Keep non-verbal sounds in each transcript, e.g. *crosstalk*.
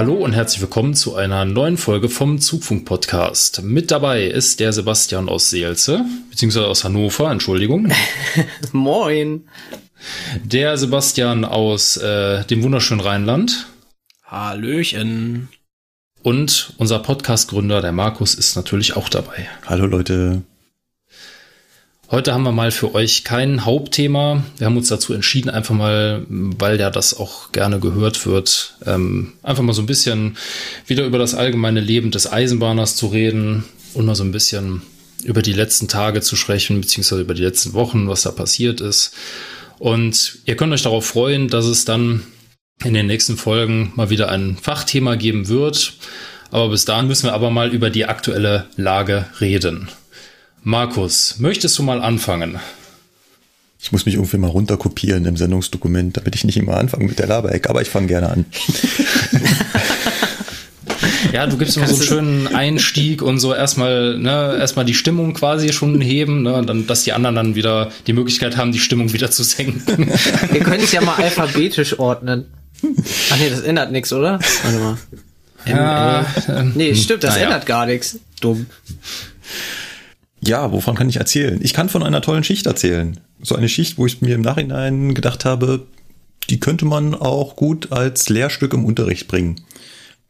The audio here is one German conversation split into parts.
Hallo und herzlich willkommen zu einer neuen Folge vom Zugfunk-Podcast. Mit dabei ist der Sebastian aus Seelze, beziehungsweise aus Hannover, Entschuldigung. *laughs* Moin. Der Sebastian aus äh, dem wunderschönen Rheinland. Hallöchen. Und unser Podcast-Gründer, der Markus, ist natürlich auch dabei. Hallo Leute. Heute haben wir mal für euch kein Hauptthema. Wir haben uns dazu entschieden, einfach mal, weil ja das auch gerne gehört wird, ähm, einfach mal so ein bisschen wieder über das allgemeine Leben des Eisenbahners zu reden und mal so ein bisschen über die letzten Tage zu sprechen, beziehungsweise über die letzten Wochen, was da passiert ist. Und ihr könnt euch darauf freuen, dass es dann in den nächsten Folgen mal wieder ein Fachthema geben wird. Aber bis dahin müssen wir aber mal über die aktuelle Lage reden. Markus, möchtest du mal anfangen? Ich muss mich irgendwie mal runterkopieren im Sendungsdokument, damit ich nicht immer anfange mit der Labereck, aber ich fange gerne an. *laughs* ja, du gibst immer so einen schönen Einstieg und so erstmal, ne, erstmal die Stimmung quasi schon heben, ne, dann, dass die anderen dann wieder die Möglichkeit haben, die Stimmung wieder zu senken. *laughs* Wir können es ja mal alphabetisch ordnen. Ach nee, das ändert nichts, oder? Warte mal. Ja, ähm, nee, stimmt, das naja. ändert gar nichts. Dumm. Ja, wovon kann ich erzählen? Ich kann von einer tollen Schicht erzählen. So eine Schicht, wo ich mir im Nachhinein gedacht habe, die könnte man auch gut als Lehrstück im Unterricht bringen.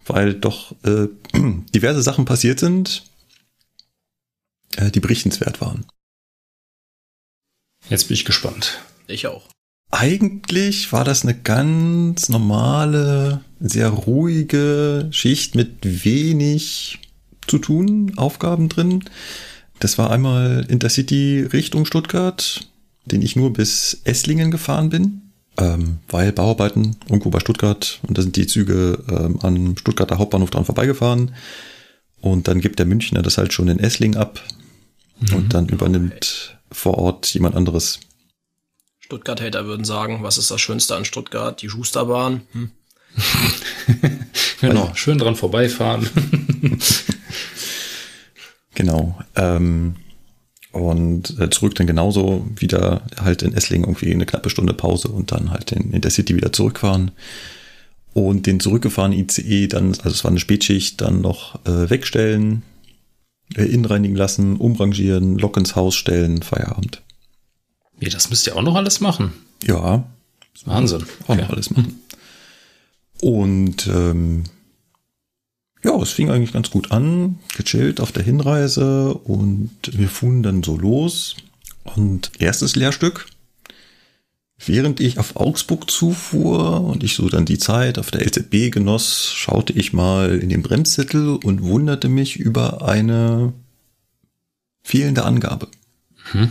Weil doch äh, *clears throat* diverse Sachen passiert sind, äh, die berichtenswert waren. Jetzt bin ich gespannt. Ich auch. Eigentlich war das eine ganz normale, sehr ruhige Schicht mit wenig zu tun, Aufgaben drin. Das war einmal Intercity Richtung Stuttgart, den ich nur bis Esslingen gefahren bin, ähm, weil Bauarbeiten irgendwo bei Stuttgart und da sind die Züge ähm, am Stuttgarter Hauptbahnhof dran vorbeigefahren. Und dann gibt der Münchner das halt schon in Esslingen ab mhm. und dann übernimmt vor Ort jemand anderes. Stuttgart-Hater würden sagen, was ist das Schönste an Stuttgart? Die Schusterbahn. Hm. *laughs* genau, schön dran vorbeifahren. *laughs* genau. Ähm, und äh, zurück dann genauso wieder halt in Esslingen irgendwie eine knappe Stunde Pause und dann halt in Intercity wieder zurückfahren. Und den zurückgefahrenen ICE dann, also es war eine Spätschicht, dann noch äh, wegstellen, äh, innenreinigen lassen, umrangieren, Lok ins Haus stellen, Feierabend. Ja, das müsst ihr auch noch alles machen. Ja. Wahnsinn. Auch okay. noch alles machen. Und ähm, ja, es fing eigentlich ganz gut an, gechillt auf der Hinreise und wir fuhren dann so los. Und erstes Lehrstück, während ich auf Augsburg zufuhr und ich so dann die Zeit auf der LZB genoss, schaute ich mal in den Bremszettel und wunderte mich über eine fehlende Angabe. Hm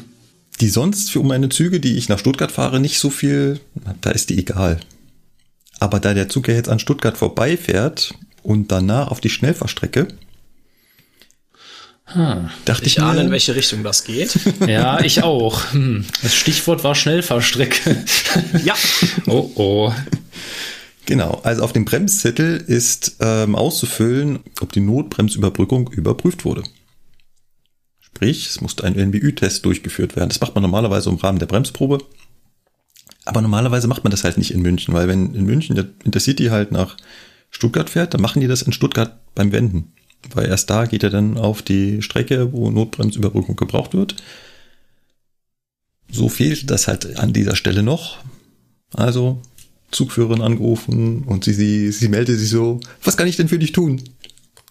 die sonst für meine Züge, die ich nach Stuttgart fahre, nicht so viel, da ist die egal. Aber da der Zug ja jetzt an Stuttgart vorbeifährt und danach auf die Schnellfahrstrecke, hm. dachte ich, ich ahne, in welche Richtung das geht. *laughs* ja, ich auch. Hm. Das Stichwort war Schnellfahrstrecke. ja. *laughs* Oh oh. Genau, also auf dem Bremszettel ist ähm, auszufüllen, ob die Notbremsüberbrückung überprüft wurde. Sprich, es musste ein NBÜ-Test durchgeführt werden. Das macht man normalerweise im Rahmen der Bremsprobe. Aber normalerweise macht man das halt nicht in München, weil wenn in München der Intercity halt nach Stuttgart fährt, dann machen die das in Stuttgart beim Wenden. Weil erst da geht er dann auf die Strecke, wo Notbremsüberbrückung gebraucht wird. So fehlt das halt an dieser Stelle noch. Also Zugführerin angerufen und sie, sie, sie meldete sich so, was kann ich denn für dich tun?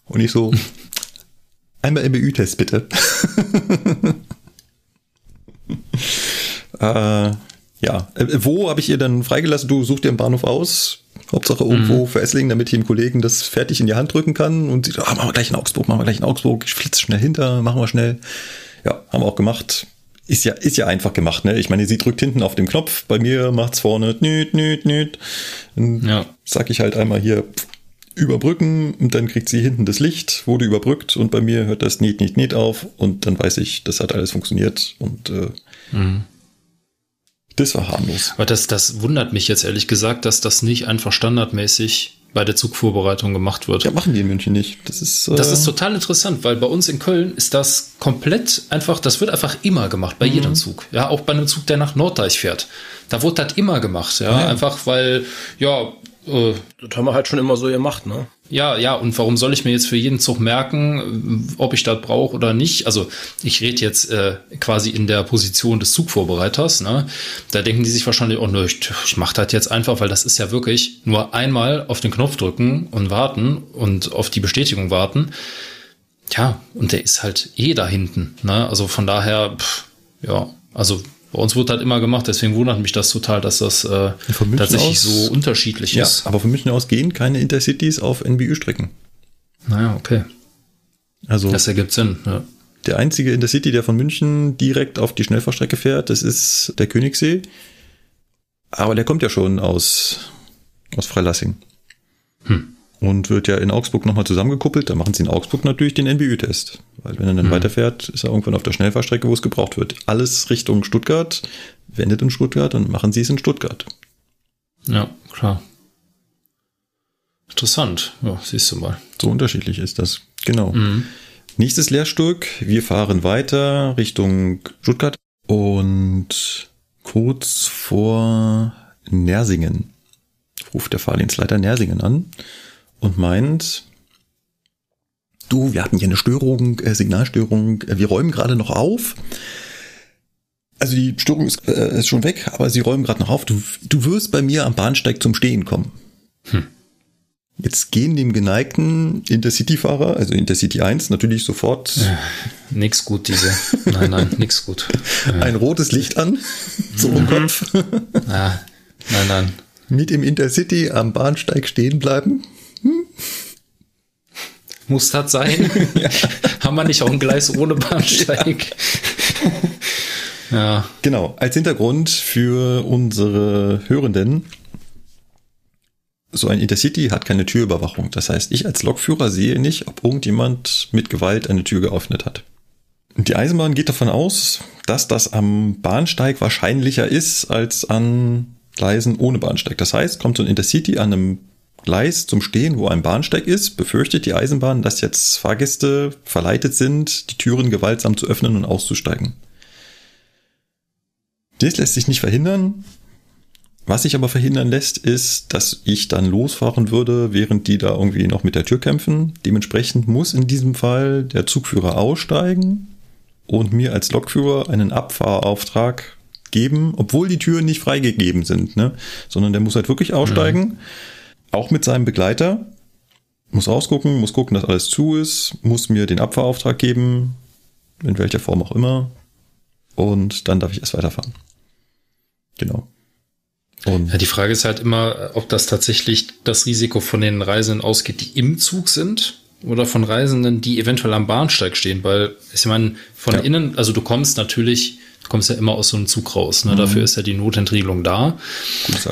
Und ich so, *laughs* Einmal MBÜ-Test bitte. *laughs* äh, ja, äh, wo habe ich ihr dann freigelassen? Du such dir einen Bahnhof aus. Hauptsache irgendwo mhm. Esslingen, damit ich dem Kollegen das fertig in die Hand drücken kann. Und sie so, ah, machen wir gleich in Augsburg, machen wir gleich in Augsburg. Ich flitze schnell hinter, machen wir schnell. Ja, haben wir auch gemacht. ist ja, ist ja einfach gemacht, ne? Ich meine, sie drückt hinten auf den Knopf, bei mir macht's vorne nüt, nüt, nüt. Dann Ja. sag ich halt einmal hier überbrücken und dann kriegt sie hinten das Licht, wurde überbrückt und bei mir hört das niet, niet, niet auf und dann weiß ich, das hat alles funktioniert und äh, das war harmlos. Aber das, das wundert mich jetzt ehrlich gesagt, dass das nicht einfach standardmäßig bei der Zugvorbereitung gemacht wird. Ja, machen die in München nicht. Das ist, äh, Das ist total interessant, weil bei uns in Köln ist das komplett einfach, das wird einfach immer gemacht, bei jedem Zug. Ja, auch bei einem Zug, der nach Norddeich fährt. Da wurde das immer gemacht, ja, einfach weil, ja, äh, Das haben wir halt schon immer so gemacht, ne? Ja, ja, und warum soll ich mir jetzt für jeden Zug merken, ob ich das brauche oder nicht? Also ich rede jetzt äh, quasi in der Position des Zugvorbereiters. Ne? Da denken die sich wahrscheinlich, oh nö, ich, ich mache das jetzt einfach, weil das ist ja wirklich nur einmal auf den Knopf drücken und warten und auf die Bestätigung warten. Ja, und der ist halt eh da hinten. Ne? Also von daher, pff, ja, also bei uns wurde das immer gemacht, deswegen wundert mich das total, dass das äh, tatsächlich aus- so unterschiedlich ja, ist. aber von München aus gehen keine Intercities auf NBÜ-Strecken. Naja, okay. Also Das ergibt Sinn. Ja. der einzige Intercity, der von München direkt auf die Schnellfahrstrecke fährt, das ist der Königssee. Aber der kommt ja schon aus, aus Freilassing. Und wird ja in Augsburg nochmal zusammengekuppelt. Da machen sie in Augsburg natürlich den NBÜ-Test. Weil wenn er dann weiterfährt, ist er irgendwann auf der Schnellfahrstrecke, wo es gebraucht wird. Alles Richtung Stuttgart, wendet in Stuttgart und machen sie es in Stuttgart. Ja, klar. Interessant. Ja, siehst du mal. So unterschiedlich ist das. Genau. Nächstes Lehrstück. Wir fahren weiter Richtung Stuttgart und kurz vor Nersingen ruft der Fahrdienstleiter Nersingen an und meint, du, wir hatten hier eine Störung, äh, Signalstörung, äh, wir räumen gerade noch auf. Also die Störung ist, äh, ist schon weg, aber sie räumen gerade noch auf. Du, du wirst bei mir am Bahnsteig zum Stehen kommen. Jetzt gehen dem geneigten Intercity-Fahrer, also Intercity 1, natürlich sofort Nix gut, diese. Nein, nein, *laughs* nix gut. ein rotes Licht an, so im Kopf. Ah, nein, nein. Mit dem Intercity am Bahnsteig stehen bleiben. Muss das sein? *laughs* Haben wir nicht auch ein Gleis ohne Bahnsteig? ja. Genau, als Hintergrund für unsere Hörenden. So ein Intercity hat keine Türüberwachung. Das heißt, ich als Lokführer sehe nicht, ob irgendjemand mit Gewalt eine Tür geöffnet hat. Die Eisenbahn geht davon aus, dass das am Bahnsteig wahrscheinlicher ist als an Gleisen ohne Bahnsteig. Das heißt, kommt so ein Intercity an einem Gleis zum Stehen, wo ein Bahnsteig ist, befürchtet die Eisenbahn, dass jetzt Fahrgäste verleitet sind, die Türen gewaltsam zu öffnen und auszusteigen. Das lässt sich nicht verhindern. Was sich aber verhindern lässt, ist, dass ich dann losfahren würde, während die da irgendwie noch mit der Tür kämpfen. Dementsprechend muss in diesem Fall der Zugführer aussteigen und mir als Lokführer einen Abfahrauftrag geben, obwohl die Türen nicht freigegeben sind, ne? sondern der muss halt wirklich aussteigen, auch mit seinem Begleiter, muss rausgucken, muss gucken, dass alles zu ist, muss mir den Abfahrauftrag geben, in welcher Form auch immer, und dann darf ich erst weiterfahren. Genau. Und ja. Die Frage ist halt immer, ob das tatsächlich das Risiko von den Reisenden ausgeht, die im Zug sind oder von Reisenden, die eventuell am Bahnsteig stehen, weil ich meine, von Ja. innen, also du kommst natürlich, du kommst ja immer aus so einem Zug raus, ne? dafür ist ja die Notentriegelung da.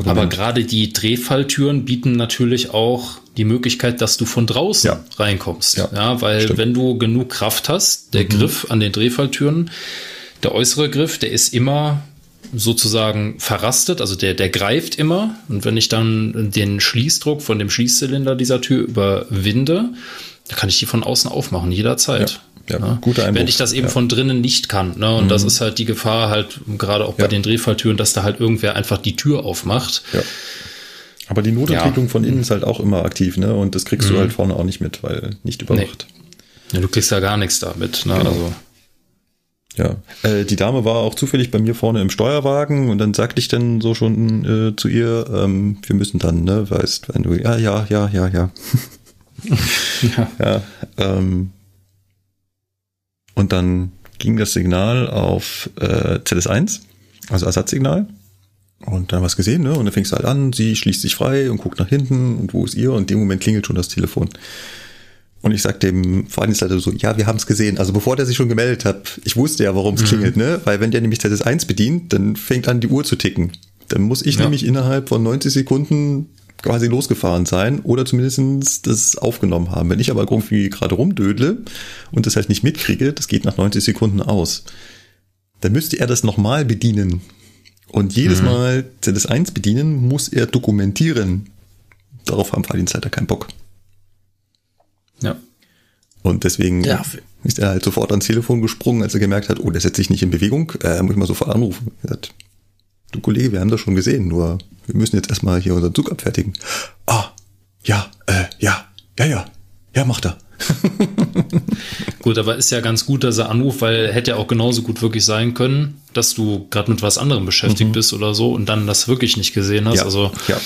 Aber gerade die Drehfalltüren bieten natürlich auch die Möglichkeit, dass du von draußen Ja. reinkommst. Ja, Ja, weil stimmt. wenn du genug Kraft hast, der Griff an den Drehfalltüren, der äußere Griff, der ist immer sozusagen verrastet, also der, der greift immer. Und wenn ich dann den Schließdruck von dem Schließzylinder dieser Tür überwinde, dann kann ich die von außen aufmachen, jederzeit. Ja, ja, guter Einwurf. Wenn ich das eben Ja. von drinnen nicht kann. Ne? Und das ist halt die Gefahr halt, gerade auch bei Ja. den Drehfalltüren, dass da halt irgendwer einfach die Tür aufmacht. Ja. Aber die Notentwicklung von innen ist halt auch immer aktiv, ne? Und das kriegst du halt vorne auch nicht mit, weil nicht überwacht. Ja, du kriegst ja gar nichts damit. Ne? Genau. Also, Ja. Äh, die Dame war auch zufällig bei mir vorne im Steuerwagen und dann sagte ich dann so schon äh, zu ihr, ähm, wir müssen dann, ne, weißt, wenn du, ja, ja, ja, ja, ja. *laughs* ja. Ja, ähm, und dann ging das Signal auf äh, ZS1, also Ersatzsignal. Und dann was gesehen, ne? Und dann fängst du halt an, sie schließt sich frei und guckt nach hinten und wo ist ihr? Und in dem Moment klingelt schon das Telefon. Und ich sag dem Fahrdienstleiter so, ja, wir haben es gesehen. Also bevor der sich schon gemeldet hat, ich wusste ja, warum es mhm. klingelt, ne? Weil wenn der nämlich ZS1 bedient, dann fängt an, die Uhr zu ticken. Dann muss ich ja. nämlich innerhalb von 90 Sekunden quasi losgefahren sein oder zumindest das aufgenommen haben. Wenn ich aber irgendwie gerade rumdödle und das halt nicht mitkriege, das geht nach 90 Sekunden aus, dann müsste er das nochmal bedienen. Und jedes mhm. Mal ZS1 bedienen muss er dokumentieren. Darauf haben Fahrdienstleiter keinen Bock. Ja. Und deswegen ja. ist er halt sofort ans Telefon gesprungen, als er gemerkt hat, oh, der setzt sich nicht in Bewegung, äh, muss ich mal sofort anrufen. Er hat, du Kollege, wir haben das schon gesehen, nur wir müssen jetzt erstmal hier unseren Zug abfertigen. Ah, ja, äh, ja, ja, ja, ja, macht er. *laughs* gut, aber ist ja ganz gut, dass er anruft, weil hätte ja auch genauso gut wirklich sein können, dass du gerade mit was anderem beschäftigt mhm. bist oder so und dann das wirklich nicht gesehen hast. Ja, also ja.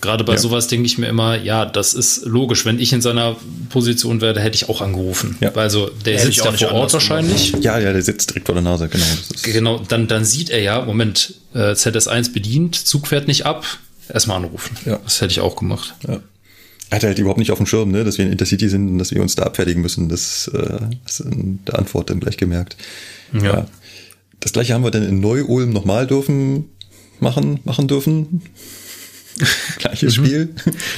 gerade bei ja. sowas denke ich mir immer, ja, das ist logisch. Wenn ich in seiner Position wäre, hätte ich auch angerufen. Ja. Also der Hätte sitzt ja vor Ort wahrscheinlich. Ja, ja, der sitzt direkt vor der Nase, genau. genau, dann, dann sieht er ja, Moment, äh, ZS1 bedient, Zug fährt nicht ab, erstmal anrufen. Ja. Das hätte ich auch gemacht. Ja. Er hat halt überhaupt nicht auf dem Schirm, ne, dass wir in Intercity sind und dass wir uns da abfertigen müssen. Das äh, ist in der Antwort dann gleich gemerkt. Ja. ja. Das gleiche haben wir dann in Neu-Ulm nochmal dürfen machen, machen dürfen. *laughs* Gleiches mhm. Spiel.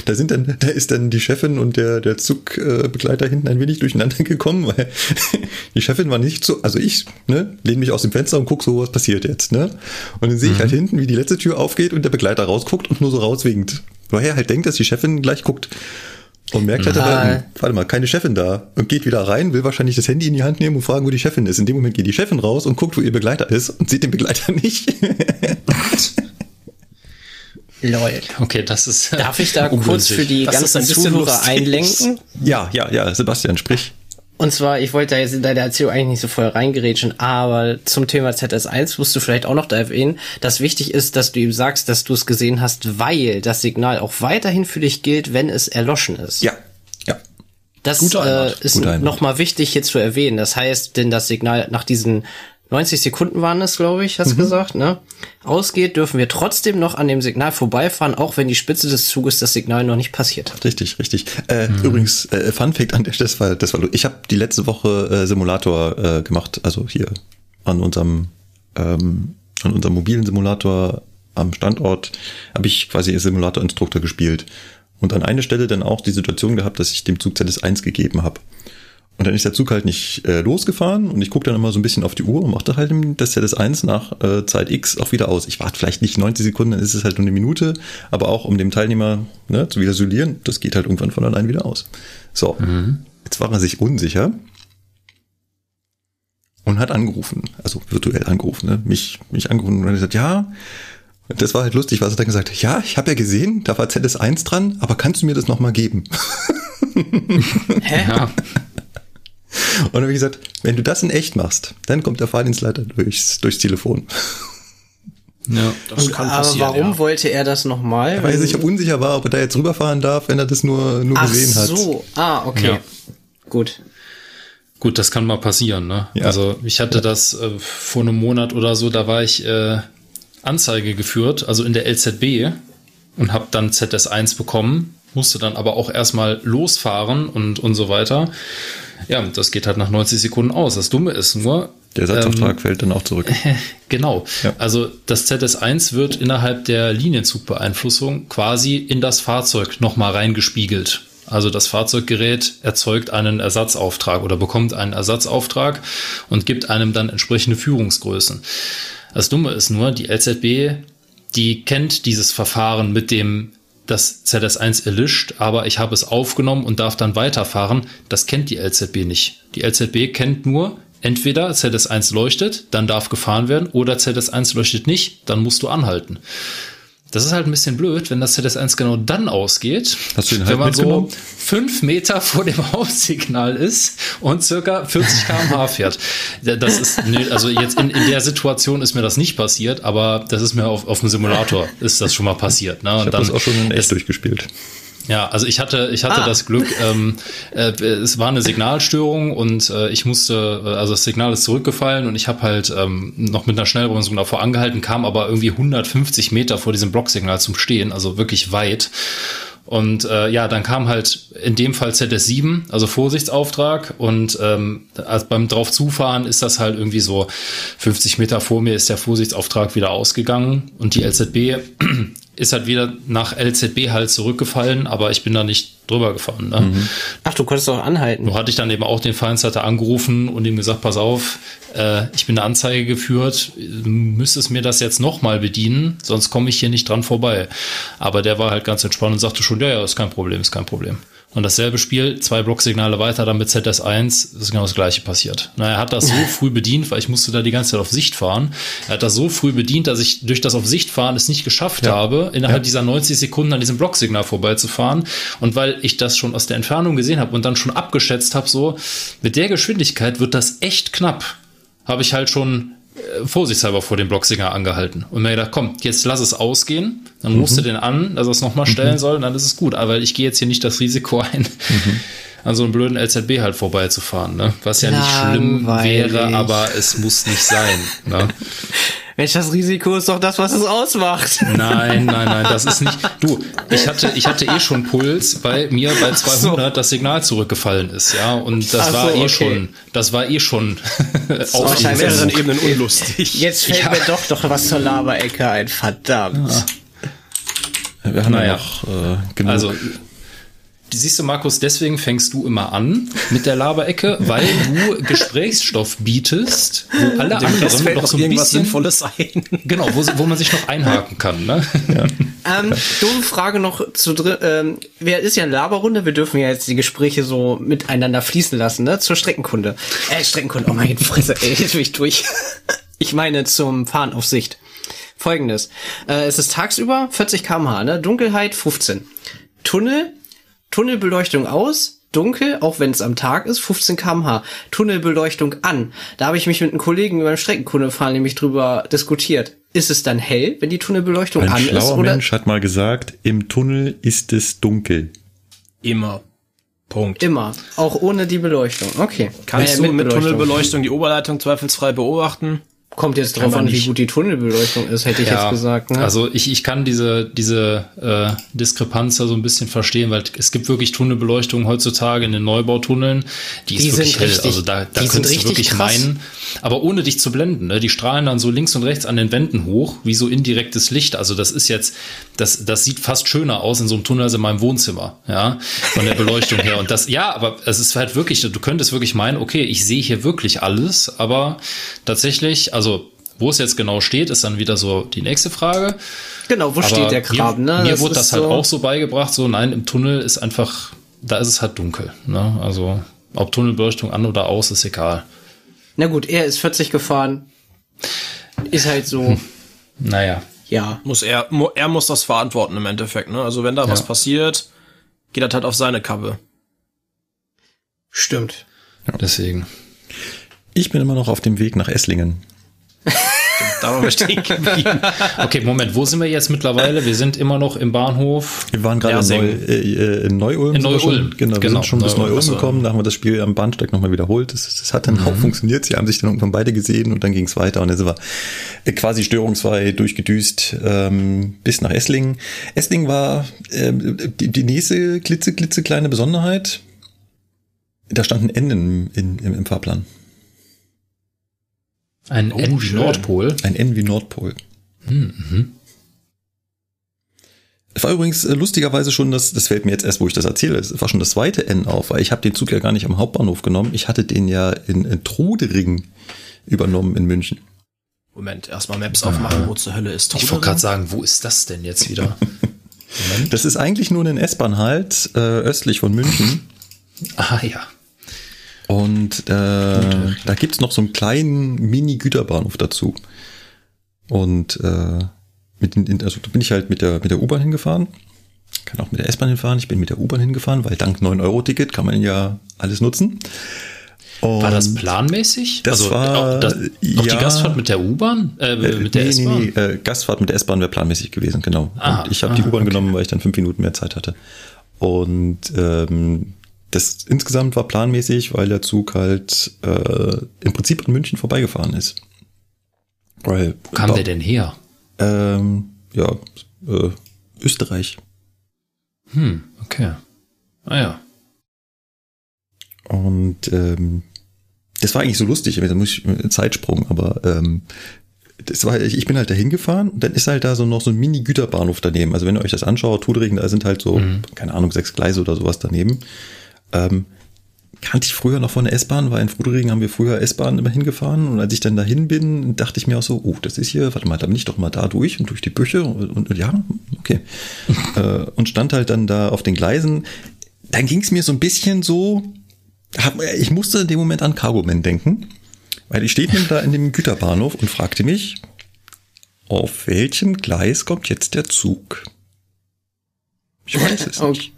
Da sind dann, da ist dann die Chefin und der, der Zugbegleiter hinten ein wenig durcheinander *laughs* gekommen, weil *laughs* die Chefin war nicht so, also ich, ne, lehne mich aus dem Fenster und guck so, was passiert jetzt, ne? Und dann sehe ich halt mhm. hinten, wie die letzte Tür aufgeht und der Begleiter rausguckt und nur so rauswinkt. Weil er halt denkt, dass die Chefin gleich guckt. Und merkt halt aber, warte mal, keine Chefin da. Und geht wieder rein, will wahrscheinlich das Handy in die Hand nehmen und fragen, wo die Chefin ist. In dem Moment geht die Chefin raus und guckt, wo ihr Begleiter ist und sieht den Begleiter nicht. Lol. Okay, das ist. Darf ich da kurz für die das ganzen Zuhörer lustig. einlenken? Ja, ja, ja, Sebastian, sprich. Und zwar, ich wollte da jetzt in deine Erzählung eigentlich nicht so voll reingerätschen, aber zum Thema ZS1 musst du vielleicht auch noch da erwähnen, dass wichtig ist, dass du ihm sagst, dass du es gesehen hast, weil das Signal auch weiterhin für dich gilt, wenn es erloschen ist. Ja, ja. Das äh, ist nochmal wichtig hier zu erwähnen. Das heißt, denn das Signal nach diesen 90 Sekunden waren es, glaube ich, hast mhm. gesagt, ne? Ausgeht, dürfen wir trotzdem noch an dem Signal vorbeifahren, auch wenn die Spitze des Zuges das Signal noch nicht passiert hat. Richtig, richtig. Äh, mhm. Übrigens, äh, Fun Fact an der Stelle, das war, das war, ich habe die letzte Woche äh, Simulator äh, gemacht, also hier an unserem ähm, an unserem mobilen Simulator am Standort habe ich quasi Simulator-Instruktor gespielt und an einer Stelle dann auch die Situation gehabt, dass ich dem Zug ZS1 gegeben habe. Und dann ist der Zug halt nicht äh, losgefahren und ich gucke dann immer so ein bisschen auf die Uhr und machte halt das ZS1 nach äh, Zeit X auch wieder aus. Ich warte vielleicht nicht 90 Sekunden, dann ist es halt nur eine Minute, aber auch um dem Teilnehmer ne, zu visualisieren, das geht halt irgendwann von allein wieder aus. So, mhm. jetzt war er sich unsicher und hat angerufen, also virtuell angerufen, ne? mich, mich angerufen und hat gesagt, ja, das war halt lustig, was er dann gesagt hat, ja, ich habe ja gesehen, da war ZS1 dran, aber kannst du mir das nochmal geben? *laughs* Hä? Ja. Und dann habe ich gesagt, wenn du das in echt machst, dann kommt der Fahrdienstleiter durchs, durchs Telefon. Ja, das kann passieren. Aber warum ja. wollte er das nochmal? Weil er sich unsicher war, ob er da jetzt rüberfahren darf, wenn er das nur, nur Ach gesehen hat. Ach so, ah, okay. Ja. Gut. Gut, das kann mal passieren. Ne? Ja. Also ich hatte das äh, vor einem Monat oder so, da war ich äh, Anzeige geführt, also in der LZB und habe dann ZS1 bekommen, musste dann aber auch erstmal losfahren und, und so weiter. Ja, das geht halt nach 90 Sekunden aus. Das Dumme ist nur. Der Ersatzaufträg ähm, fällt dann auch zurück. *laughs* genau. Ja. Also das ZS1 wird innerhalb der Linienzugbeeinflussung quasi in das Fahrzeug nochmal reingespiegelt. Also das Fahrzeuggerät erzeugt einen Ersatzauftrag oder bekommt einen Ersatzauftrag und gibt einem dann entsprechende Führungsgrößen. Das Dumme ist nur, die LZB, die kennt dieses Verfahren mit dem das ZS1 erlischt, aber ich habe es aufgenommen und darf dann weiterfahren. Das kennt die LZB nicht. Die LZB kennt nur, entweder ZS1 leuchtet, dann darf gefahren werden, oder ZS1 leuchtet nicht, dann musst du anhalten. Das ist halt ein bisschen blöd, wenn das ZS1 genau dann ausgeht, halt wenn man so fünf Meter vor dem *laughs* Hauptsignal ist und circa 40 km/h fährt. Das ist, also jetzt in, in der Situation ist mir das nicht passiert, aber das ist mir auf, auf dem Simulator ist das schon mal passiert. Ne? Und ich habe das auch schon in echt durchgespielt. Ja, also ich hatte, ich hatte ah. das Glück, ähm, äh, es war eine Signalstörung und äh, ich musste, äh, also das Signal ist zurückgefallen und ich habe halt ähm, noch mit einer Schnellbremsung davor angehalten, kam aber irgendwie 150 Meter vor diesem Blocksignal zum Stehen, also wirklich weit. Und äh, ja, dann kam halt in dem Fall ZS7, also Vorsichtsauftrag. Und ähm, also beim drauf zufahren ist das halt irgendwie so 50 Meter vor mir ist der Vorsichtsauftrag wieder ausgegangen und die LZB ist halt wieder nach LZB halt zurückgefallen, aber ich bin da nicht drüber gefahren. Ne? Mhm. Ach, du konntest auch anhalten. Nur hatte ich dann eben auch den Feindsleiter angerufen und ihm gesagt, pass auf, äh, ich bin eine Anzeige geführt, du müsstest mir das jetzt nochmal bedienen, sonst komme ich hier nicht dran vorbei. Aber der war halt ganz entspannt und sagte schon, ja, ja, ist kein Problem, ist kein Problem. Und dasselbe Spiel, zwei Blocksignale weiter, dann mit ZS1, ist genau das gleiche passiert. Na, er hat das so früh bedient, weil ich musste da die ganze Zeit auf Sicht fahren. Er hat das so früh bedient, dass ich durch das auf Sicht fahren es nicht geschafft ja. habe, innerhalb ja. dieser 90 Sekunden an diesem Blocksignal vorbeizufahren. Und weil ich das schon aus der Entfernung gesehen habe und dann schon abgeschätzt habe, so, mit der Geschwindigkeit wird das echt knapp, habe ich halt schon vorsichtshalber vor dem Blocksinger angehalten und mir gedacht, komm, jetzt lass es ausgehen, dann mhm. rufst du den an, dass er es nochmal stellen mhm. soll und dann ist es gut. Aber ich gehe jetzt hier nicht das Risiko ein, mhm. an so einem blöden LZB halt vorbeizufahren, ne? Was ja nicht schlimm wäre, aber es muss nicht sein. Ne? *laughs* Mensch, das Risiko ist doch das, was es ausmacht. Nein, nein, nein, das ist nicht. Du, ich hatte, ich hatte eh schon Puls, weil mir bei 200 so. das Signal zurückgefallen ist, ja. Und das Ach war so, eh okay. schon, das war eh schon auf mehreren Ebenen unlustig. Jetzt fällt ja. mir doch doch was zur Laberecke ein, verdammt. Ja. Wir haben naja. ja noch äh, genug. Also Siehst du, Markus, deswegen fängst du immer an mit der Laberecke, *laughs* weil du Gesprächsstoff bietest, wo alle Dem anderen noch so ein bisschen Sinnvolles ein. *laughs* Genau, wo, wo man sich noch einhaken kann. Ne? Ja. *laughs* Ähm, dumme Frage noch zu drin. Ähm, wer ist ja eine Laberrunde? Wir dürfen ja jetzt die Gespräche so miteinander fließen lassen, ne? Zur Streckenkunde. Äh, Streckenkunde. Oh mein Fresse, ey, jetzt bin ich durch. Ich meine zum Fahren auf Sicht. Folgendes: äh, Es ist tagsüber 40 km/h, ne? Dunkelheit 15. Tunnel Tunnelbeleuchtung aus, dunkel, auch wenn es am Tag ist, 15 kmh. Tunnelbeleuchtung an. Da habe ich mich mit einem Kollegen beim Streckenkundefahren nämlich drüber diskutiert. Ist es dann hell, wenn die Tunnelbeleuchtung Ein an ist? Ein schlauer Mensch hat mal gesagt, im Tunnel ist es dunkel. Immer. Punkt. Immer. Auch ohne die Beleuchtung. Okay. Kannst äh, du mit, mit Tunnelbeleuchtung die Oberleitung zweifelsfrei beobachten? Kommt jetzt drauf an, wie gut die Tunnelbeleuchtung ist, hätte ich ja, jetzt gesagt. Ne? Also ich, ich kann diese, diese äh, Diskrepanz da so ein bisschen verstehen, weil es gibt wirklich Tunnelbeleuchtung heutzutage in den Neubautunneln, die, die ist wirklich hell. Richtig, also da, da könntest du wirklich krass. meinen, aber ohne dich zu blenden. Ne? Die strahlen dann so links und rechts an den Wänden hoch, wie so indirektes Licht. Also das ist jetzt, das, das sieht fast schöner aus in so einem Tunnel als in meinem Wohnzimmer, ja, von der Beleuchtung her. Und das, ja, aber es ist halt wirklich, du könntest wirklich meinen, okay, ich sehe hier wirklich alles, aber tatsächlich, also wo es jetzt genau steht, ist dann wieder so die nächste Frage. Genau, wo Aber steht der Graben? Ne? Mir das wurde das halt so auch so beigebracht, so nein, im Tunnel ist einfach, da ist es halt dunkel. Ne? Also ob Tunnelbeleuchtung an oder aus, ist egal. Na gut, er ist 40 gefahren. Ist halt so. Hm. Naja. Ja. Muss er, er muss das verantworten im Endeffekt, ne? Also wenn da ja. was passiert, geht das halt auf seine Kappe. Stimmt. Ja. Deswegen. Ich bin immer noch auf dem Weg nach Esslingen. Da waren wir stehen geblieben. Okay, Moment, wo sind wir jetzt mittlerweile? Wir sind immer noch im Bahnhof. Wir waren gerade in, Neu, äh, in Neu-Ulm. In Neu-Ulm. Genau, wir genau, sind schon Neu bis Neu-Ulm gekommen. Da haben wir das Spiel am Bahnsteig nochmal wiederholt. Das, das hat dann mhm. auch funktioniert. Sie haben sich dann irgendwann beide gesehen und dann ging es weiter. Und dann sind wir äh, quasi störungsfrei durchgedüst ähm, bis nach Esslingen. Esslingen war äh, die, die nächste klitze, klitze kleine Besonderheit. Da standen Enden in, im, im Fahrplan. Ein oh, N wie Nordpol. Ein N wie Nordpol. Hm, mhm. Es war übrigens äh, lustigerweise schon das, das fällt mir jetzt erst, wo ich das erzähle, es war schon das zweite N auf, weil ich habe den Zug ja gar nicht am Hauptbahnhof genommen. Ich hatte den ja in, in Trudering übernommen in München. Moment, erstmal Maps aufmachen, wo zur Hölle ist Trudering? Ich wollte gerade sagen, wo ist das denn jetzt wieder? *laughs* das ist eigentlich nur ein S-Bahn halt, äh, östlich von München. Ah ja. Und äh, da gibt's noch so einen kleinen Mini-Güterbahnhof dazu. Und äh, mit den, also da bin ich halt mit der, mit der U-Bahn hingefahren. Kann auch mit der S-Bahn hinfahren. Ich bin mit der U-Bahn hingefahren, weil dank 9-Euro-Ticket kann man ja alles nutzen. Und war das planmäßig? Das also war auch, das, auch ja, die Gastfahrt mit der U-Bahn? Äh, äh mit der nee, S-Bahn? Nee, nee, äh, Gastfahrt mit der S-Bahn wäre planmäßig gewesen, genau. Ah, und ich habe die U-Bahn okay. genommen, weil ich dann fünf Minuten mehr Zeit hatte. Und ähm, das insgesamt war planmäßig, weil der Zug halt äh, im Prinzip an München vorbeigefahren ist. Weil, Wo kam der denn her? Ähm, ja, äh, Österreich. Hm, okay. Ah ja. Und ähm, das war eigentlich so lustig, da muss ich Zeitsprung, aber ähm, das war, ich bin halt da hingefahren und dann ist halt da so noch so ein Mini-Güterbahnhof daneben. Also wenn ihr euch das anschaut, Tudringen, da sind halt so, mhm. keine Ahnung, sechs Gleise oder sowas daneben. Ähm, kannte ich früher noch von der S-Bahn, weil in Fruderingen haben wir früher S-Bahn immer hingefahren und als ich dann dahin bin, dachte ich mir auch so, oh, das ist hier, warte mal, da bin ich doch mal da durch und durch die Büche und, und, ja, okay. *laughs* äh, und stand halt dann da auf den Gleisen. Dann ging es mir so ein bisschen so, ich musste in dem Moment an Cargoman denken, weil ich steht da in dem Güterbahnhof und fragte mich, auf welchem Gleis kommt jetzt der Zug? Ich weiß es *laughs* nicht.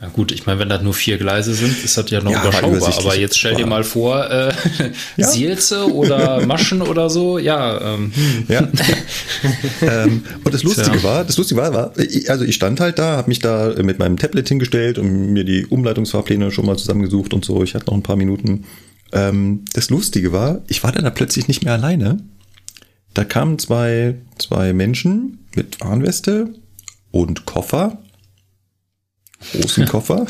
Ja gut, ich meine, wenn das nur vier Gleise sind, ist das ja noch ja, überschaubar. Aber jetzt stell dir mal vor, äh, *laughs* ja? Sielze oder Maschen oder so, ja. Ähm. ja. *laughs* ähm, und das Lustige war, das Lustige war, war, also ich stand halt da, habe mich da mit meinem Tablet hingestellt und mir die Umleitungsfahrpläne schon mal zusammengesucht und so. Ich hatte noch ein paar Minuten. Ähm, das Lustige war, ich war dann da plötzlich nicht mehr alleine. Da kamen zwei, zwei Menschen mit Warnweste und Koffer großen Koffer,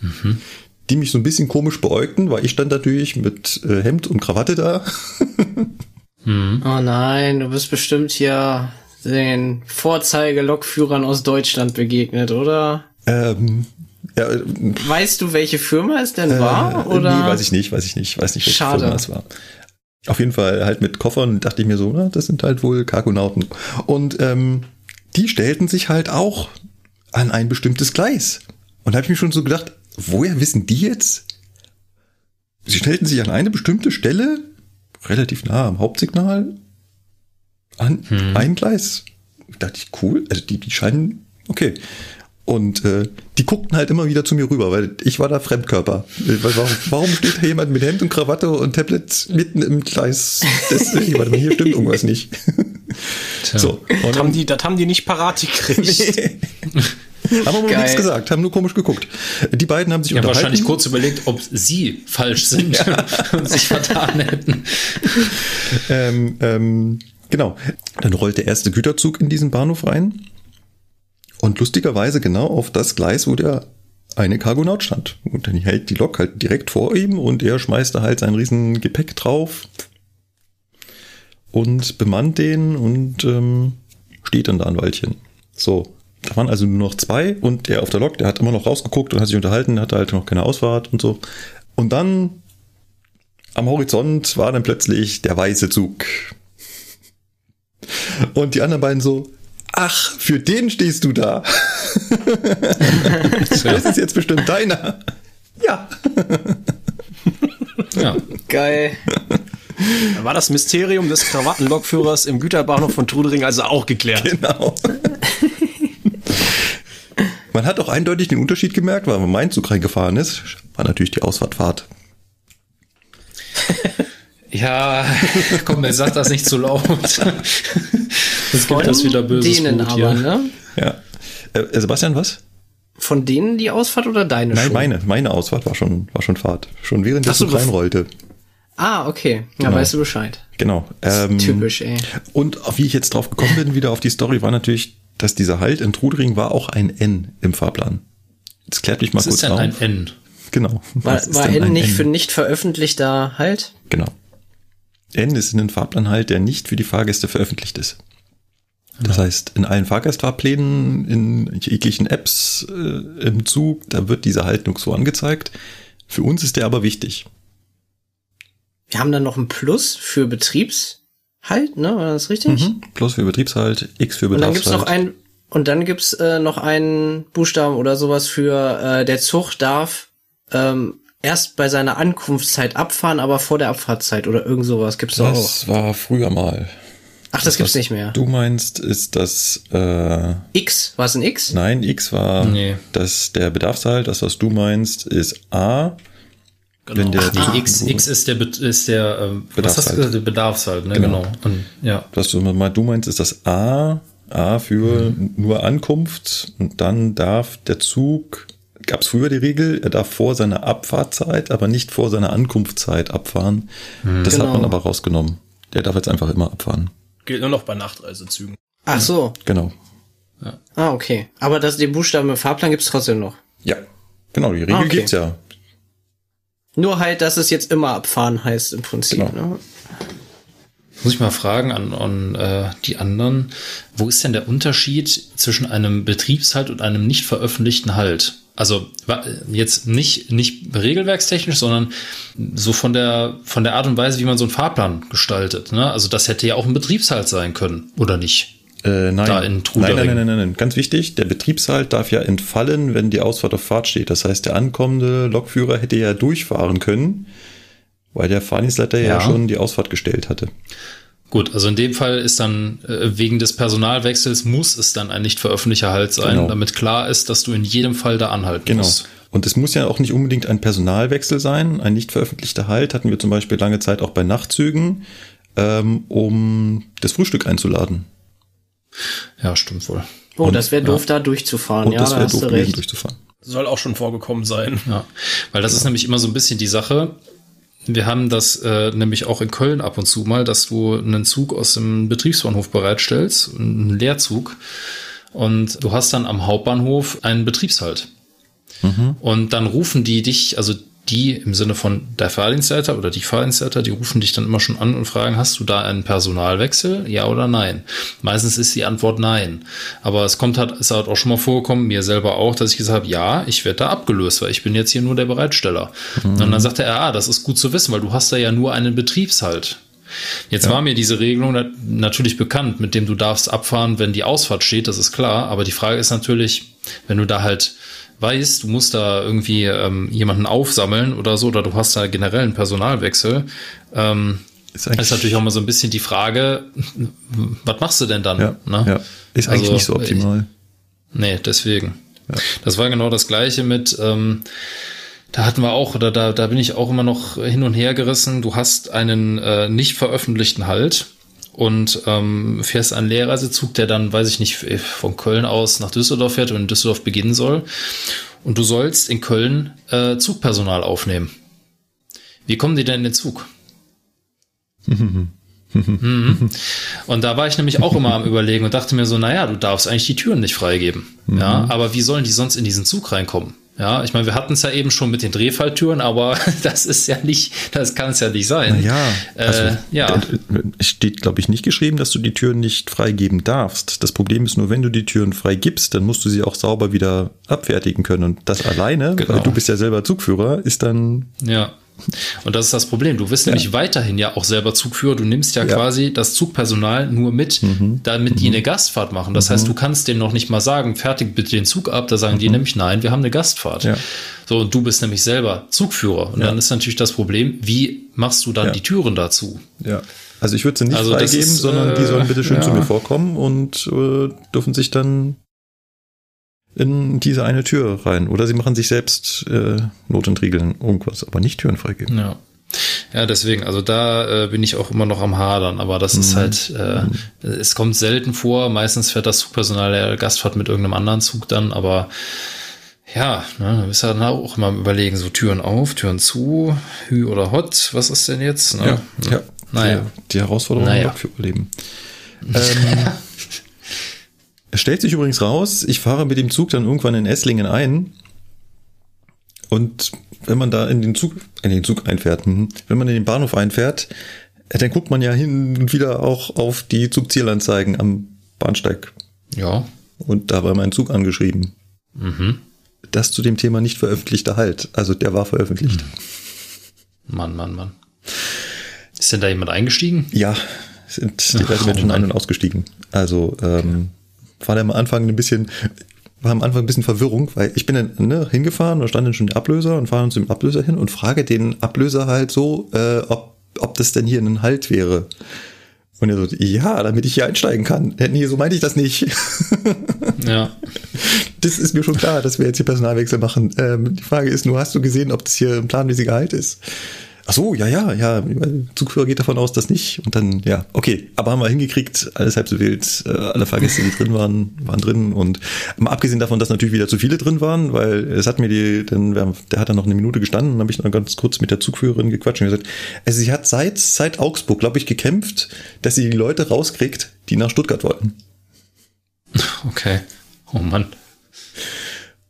mhm. die mich so ein bisschen komisch beäugten, weil ich stand natürlich mit äh, Hemd und Krawatte da. mhm. Oh nein, du bist bestimmt hier den Vorzeigelokführern aus Deutschland begegnet, oder? Ähm, ja, äh, weißt du, welche Firma es denn war? Äh, oder? Nee, weiß ich nicht, weiß ich nicht, weiß nicht, welche Schade. Firma es war. Auf jeden Fall halt mit Koffern dachte ich mir so, na, das sind halt wohl Kargonauten. Und ähm, die stellten sich halt auch an ein bestimmtes Gleis. Und da habe ich mir schon so gedacht, woher wissen die jetzt? Sie stellten sich an eine bestimmte Stelle, relativ nah am Hauptsignal, an hm. ein Gleis. Da dachte ich, cool, also die, die scheinen, okay. Und äh, die guckten halt immer wieder zu mir rüber, weil ich war da Fremdkörper. Warum, warum steht da jemand mit Hemd und Krawatte und Tablet mitten im Gleis? Das, warte mal, hier stimmt irgendwas nicht. So, das, haben die, das haben die nicht parat gekriegt. *laughs* Nee. Haben aber nichts gesagt, haben nur komisch geguckt. Die beiden haben sich ja, unterhalten. wahrscheinlich kurz überlegt, ob sie falsch sind ja. *laughs* und sich vertan hätten. Ähm, ähm, genau. Dann rollt der erste Güterzug in diesen Bahnhof rein. Und lustigerweise genau auf das Gleis, wo der eine Cargonaut stand. Und dann hält die Lok halt direkt vor ihm und er schmeißt da halt sein riesen Gepäck drauf und bemannt den und ähm, steht dann da ein Weilchen. So, da waren also nur noch zwei und der auf der Lok, der hat immer noch rausgeguckt und hat sich unterhalten, hatte halt noch keine Ausfahrt und so. Und dann am Horizont war dann plötzlich der weiße Zug. Und die anderen beiden so, ach, für den stehst du da. *laughs* das ist jetzt bestimmt deiner. Ja. ja. Geil. Da war das Mysterium des Krawattenlokführers im Güterbahnhof von Trudering also auch geklärt. Genau. *laughs* Man hat auch eindeutig den Unterschied gemerkt, weil man mein Zug reingefahren ist, war natürlich die Ausfahrtfahrt. *laughs* Ja, komm, er sagt das nicht zu laut. *laughs* Jetzt gibt das wieder böses denen Blut, aber, ja. ne? Ja. Äh, Sebastian, was? Von denen die Ausfahrt oder deine Nein, schon? meine. Meine Ausfahrt war schon, war schon Fahrt. Schon während der Zug reinrollte. Ah, okay. Ja, genau. weißt du Bescheid. Genau. Ähm, typisch, ey. Und wie ich jetzt drauf gekommen bin, wieder auf die Story, war natürlich, dass dieser Halt in Trudering war auch ein N im Fahrplan. Jetzt klärt mich mal Was kurz ist denn ein N? Genau. War, war N nicht N? für nicht veröffentlichter Halt? Genau. N ist ein Fahrplan halt, der nicht für die Fahrgäste veröffentlicht ist. Das heißt, in allen Fahrgastfahrplänen, in jeglichen Apps äh, im Zug, da wird dieser Halt so angezeigt. Für uns ist der aber wichtig. Wir haben dann noch ein Plus für Betriebshalt, ne? War das richtig? Mhm. Plus für Betriebshalt, X für Betriebshalt. Und dann gibt's noch ein und dann gibt's äh, noch einen Buchstaben oder sowas für äh, der Zug darf ähm, erst bei seiner Ankunftszeit abfahren, aber vor der Abfahrtszeit oder irgend sowas gibt's das auch. Das war früher mal. Ach, das, das gibt's nicht mehr. Du meinst, ist das äh, X? War es ein X? Nein, X war nee. das der Bedarfshalt. Das, was du meinst, ist A. Genau. Wenn der Ach, die X, X ist der ist der ähm, was hast du gesagt? Der Bedarfshalt, ne? Genau. genau. Und, ja. Was du, du meinst, ist das A. A für mhm. nur Ankunft und dann darf der Zug gab es früher die Regel, er darf vor seiner Abfahrtzeit, aber nicht vor seiner Ankunftszeit abfahren. Mhm. Das genau. hat man aber rausgenommen. Der darf jetzt einfach immer abfahren. Gilt nur noch bei Nachtreisezügen. Ach so. Genau. Ja. Ah, okay. Aber das, den Buchstaben im Fahrplan gibt's trotzdem noch. Ja, genau, die Regel ah, okay. gibt's ja. Nur halt, dass es jetzt immer abfahren heißt im Prinzip. Genau. Ne? Muss ich mal fragen an, an äh, die anderen, wo ist denn der Unterschied zwischen einem Betriebshalt und einem nicht veröffentlichten Halt? Also jetzt nicht, nicht regelwerkstechnisch, sondern so von der, von der Art und Weise, wie man so einen Fahrplan gestaltet. Ne? Also das hätte ja auch ein Betriebshalt sein können, oder nicht? Äh, nein. Da in nein, nein, nein, nein, nein. Ganz wichtig, der Betriebshalt darf ja entfallen, wenn die Ausfahrt auf Fahrt steht. Das heißt, der ankommende Lokführer hätte ja durchfahren können, weil der Fahrdienstleiter ja, ja schon die Ausfahrt gestellt hatte. Gut, also in dem Fall ist dann äh, wegen des Personalwechsels muss es dann ein nicht veröffentlichter Halt sein, genau. damit klar ist, dass du in jedem Fall da anhalten genau. musst. Und es muss ja auch nicht unbedingt ein Personalwechsel sein. Ein nicht veröffentlichter Halt hatten wir zum Beispiel lange Zeit auch bei Nachtzügen, ähm, um das Frühstück einzuladen. Ja, stimmt wohl. Oh, und, das wäre doof, ja. da durchzufahren. Und ja, das wäre doof gewesen, durchzufahren. Soll auch schon vorgekommen sein. Ja, weil das ja. ist nämlich immer so ein bisschen die Sache. Wir haben das äh, nämlich auch in Köln ab und zu mal, dass du einen Zug aus dem Betriebsbahnhof bereitstellst, einen Leerzug, und du hast dann am Hauptbahnhof einen Betriebshalt. Mhm. Und dann rufen die dich, also die im Sinne von der Fahrdienstleiter oder die Fahrdienstleiter, die rufen dich dann immer schon an und fragen, hast du da einen Personalwechsel? Ja oder nein? Meistens ist die Antwort nein. Aber es kommt halt, ist halt auch schon mal vorgekommen, mir selber auch, dass ich gesagt habe, ja, ich werde da abgelöst, weil ich bin jetzt hier nur der Bereitsteller. Mhm. Und dann sagte er, ah, das ist gut zu wissen, weil du hast da ja nur einen Betriebshalt. Jetzt ja. war mir diese Regelung natürlich bekannt, mit dem du darfst abfahren, wenn die Ausfahrt steht, das ist klar. Aber die Frage ist natürlich, wenn du da halt weißt, du musst da irgendwie ähm, jemanden aufsammeln oder so, oder du hast da generell einen Personalwechsel, ähm, ist, ist, natürlich auch mal so ein bisschen die Frage, was machst du denn dann? Ja, ne? ja. Ist eigentlich also, nicht so optimal. Nee, deswegen. Ja. Das war genau das gleiche mit, ähm, da hatten wir auch, oder da, da bin ich auch immer noch hin und her gerissen. Du hast einen äh, nicht veröffentlichten Halt und ähm, fährst einen Lehrreisezug, der dann, weiß ich nicht, von Köln aus nach Düsseldorf fährt und in Düsseldorf beginnen soll. Und du sollst in Köln äh, Zugpersonal aufnehmen. Wie kommen die denn in den Zug? *laughs* mhm. Und da war ich nämlich auch immer am Überlegen und dachte mir so, naja, du darfst eigentlich die Türen nicht freigeben. Mhm. Ja, aber wie sollen die sonst in diesen Zug reinkommen? Ja, ich meine, wir hatten es ja eben schon mit den Drehfalltüren, aber *laughs* das ist ja nicht, das kann es ja nicht sein. Ja, also, äh, ja. Es steht, glaube ich, nicht geschrieben, dass du die Türen nicht freigeben darfst. Das Problem ist nur, wenn du die Türen freigibst, dann musst du sie auch sauber wieder abfertigen können. Und das alleine, genau. weil du bist ja selber Zugführer, ist dann ja. Und das ist das Problem. Du bist ja. nämlich weiterhin ja auch selber Zugführer. Du nimmst ja, ja. quasi das Zugpersonal nur mit, mhm. damit die mhm. eine Gastfahrt machen. Das mhm. heißt, du kannst denen noch nicht mal sagen, fertig bitte den Zug ab. Da sagen die mhm. nämlich, nein, wir haben eine Gastfahrt. Ja. So, und du bist nämlich selber Zugführer. Und dann ist natürlich das Problem, wie machst du dann die Türen dazu? Ja. Also ich würde sie nicht also freigeben, ist, sondern die sollen bitte schön zu mir vorkommen und äh, dürfen sich dann in diese eine Tür rein. Oder sie machen sich selbst äh, Notentriegeln, irgendwas, aber nicht Türen freigeben. Ja. Ja, deswegen, also da äh, bin ich auch immer noch am Hadern, aber das mhm. ist halt, äh, mhm. es kommt selten vor. Meistens fährt das Zugpersonal der Gastfahrt mit irgendeinem anderen Zug dann, aber ja, ne, da bist du dann auch immer am überlegen, so Türen auf, Türen zu, Hü oder Hot, was ist denn jetzt? Ne? Ja, ja. Naja. Die, die Herausforderung naja. für Überleben. Ähm, *laughs* stellt sich übrigens raus, ich fahre mit dem Zug dann irgendwann in Esslingen ein. Und wenn man da in den Zug, in den Zug einfährt, hm, wenn man in den Bahnhof einfährt, äh, dann guckt man ja hin und wieder auch auf die Zugzielanzeigen am Bahnsteig. Ja. Und da war mein Zug angeschrieben. Mhm. Das zu dem Thema nicht veröffentlichte Halt. Also der war veröffentlicht. Hm. Mann, Mann, Mann. Ist denn da jemand eingestiegen? Ja, sind diverse Menschen ein- und ausgestiegen. Also ähm, war da am Anfang ein bisschen, war am Anfang ein bisschen Verwirrung, weil ich bin dann ne, hingefahren und stand dann schon der Ablöser und fahre dann zu dem Ablöser hin und frage den Ablöser halt so, äh, ob, ob das denn hier ein Halt wäre. Und er so, ja, damit ich hier einsteigen kann. Nee, so meinte ich das nicht. *laughs* Ja. Das ist mir schon klar, dass wir jetzt hier Personalwechsel machen. Ähm, die Frage ist nur, hast du gesehen, ob das hier ein planmäßiger Halt ist? Ach so, ja, ja, ja. Zugführer geht davon aus, dass nicht. Und dann, ja, okay. Aber haben wir hingekriegt, alles halb so wild. Äh, alle Fahrgäste, die drin waren, waren drin. Und mal abgesehen davon, dass natürlich wieder zu viele drin waren, weil es hat mir die, dann, der hat dann noch eine Minute gestanden, dann habe ich noch ganz kurz mit der Zugführerin gequatscht und gesagt, also sie hat seit, seit Augsburg, glaube ich, gekämpft, dass sie die Leute rauskriegt, die nach Stuttgart wollten. Okay. Oh Mann.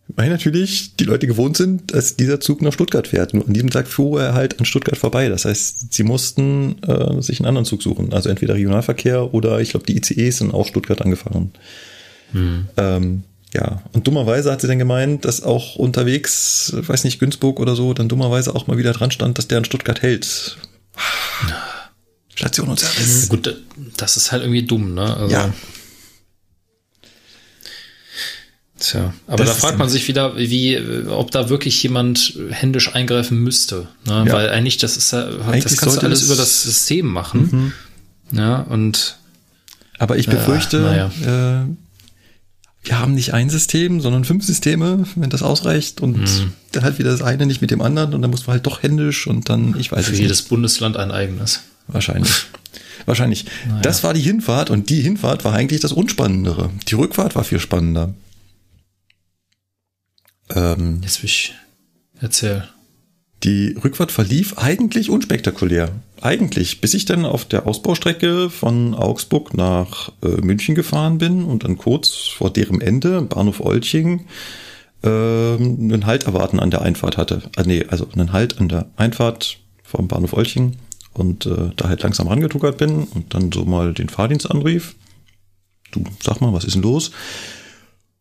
Weil natürlich die Leute gewohnt sind, dass dieser Zug nach Stuttgart fährt. Nur an diesem Tag fuhr er halt an Stuttgart vorbei. Das heißt, sie mussten äh, sich einen anderen Zug suchen. Also entweder Regionalverkehr oder ich glaube, die ICEs sind auch Stuttgart angefahren. Hm. Ähm, ja, und dummerweise hat sie dann gemeint, dass auch unterwegs, weiß nicht, Günzburg oder so, dann dummerweise auch mal wieder dran stand, dass der in Stuttgart hält. Station und Service. Gut, das ist halt irgendwie dumm, ne? Also, ja. Tja, aber das da fragt man sich wieder, wie, ob da wirklich jemand händisch eingreifen müsste. Ne? Ja. Weil eigentlich, das ist ja, das kannst du alles über das System machen. Mhm. Ja, und. Aber ich befürchte, ja, ja. Äh, wir haben nicht ein System, sondern fünf Systeme, wenn das ausreicht und mhm. dann halt wieder das eine nicht mit dem anderen und dann muss man halt doch händisch und dann, ich weiß Für es jedes nicht. Bundesland ein eigenes. Wahrscheinlich. *laughs* Wahrscheinlich. Naja. Das war die Hinfahrt und die Hinfahrt war eigentlich das Unspannendere. Die Rückfahrt war viel spannender. Ähm, Jetzt will ich erzähl. Die Rückfahrt verlief eigentlich unspektakulär. Eigentlich, bis ich dann auf der Ausbaustrecke von Augsburg nach äh, München gefahren bin und dann kurz vor deren Ende, Bahnhof Olching, äh, einen Halt erwarten an der Einfahrt hatte. Ah, nee, also einen Halt an der Einfahrt vom Bahnhof Olching und äh, da halt langsam rangetuckert bin und dann so mal den Fahrdienst anrief. Du, sag mal, was ist denn los?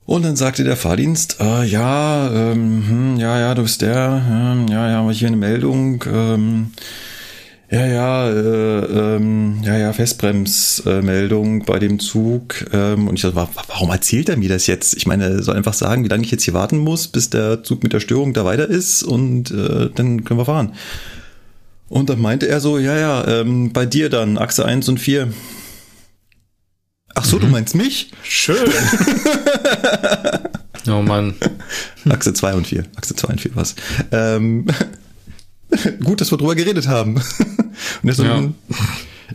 Und dann sagte der Fahrdienst, äh, ja, ähm, hm, ja, ja, du bist der, ähm, ja, ja, aber hier eine Meldung, ähm, ja, ja, äh, ähm, ja, ja, Festbremsmeldung äh, bei dem Zug. Ähm, und ich dachte, warum erzählt er mir das jetzt? Ich meine, er soll einfach sagen, wie lange ich jetzt hier warten muss, bis der Zug mit der Störung da weiter ist und äh, dann können wir fahren. Und dann meinte er so, ja, ja, ähm, bei dir dann, Achse 1 und 4. Ach so, mhm. du meinst mich? Schön. *laughs* oh Mann. Achse 2 und 4. Achse 2 und 4 was. Ähm, *laughs* gut, dass wir drüber geredet haben. und so, ja.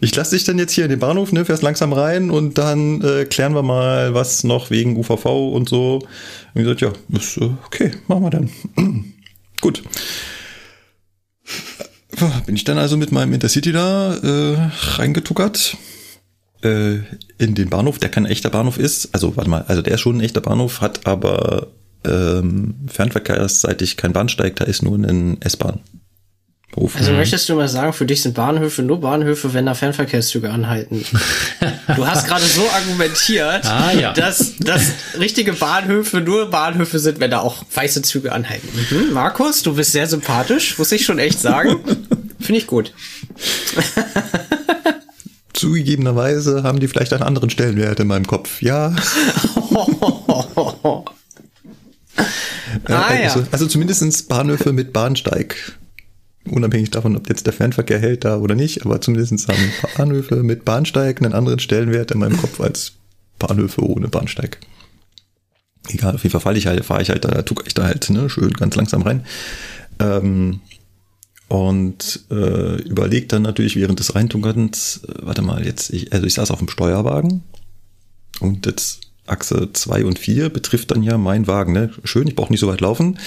Ich lasse dich dann jetzt hier in den Bahnhof, ne, fährst langsam rein und dann äh, klären wir mal, was noch wegen UVV und so. Und ich gesagt, ja, ist, äh, okay, machen wir dann. *clears throat* gut. Bin ich dann also mit meinem Intercity da äh, reingetuckert äh, in den Bahnhof, der kein echter Bahnhof ist. Also warte mal, also der ist schon ein echter Bahnhof, hat aber ähm, fernverkehrsseitig kein Bahnsteig, da ist nur ein S-Bahn. Also möchtest du mal sagen, für dich sind Bahnhöfe nur Bahnhöfe, wenn da Fernverkehrszüge anhalten? *laughs* Du hast gerade so argumentiert, ah, ja. dass, dass richtige Bahnhöfe nur Bahnhöfe sind, wenn da auch weiße Züge anhalten. Mhm. Markus, du bist sehr sympathisch, muss ich schon echt sagen. *laughs* Finde ich gut. Zugegebenerweise haben die vielleicht einen anderen Stellenwert in meinem Kopf. Ja. *laughs* ah, also, also zumindest Bahnhöfe mit Bahnsteig. Unabhängig davon, ob jetzt der Fernverkehr hält da oder nicht, aber zumindest haben Bahnhöfe mit Bahnsteig einen anderen Stellenwert in meinem Kopf als Bahnhöfe ohne Bahnsteig. Egal, auf jeden Fall fahre ich halt, fahre ich halt da, tuck ich da halt, ne, schön ganz langsam rein. Ähm, und äh, überlegt dann natürlich während des Reintunkerns, äh, warte mal, jetzt, ich, also ich saß auf dem Steuerwagen und jetzt Achse 2 und 4 betrifft dann ja mein Wagen. Ne? Schön, ich brauche nicht so weit laufen.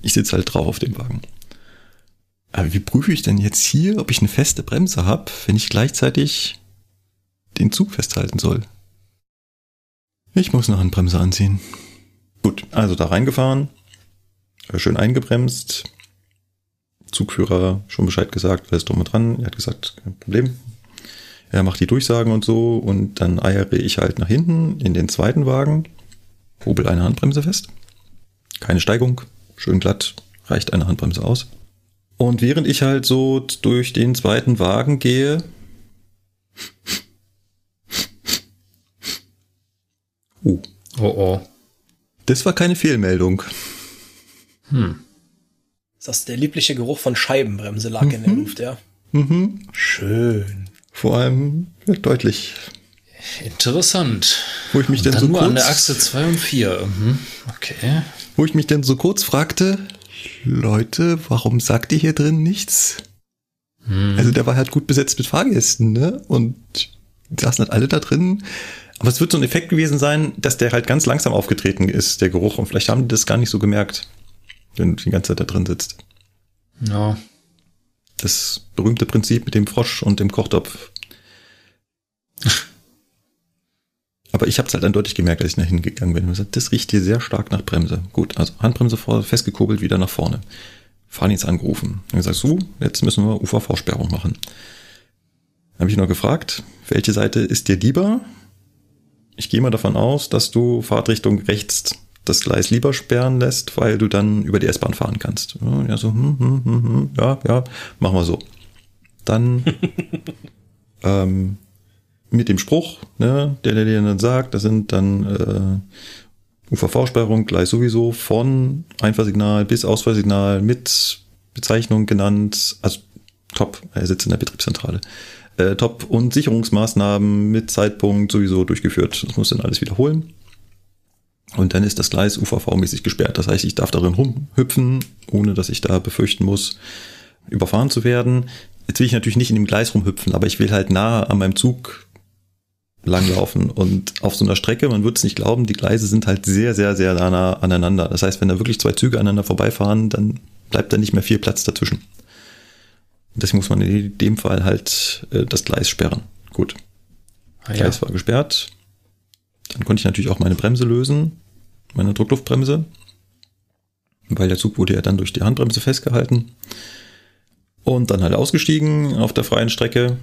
Ich sitze halt drauf auf dem Wagen. Aber wie prüfe ich denn jetzt hier, ob ich eine feste Bremse habe, wenn ich gleichzeitig den Zug festhalten soll? Ich muss eine Handbremse anziehen. Gut, also da reingefahren, schön eingebremst, Zugführer schon Bescheid gesagt, alles drum und dran. Er hat gesagt, kein Problem. Er macht die Durchsagen und so und dann eiere ich halt nach hinten in den zweiten Wagen, hobel eine Handbremse fest. Keine Steigung, schön glatt, reicht eine Handbremse aus. Und während ich halt so durch den zweiten Wagen gehe, uh. Oh oh. Das war keine Fehlmeldung. Hm. Das der liebliche Geruch von Scheibenbremse lag mhm. in der mhm. Luft, ja. Mhm. Schön. Vor allem ja, deutlich. Interessant. Wo ich mich denn so nur kurz, an der Achse 2 und 4. Mhm. Okay. Wo ich mich denn so kurz fragte, Leute, warum sagt ihr hier drin nichts? Mhm. Also der war halt gut besetzt mit Fahrgästen, ne? Und die saßen halt alle da drin. Aber es wird so ein Effekt gewesen sein, dass der halt ganz langsam aufgetreten ist, der Geruch. Und vielleicht haben die das gar nicht so gemerkt wenn du die ganze Zeit da drin sitzt. Ja. Das berühmte Prinzip mit dem Frosch und dem Kochtopf. *laughs* Aber ich habe es halt eindeutig gemerkt, als ich nach hinten gegangen bin. Und gesagt, das riecht hier sehr stark nach Bremse. Gut, also Handbremse vor, festgekurbelt, wieder nach vorne. Fahren jetzt angerufen. Und gesagt, so, jetzt müssen wir UVV-Sperrung machen. Habe ich noch gefragt, welche Seite ist dir lieber? Ich gehe mal davon aus, dass du Fahrtrichtung rechts das Gleis lieber sperren lässt, weil du dann über die S-Bahn fahren kannst. Ja, so, hm, hm, hm, hm, ja, ja, machen wir so. Dann *laughs* ähm, mit dem Spruch, ne, der, der dir dann sagt, das sind dann äh, UVV-Sperrung gleich sowieso von Einfahrsignal bis Ausfallsignal mit Bezeichnung genannt, also top, er sitzt in der Betriebszentrale. Äh, top und Sicherungsmaßnahmen mit Zeitpunkt sowieso durchgeführt. Das muss dann alles wiederholen. Und dann ist das Gleis UVV-mäßig gesperrt. Das heißt, ich darf darin rumhüpfen, ohne dass ich da befürchten muss, überfahren zu werden. Jetzt will ich natürlich nicht in dem Gleis rumhüpfen, aber ich will halt nah an meinem Zug langlaufen. Und auf so einer Strecke, man wird es nicht glauben, die Gleise sind halt sehr, sehr, sehr nah aneinander. Das heißt, wenn da wirklich zwei Züge aneinander vorbeifahren, dann bleibt da nicht mehr viel Platz dazwischen. Und deswegen muss man in dem Fall halt äh, das Gleis sperren. Gut. Ah, ja. Gleis war gesperrt. Dann konnte ich natürlich auch meine Bremse lösen, meine Druckluftbremse, weil der Zug wurde ja dann durch die Handbremse festgehalten. Und dann halt ausgestiegen auf der freien Strecke,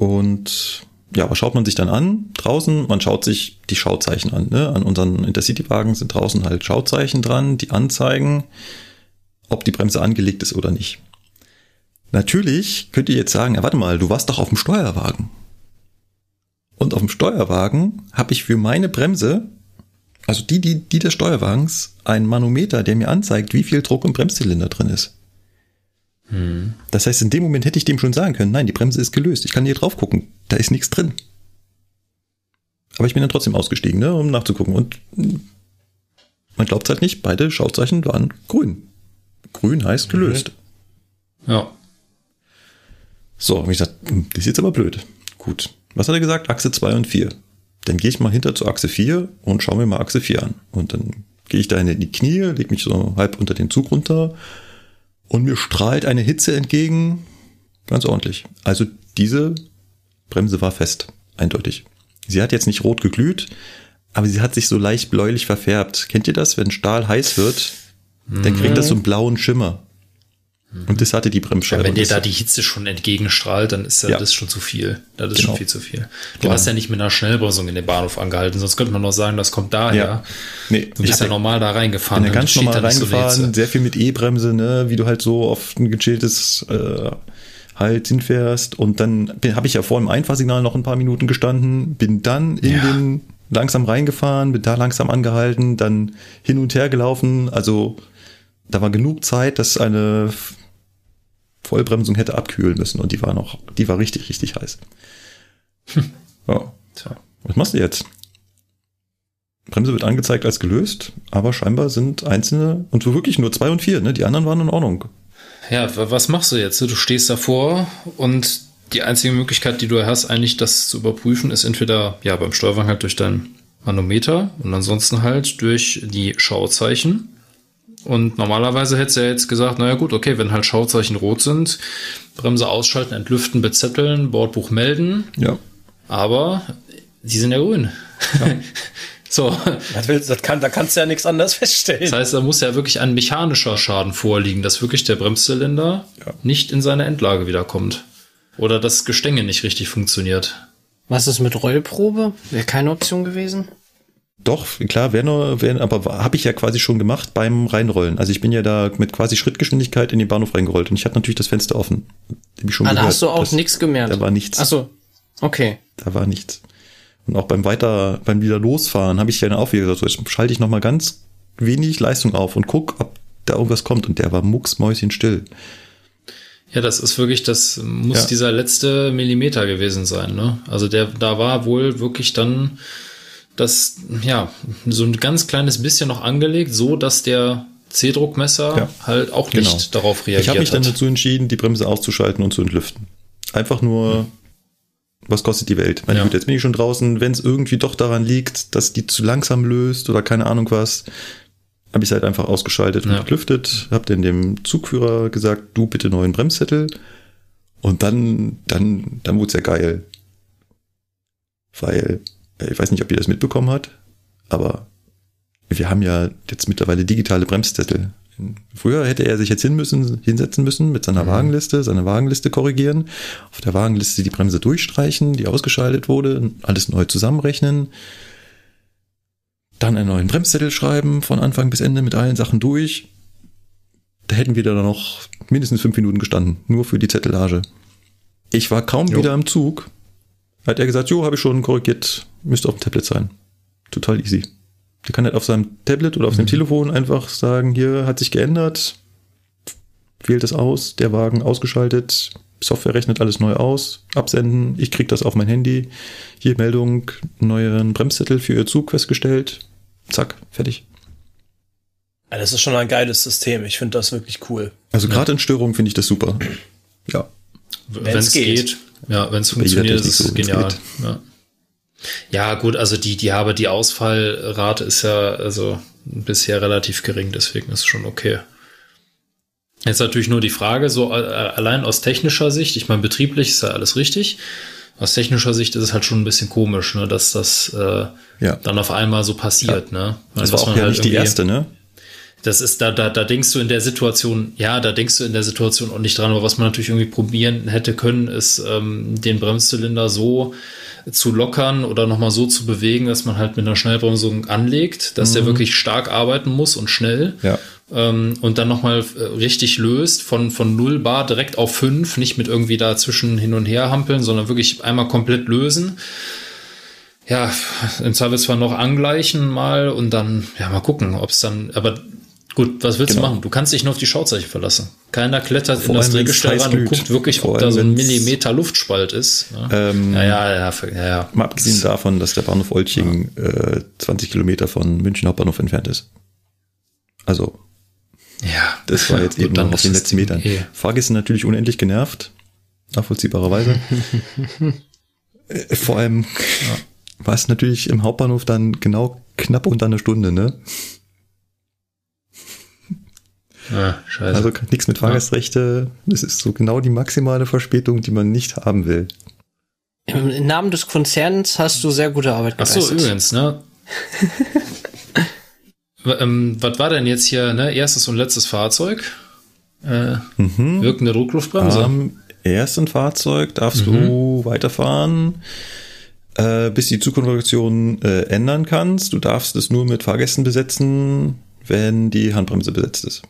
und ja, was schaut man sich dann an? Draußen, man schaut sich die Schauzeichen an. Ne? An unseren Intercity-Wagen sind draußen halt Schauzeichen dran, die anzeigen, ob die Bremse angelegt ist oder nicht. Natürlich könnt ihr jetzt sagen, ja, warte mal, du warst doch auf dem Steuerwagen. Und auf dem Steuerwagen habe ich für meine Bremse, also die, die, die des Steuerwagens, einen Manometer, der mir anzeigt, wie viel Druck im Bremszylinder drin ist. Hm. Das heißt, in dem Moment hätte ich dem schon sagen können, nein, die Bremse ist gelöst. Ich kann hier drauf gucken. Da ist nichts drin. Aber ich bin dann trotzdem ausgestiegen, ne, um nachzugucken. Und man glaubt halt nicht, beide Schauzeichen waren grün. Grün heißt gelöst. Ja. So, habe ich gesagt, hm, das ist jetzt aber blöd. Gut. Was hat er gesagt? Achse 2 und 4. Dann gehe ich mal hinter zur Achse 4 und schaue mir mal Achse 4 an. Und dann gehe ich da in die Knie, lege mich so halb unter den Zug runter und mir strahlt eine Hitze entgegen. Ganz ordentlich. Also diese Bremse war fest, eindeutig. Sie hat jetzt nicht rot geglüht, aber sie hat sich so leicht bläulich verfärbt. Kennt ihr das? Wenn Stahl heiß wird, dann kriegt das so einen blauen Schimmer. Und das hatte die Bremsscheibe. Ja, wenn dir da die Hitze schon entgegenstrahlt, dann ist ja, ja. das schon zu viel. Das ist genau. schon viel zu viel. Du genau. hast ja nicht mit einer Schnellbremsung in den Bahnhof angehalten, sonst könnte man noch sagen, das kommt daher. Ja. Nee, du bist ja normal da reingefahren. Bin ja ganz normal reingefahren, so sehr viel mit E-Bremse, ne, wie du halt so auf ein gechilltes äh, halt hinfährst. Und dann habe ich ja vor dem Einfahrsignal noch ein paar Minuten gestanden, bin dann in ja. den langsam reingefahren, bin da langsam angehalten, dann hin und her gelaufen. Also da war genug Zeit, dass eine Vollbremsung hätte abkühlen müssen und die war noch, die war richtig, richtig heiß. Hm. Ja. Tja. Was machst du jetzt? Bremse wird angezeigt als gelöst, aber scheinbar sind einzelne und wirklich nur zwei und vier, ne? Die anderen waren in Ordnung. Ja, was machst du jetzt? Du stehst davor und die einzige Möglichkeit, die du hast, eigentlich das zu überprüfen, ist entweder ja beim Steuerwagen halt durch dein Manometer und ansonsten halt durch die Schauzeichen. Und normalerweise hätte sie ja jetzt gesagt, naja gut, okay, wenn halt Schauzeichen rot sind, Bremse ausschalten, entlüften, bezetteln, Bordbuch melden. Ja. Aber die sind ja grün. Ja. *laughs* so. Das, willst, das kann, da kannst du ja nichts anderes feststellen. Das heißt, da muss ja wirklich ein mechanischer Schaden vorliegen, dass wirklich der Bremszylinder ja. nicht in seine Endlage wiederkommt. Oder das Gestänge nicht richtig funktioniert. Was ist mit Rollprobe? Wäre keine Option gewesen? Doch, klar, wäre nur, wär, aber habe ich ja quasi schon gemacht beim Reinrollen. Also ich bin ja da mit quasi Schrittgeschwindigkeit in den Bahnhof reingerollt und ich hatte natürlich das Fenster offen. Ich schon ah, gehört, da hast du auch nichts gemerkt. Da war nichts. Ach so, okay. Da war nichts. Und auch beim weiter, beim wieder losfahren habe ich ja dann auch wieder gesagt, so jetzt schalte ich noch mal ganz wenig Leistung auf und guck, ob da irgendwas kommt. Und der war mucksmäuschenstill. Ja, das ist wirklich, das muss ja. dieser letzte Millimeter gewesen sein. Ne? Also der, da war wohl wirklich dann das, ja, so ein ganz kleines bisschen noch angelegt, so dass der C-Druckmesser ja, halt auch nicht genau. darauf reagiert Ich habe mich dann dazu entschieden, die Bremse auszuschalten und zu entlüften. Einfach nur, was kostet die Welt? Meine ja. Güte, jetzt bin ich schon draußen. Wenn es irgendwie doch daran liegt, dass die zu langsam löst oder keine Ahnung was, habe ich es halt einfach ausgeschaltet und ja. entlüftet. Habe dann dem Zugführer gesagt, du bitte neuen Bremszettel. Und dann, dann, dann wurde es ja geil. weil ich weiß nicht, ob ihr das mitbekommen habt, aber wir haben ja jetzt mittlerweile digitale Bremszettel. Früher hätte er sich jetzt hin müssen, hinsetzen müssen mit seiner mhm. Wagenliste, seine Wagenliste korrigieren, auf der Wagenliste die Bremse durchstreichen, die ausgeschaltet wurde, alles neu zusammenrechnen, dann einen neuen Bremszettel schreiben, von Anfang bis Ende mit allen Sachen durch. Da hätten wir da noch mindestens fünf Minuten gestanden, nur für die Zettelage. Ich war kaum jo. wieder im Zug. Hat er gesagt, jo, habe ich schon korrigiert, müsste auf dem Tablet sein. Total easy. Der kann halt auf seinem Tablet oder auf mhm. seinem Telefon einfach sagen, hier hat sich geändert, wählt es aus, der Wagen ausgeschaltet, Software rechnet alles neu aus, absenden, ich krieg das auf mein Handy, hier Meldung, neuen Bremszettel für Ihr Zug festgestellt, zack, fertig. Ja, das ist schon ein geiles System, ich finde das wirklich cool. Also gerade in Störungen finde ich das super. Ja. Wenn es geht. geht. Ja, wenn es funktioniert, ist es so, genial. Ja. Ja, gut, also die, die habe, die Ausfallrate ist ja also bisher relativ gering, deswegen ist es schon okay. Jetzt natürlich nur die Frage, so äh, allein aus technischer Sicht, ich meine, betrieblich ist ja alles richtig. Aus technischer Sicht ist es halt schon ein bisschen komisch, ne, dass das äh, ja. dann auf einmal so passiert, ne? Das war auch ja halt nicht die erste, ne? Das ist, da, da, da denkst du in der Situation, ja, da denkst du in der Situation auch nicht dran, aber was man natürlich irgendwie probieren hätte können, ist ähm, den Bremszylinder so zu lockern oder nochmal so zu bewegen, dass man halt mit einer Schnellbremsung anlegt, dass mhm. der wirklich stark arbeiten muss und schnell. Ja. Ähm, und dann nochmal äh, richtig löst von, von 0 Bar direkt auf 5, nicht mit irgendwie dazwischen hin und her hampeln, sondern wirklich einmal komplett lösen. Ja, im Zweifelsfall noch angleichen mal und dann, ja, mal gucken, ob es dann, aber Gut, was willst genau. du machen? Du kannst dich nur auf die Schauzeichen verlassen. Keiner klettert Vor in das Drehgestell ran und guckt wirklich, ob da so ein Millimeter Luftspalt ist. Ne? Ähm, ja, ja, ja, ja, ja. Mal abgesehen davon, dass der Bahnhof Olching ja. äh, 20 Kilometer von München Hauptbahnhof entfernt ist. Also, ja, das war jetzt Gut, eben noch auf den letzten Metern. Eh. Fahrgäste natürlich unendlich genervt, nachvollziehbarerweise. *laughs* äh, vor allem ja. war es natürlich im Hauptbahnhof dann genau knapp unter einer Stunde, ne? Ah, scheiße. Also nichts mit Fahrgastrechte. Das ist so genau die maximale Verspätung, die man nicht haben will. Im Namen des Konzerns hast du sehr gute Arbeit geleistet. Ach so, übrigens, ne? *laughs* ähm, was war denn jetzt hier, ne? Erstes und letztes Fahrzeug? Äh, mhm. Wirkende Druckluftbremse. Am ersten Fahrzeug darfst mhm. du weiterfahren, äh, bis die Zugkonfiguration äh, ändern kannst. Du darfst es nur mit Fahrgästen besetzen, wenn die Handbremse besetzt ist.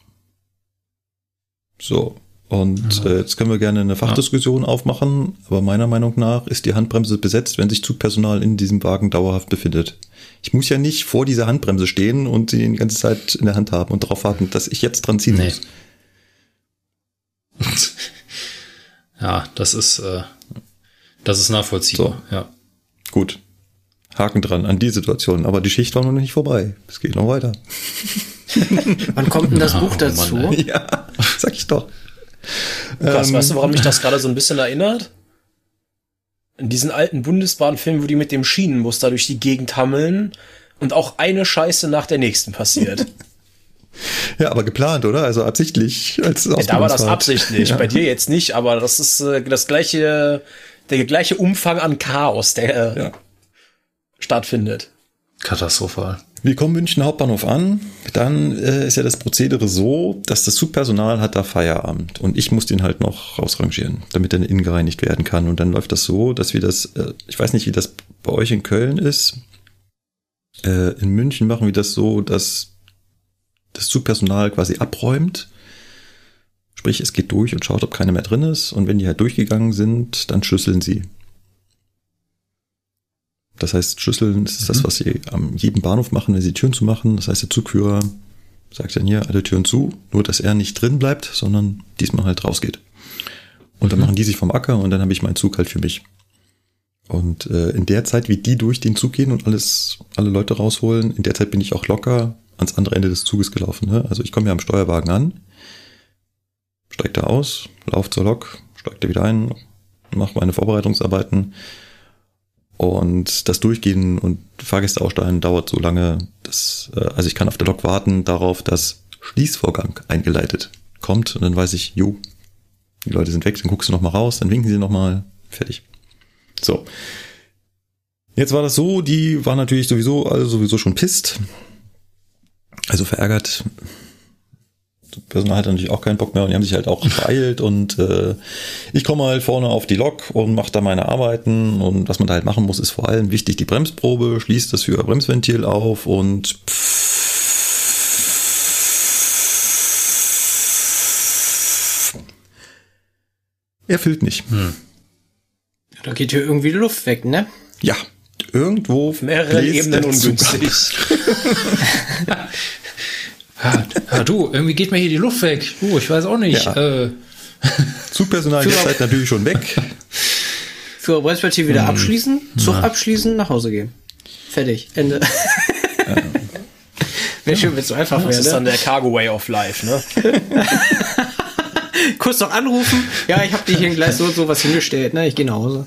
So. Und äh, jetzt können wir gerne eine Fachdiskussion ja. aufmachen, aber meiner Meinung nach ist die Handbremse besetzt, wenn sich Zugpersonal in diesem Wagen dauerhaft befindet. Ich muss ja nicht vor dieser Handbremse stehen und sie die ganze Zeit in der Hand haben und darauf warten, dass ich jetzt dran ziehen nee. muss. *laughs* ja, das ist, äh, das ist nachvollziehbar, so. ja. Gut. Haken dran an die Situation, aber die Schicht war noch nicht vorbei. Es geht noch weiter. *laughs* Wann kommt denn das Buch dazu? Mann, ja, *laughs* sag ich doch. Krass, ähm, weißt du, warum mich das gerade so ein bisschen erinnert? In diesen alten Bundesbahnfilmen, wo die mit dem Schienenmuster durch die Gegend hammeln und auch eine Scheiße nach der nächsten passiert. *laughs* ja, aber geplant, oder? Also absichtlich. Als ja, da war das absichtlich. Ja. Bei dir jetzt nicht, aber das ist äh, das gleiche, der gleiche Umfang an Chaos, der ja. Stattfindet. Katastrophal. Wir kommen München Hauptbahnhof an, dann äh, ist ja das Prozedere so, dass das Zugpersonal hat da Feierabend und ich muss den halt noch rausrangieren, damit er innen gereinigt werden kann. Und dann läuft das so, dass wir das, äh, ich weiß nicht, wie das bei euch in Köln ist. Äh, in München machen wir das so, dass das Zugpersonal quasi abräumt. Sprich, es geht durch und schaut, ob keiner mehr drin ist. Und wenn die halt durchgegangen sind, dann schlüsseln sie. Das heißt, Schlüsseln ist mhm. das, was sie am jedem Bahnhof machen, wenn sie Türen zu machen. Das heißt, der Zugführer sagt dann hier alle Türen zu, nur dass er nicht drin bleibt, sondern diesmal halt rausgeht. Und dann mhm. machen die sich vom Acker und dann habe ich meinen Zug halt für mich. Und äh, in der Zeit, wie die durch den Zug gehen und alles, alle Leute rausholen, in der Zeit bin ich auch locker ans andere Ende des Zuges gelaufen. Ne? Also ich komme ja am Steuerwagen an, steig da aus, lauf zur Lok, steig da wieder ein, mache meine Vorbereitungsarbeiten und das Durchgehen und Fahrgäste aussteigen dauert so lange, dass, äh, also ich kann auf der Lok warten darauf, dass Schließvorgang eingeleitet kommt und dann weiß ich, jo, die Leute sind weg, dann guckst du nochmal raus, dann winken sie nochmal, fertig. So. Jetzt war das so, die waren natürlich sowieso alle sowieso schon pisst. Also verärgert. Personal hatte natürlich auch keinen Bock mehr und die haben sich halt auch beeilt und äh, ich komme halt vorne auf die Lok und mache da meine Arbeiten und was man da halt machen muss, ist vor allem wichtig die Bremsprobe, schließt das Führerbremsventil auf und er füllt nicht. Hm. Da geht hier irgendwie die Luft weg, ne? Ja, irgendwo mehrere Ebenen ungünstig. *laughs* ja, ja, du, irgendwie geht mir hier die Luft weg. Du, ich weiß auch nicht. Ja. Äh. Zugpersonal ist halt natürlich schon weg. Für Westpartie wieder hm. abschließen, Zug ja. abschließen, nach Hause gehen. Fertig. Ende. Ja. Wäre schön, wenn es so einfach wäre. Das ist dann der Cargo Way of Life, ne? *laughs* Kurz noch anrufen. Ja, ich habe dich hier gleich so so was hingestellt, ne? Ich gehe nach Hause.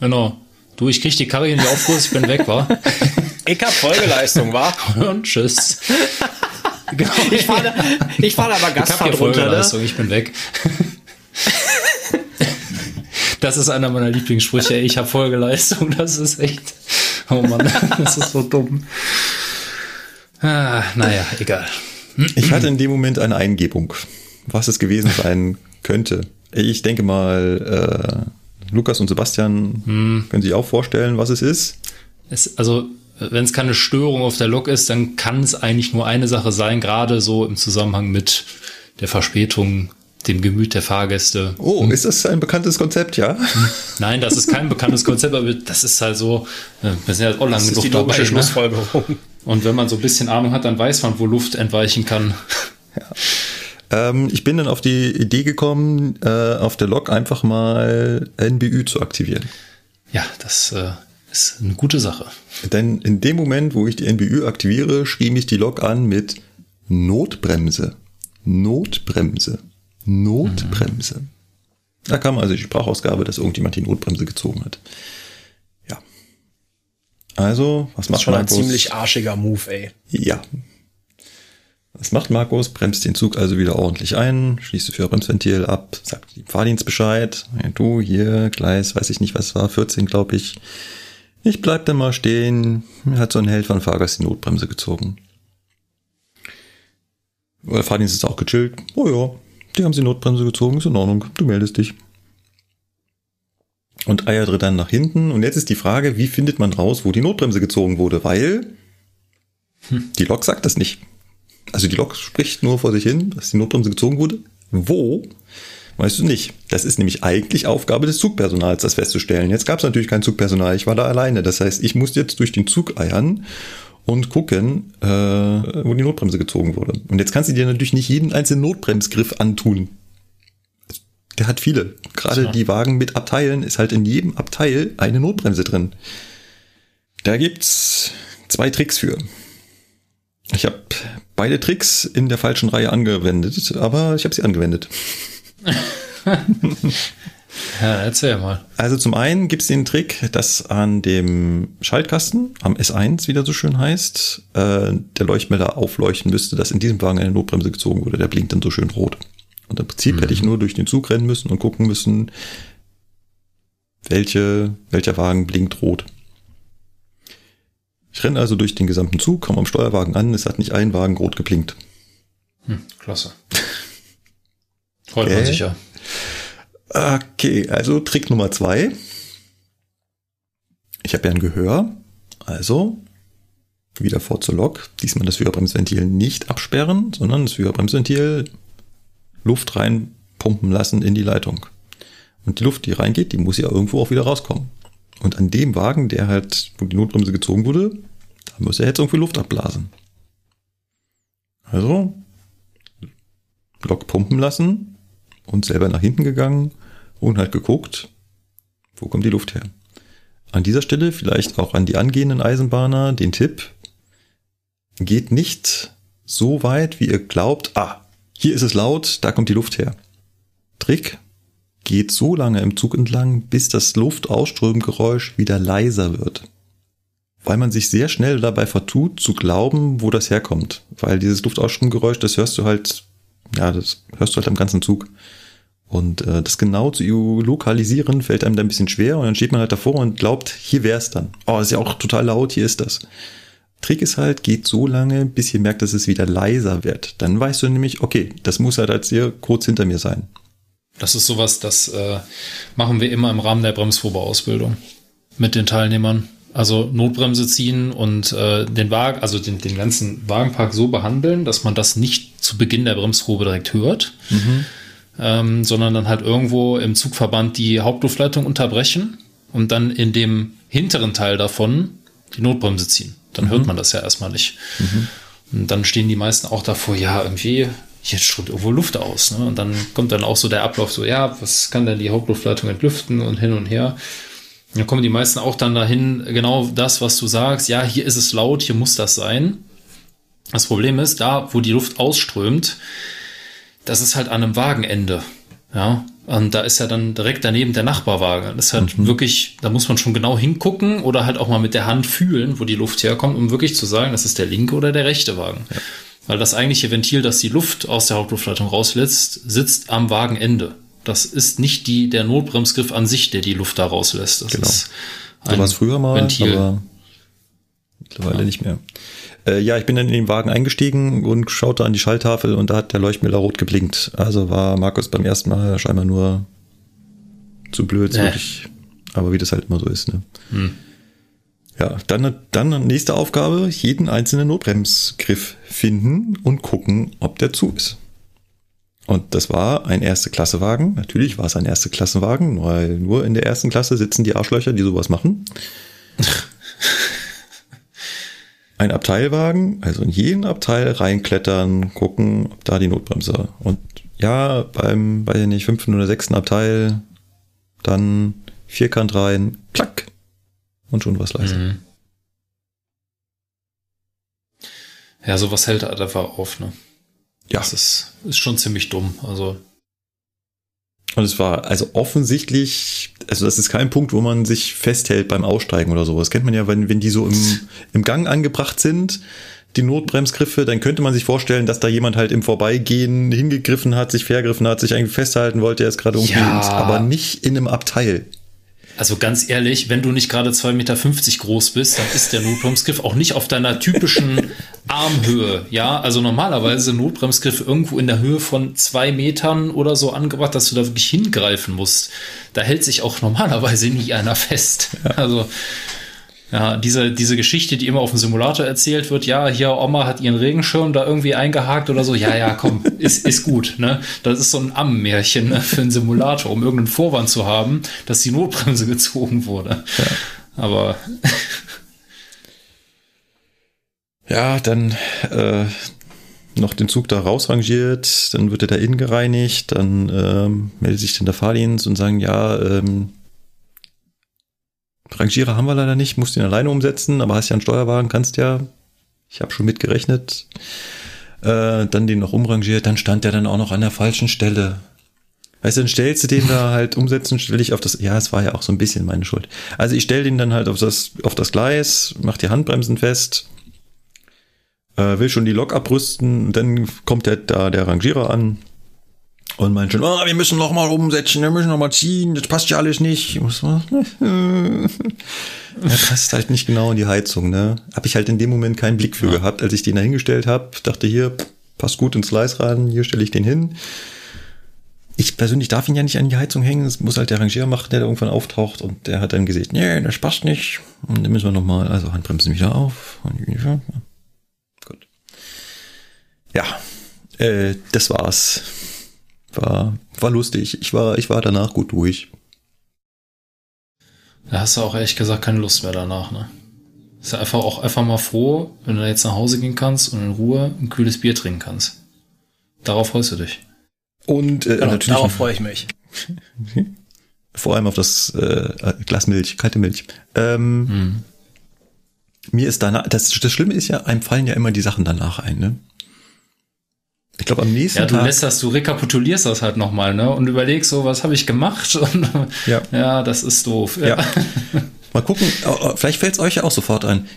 Genau. Du, ich krieg die Karre hier nicht aufkurs, ich bin weg, war. *laughs* Ich hab Folgeleistung, war. Und tschüss. Genau. Ich fahre ich fahr aber Gastfahrt ich runter, ne? Ich bin weg. Das ist einer meiner Lieblingssprüche. Ich habe Folgeleistung. Das ist echt. Oh Mann, das ist so dumm. Ah, naja, egal. Ich hatte in dem Moment eine Eingebung, was es gewesen sein könnte. Ich denke mal, äh, Lukas und Sebastian hm. können sich auch vorstellen, was es ist. Es, also, wenn es keine Störung auf der Lok ist, dann kann es eigentlich nur eine Sache sein, gerade so im Zusammenhang mit der Verspätung, dem Gemüt der Fahrgäste. Oh, ist das ein bekanntes Konzept, ja? Nein, das ist kein bekanntes Konzept, aber das ist halt so, äh, wir sind ja auch lange genug dabei. Ne? Schlussfolgerung. Und wenn man so ein bisschen Ahnung hat, dann weiß man, wo Luft entweichen kann. Ja. Ähm, ich bin dann auf die Idee gekommen, äh, auf der Lok einfach mal NBÜ zu aktivieren. Ja, das äh, ist eine gute Sache. Denn in dem Moment, wo ich die NBÜ aktiviere, schrie mich die Lok an mit Notbremse. Notbremse. Notbremse. Mhm. Da kam also die Sprachausgabe, dass irgendjemand die Notbremse gezogen hat. Also, was macht schon Markus? ein ziemlich arschiger Move, ey. Ja. Was macht Markus? Bremst den Zug also wieder ordentlich ein, schließt das Führerbremsventil ab, sagt dem Fahrdienst Bescheid. Du hier, Gleis, weiß ich nicht, was war, 14, glaube ich. Ich bleib da mal stehen. Mir hat so ein Held von Fahrgast die Notbremse gezogen. Der Fahrdienst ist auch gechillt. Oh ja, die haben sie Notbremse gezogen, ist in Ordnung. Du meldest dich und eierte dann nach hinten. Und jetzt ist die Frage, wie findet man raus, wo die Notbremse gezogen wurde? Weil hm. die Lok sagt das nicht. Also die Lok spricht nur vor sich hin, dass die Notbremse gezogen wurde. Wo? Weißt du nicht. Das ist nämlich eigentlich Aufgabe des Zugpersonals, das festzustellen. Jetzt gab es natürlich kein Zugpersonal, ich war da alleine. Das heißt, ich musste jetzt durch den Zug eiern und gucken, äh, wo die Notbremse gezogen wurde. Und jetzt kannst du dir natürlich nicht jeden einzelnen Notbremsgriff antun. Der hat viele. Gerade so. die Wagen mit Abteilen ist halt in jedem Abteil eine Notbremse drin. Da gibt's zwei Tricks für. Ich habe beide Tricks in der falschen Reihe angewendet, aber ich habe sie angewendet. ja, erzähl mal. Also zum einen gibt's den Trick, dass an dem Schaltkasten, am S1, wie der so schön heißt, äh, der Leuchtmelder aufleuchten müsste, dass in diesem Wagen eine Notbremse gezogen wurde. Der blinkt dann so schön rot. Und im Prinzip mhm. hätte ich nur durch den Zug rennen müssen und gucken müssen, welche, welcher Wagen blinkt rot. Ich renne also durch den gesamten Zug, komme am Steuerwagen an, es hat nicht ein Wagen rot geblinkt. Hm, klasse. *laughs* Freut okay. man sich ja. Okay, also Trick Nummer zwei. Ich habe ja ein Gehör, also wieder vor zur Lok. Diesmal das Führerbremsventil nicht absperren, sondern das Führerbremsventil Luft reinpumpen lassen in die Leitung. Und die Luft, die reingeht, die muss ja irgendwo auch wieder rauskommen. Und an dem Wagen, der halt, wo die Notbremse gezogen wurde, da muss er jetzt irgendwie Luft abblasen. Also, Lok pumpen lassen und selber nach hinten gegangen und halt geguckt, wo kommt die Luft her. An dieser Stelle vielleicht auch an die angehenden Eisenbahner den Tipp, geht nicht so weit, wie ihr glaubt, ah, hier ist es laut, da kommt die Luft her. Trick geht so lange im Zug entlang, bis das Luftausströmgeräusch wieder leiser wird. Weil man sich sehr schnell dabei vertut, zu glauben, wo das herkommt. Weil dieses Luftausströmgeräusch, das hörst du halt, ja, das hörst du halt am ganzen Zug. Und äh, das genau zu lokalisieren fällt einem da ein bisschen schwer und dann steht man halt davor und glaubt, hier wär's dann. Oh, ist ja auch total laut, hier ist das. Trick ist halt, geht so lange, bis ihr merkt, dass es wieder leiser wird. Dann weißt du nämlich, okay, das muss halt als hier kurz hinter mir sein. Das ist sowas, das äh, machen wir immer im Rahmen der Bremsprobeausbildung mit den Teilnehmern. Also Notbremse ziehen und äh, den Wagen, also den, den ganzen Wagenpark so behandeln, dass man das nicht zu Beginn der Bremsprobe direkt hört. Mhm ähm, sondern dann halt irgendwo im Zugverband die Hauptluftleitung unterbrechen und dann in dem hinteren Teil davon die Notbremse ziehen. Dann mhm. hört man das ja erstmal nicht. Mhm. Und dann stehen die meisten auch davor, ja, irgendwie, jetzt strömt irgendwo Luft aus. Ne? Und dann kommt dann auch so der Ablauf so, ja, was kann denn die Hauptluftleitung entlüften und hin und her. Und dann kommen die meisten auch dann dahin, genau das, was du sagst, ja, hier ist es laut, hier muss das sein. Das Problem ist, da, wo die Luft ausströmt, das ist halt an einem Wagenende. Ja, und da ist ja dann direkt daneben der Nachbarwagen. Das ist halt mhm. wirklich, da muss man schon genau hingucken oder halt auch mal mit der Hand fühlen, wo die Luft herkommt, um wirklich zu sagen, das ist der linke oder der rechte Wagen. Ja. Weil das eigentliche Ventil, das die Luft aus der Hauptluftleitung rauslässt, sitzt am Wagenende. Das ist nicht die, der Notbremsgriff an sich, der die Luft da rauslässt. Das genau. ist ein so war es früher mal, Ventil. aber mittlerweile ja. nicht mehr. Äh, ja, ich bin dann in den Wagen eingestiegen und schaute an die Schalltafel und da hat der Leuchtmelder rot geblinkt. Also war Markus beim ersten Mal scheinbar nur zu blöd, äh. wirklich. Aber wie das halt immer so ist, ne? Hm. Ja, dann, dann nächste Aufgabe, jeden einzelnen Notbremsgriff finden und gucken, ob der zu ist. Und das war ein erste Klassewagen. Natürlich war es ein erste Klassenwagen, weil nur in der ersten Klasse sitzen die Arschlöcher, die sowas machen. *laughs* ein Abteilwagen, also in jeden Abteil reinklettern, gucken, ob da die Notbremse. Und ja, beim, weiß ich nicht, fünften oder sechsten Abteil dann Vierkant rein, klack, und schon was leise. Mhm. Ja, sowas hält halt einfach auf, ne? Ja. Das ist, ist schon ziemlich dumm, also. Und es war also offensichtlich, also das ist kein Punkt, wo man sich festhält beim Aussteigen oder so. Das kennt man ja, wenn, wenn die so im, im Gang angebracht sind, die Notbremsgriffe, dann könnte man sich vorstellen, dass da jemand halt im Vorbeigehen hingegriffen hat, sich vergriffen hat, sich eigentlich festhalten wollte, er ist gerade irgendwie, ja. aber nicht in einem Abteil. Also ganz ehrlich, wenn du nicht gerade 2,50 Meter groß bist, dann ist der Notbremsgriff auch nicht auf deiner typischen *laughs* Armhöhe. Ja, also normalerweise Notbremsgriff irgendwo in der Höhe von zwei Metern oder so angebracht, dass du da wirklich hingreifen musst. Da hält sich auch normalerweise nie einer fest. Ja. Also ja, diese, diese Geschichte, die immer auf dem Simulator erzählt wird, ja, hier Oma hat ihren Regenschirm da irgendwie eingehakt oder so, ja, ja, komm, *laughs* ist, ist gut, ne? Das ist so ein Ammenmärchen ne, für einen Simulator, um irgendeinen Vorwand zu haben, dass die Notbremse *laughs* gezogen wurde. Ja. Aber. *laughs* ja, dann äh, noch den Zug da rausrangiert, dann wird er da innen gereinigt, dann ähm, meldet sich dann der Fahrdienst und sagen, ja, ähm, Rangierer haben wir leider nicht, musst ihn alleine umsetzen, aber hast ja einen Steuerwagen, kannst ja. Ich habe schon mitgerechnet. Äh, dann den noch umrangiert, dann stand der dann auch noch an der falschen Stelle. Weißt du, dann stellst du den da *laughs* halt umsetzen, stelle ich auf das, ja, es war ja auch so ein bisschen meine Schuld. Also ich stelle den dann halt auf das, auf das Gleis, mach die Handbremsen fest, äh, will schon die Lok abrüsten, dann kommt der, da der Rangierer an, und meint schon, oh, wir müssen noch mal umsetzen, wir müssen noch mal ziehen, das passt ja alles nicht. Er passt halt nicht genau in die Heizung, ne? Hab ich halt in dem Moment keinen Blick für ja. gehabt, als ich den da hingestellt habe. Dachte hier, passt gut ins Gleis ran, hier stelle ich den hin. Ich persönlich darf ihn ja nicht an die Heizung hängen, das muss halt der Rangierer machen, der da irgendwann auftaucht und der hat dann gesagt, nee, das passt nicht. Und dann müssen wir noch mal, also Handbremsen wieder auf. Gut. Ja, äh, das war's. War, war lustig. Ich war, ich war danach gut durch. Da hast du auch ehrlich gesagt keine Lust mehr danach, ne? Ist ja einfach auch einfach mal froh, wenn du jetzt nach Hause gehen kannst und in Ruhe ein kühles Bier trinken kannst. Darauf freust du dich. Und äh, genau, natürlich darauf freue ich mich. *laughs* Vor allem auf das äh, Glas Milch, kalte Milch. Ähm, hm. Mir ist danach, das, das Schlimme ist ja, einem fallen ja immer die Sachen danach ein, ne? Ich glaube, am nächsten Tag. Ja, du lässt das, du rekapitulierst das halt nochmal, ne? Und überlegst so, was habe ich gemacht? *laughs* Und, ja. ja, das ist doof. Ja. ja. Mal gucken, vielleicht fällt es euch ja auch sofort ein.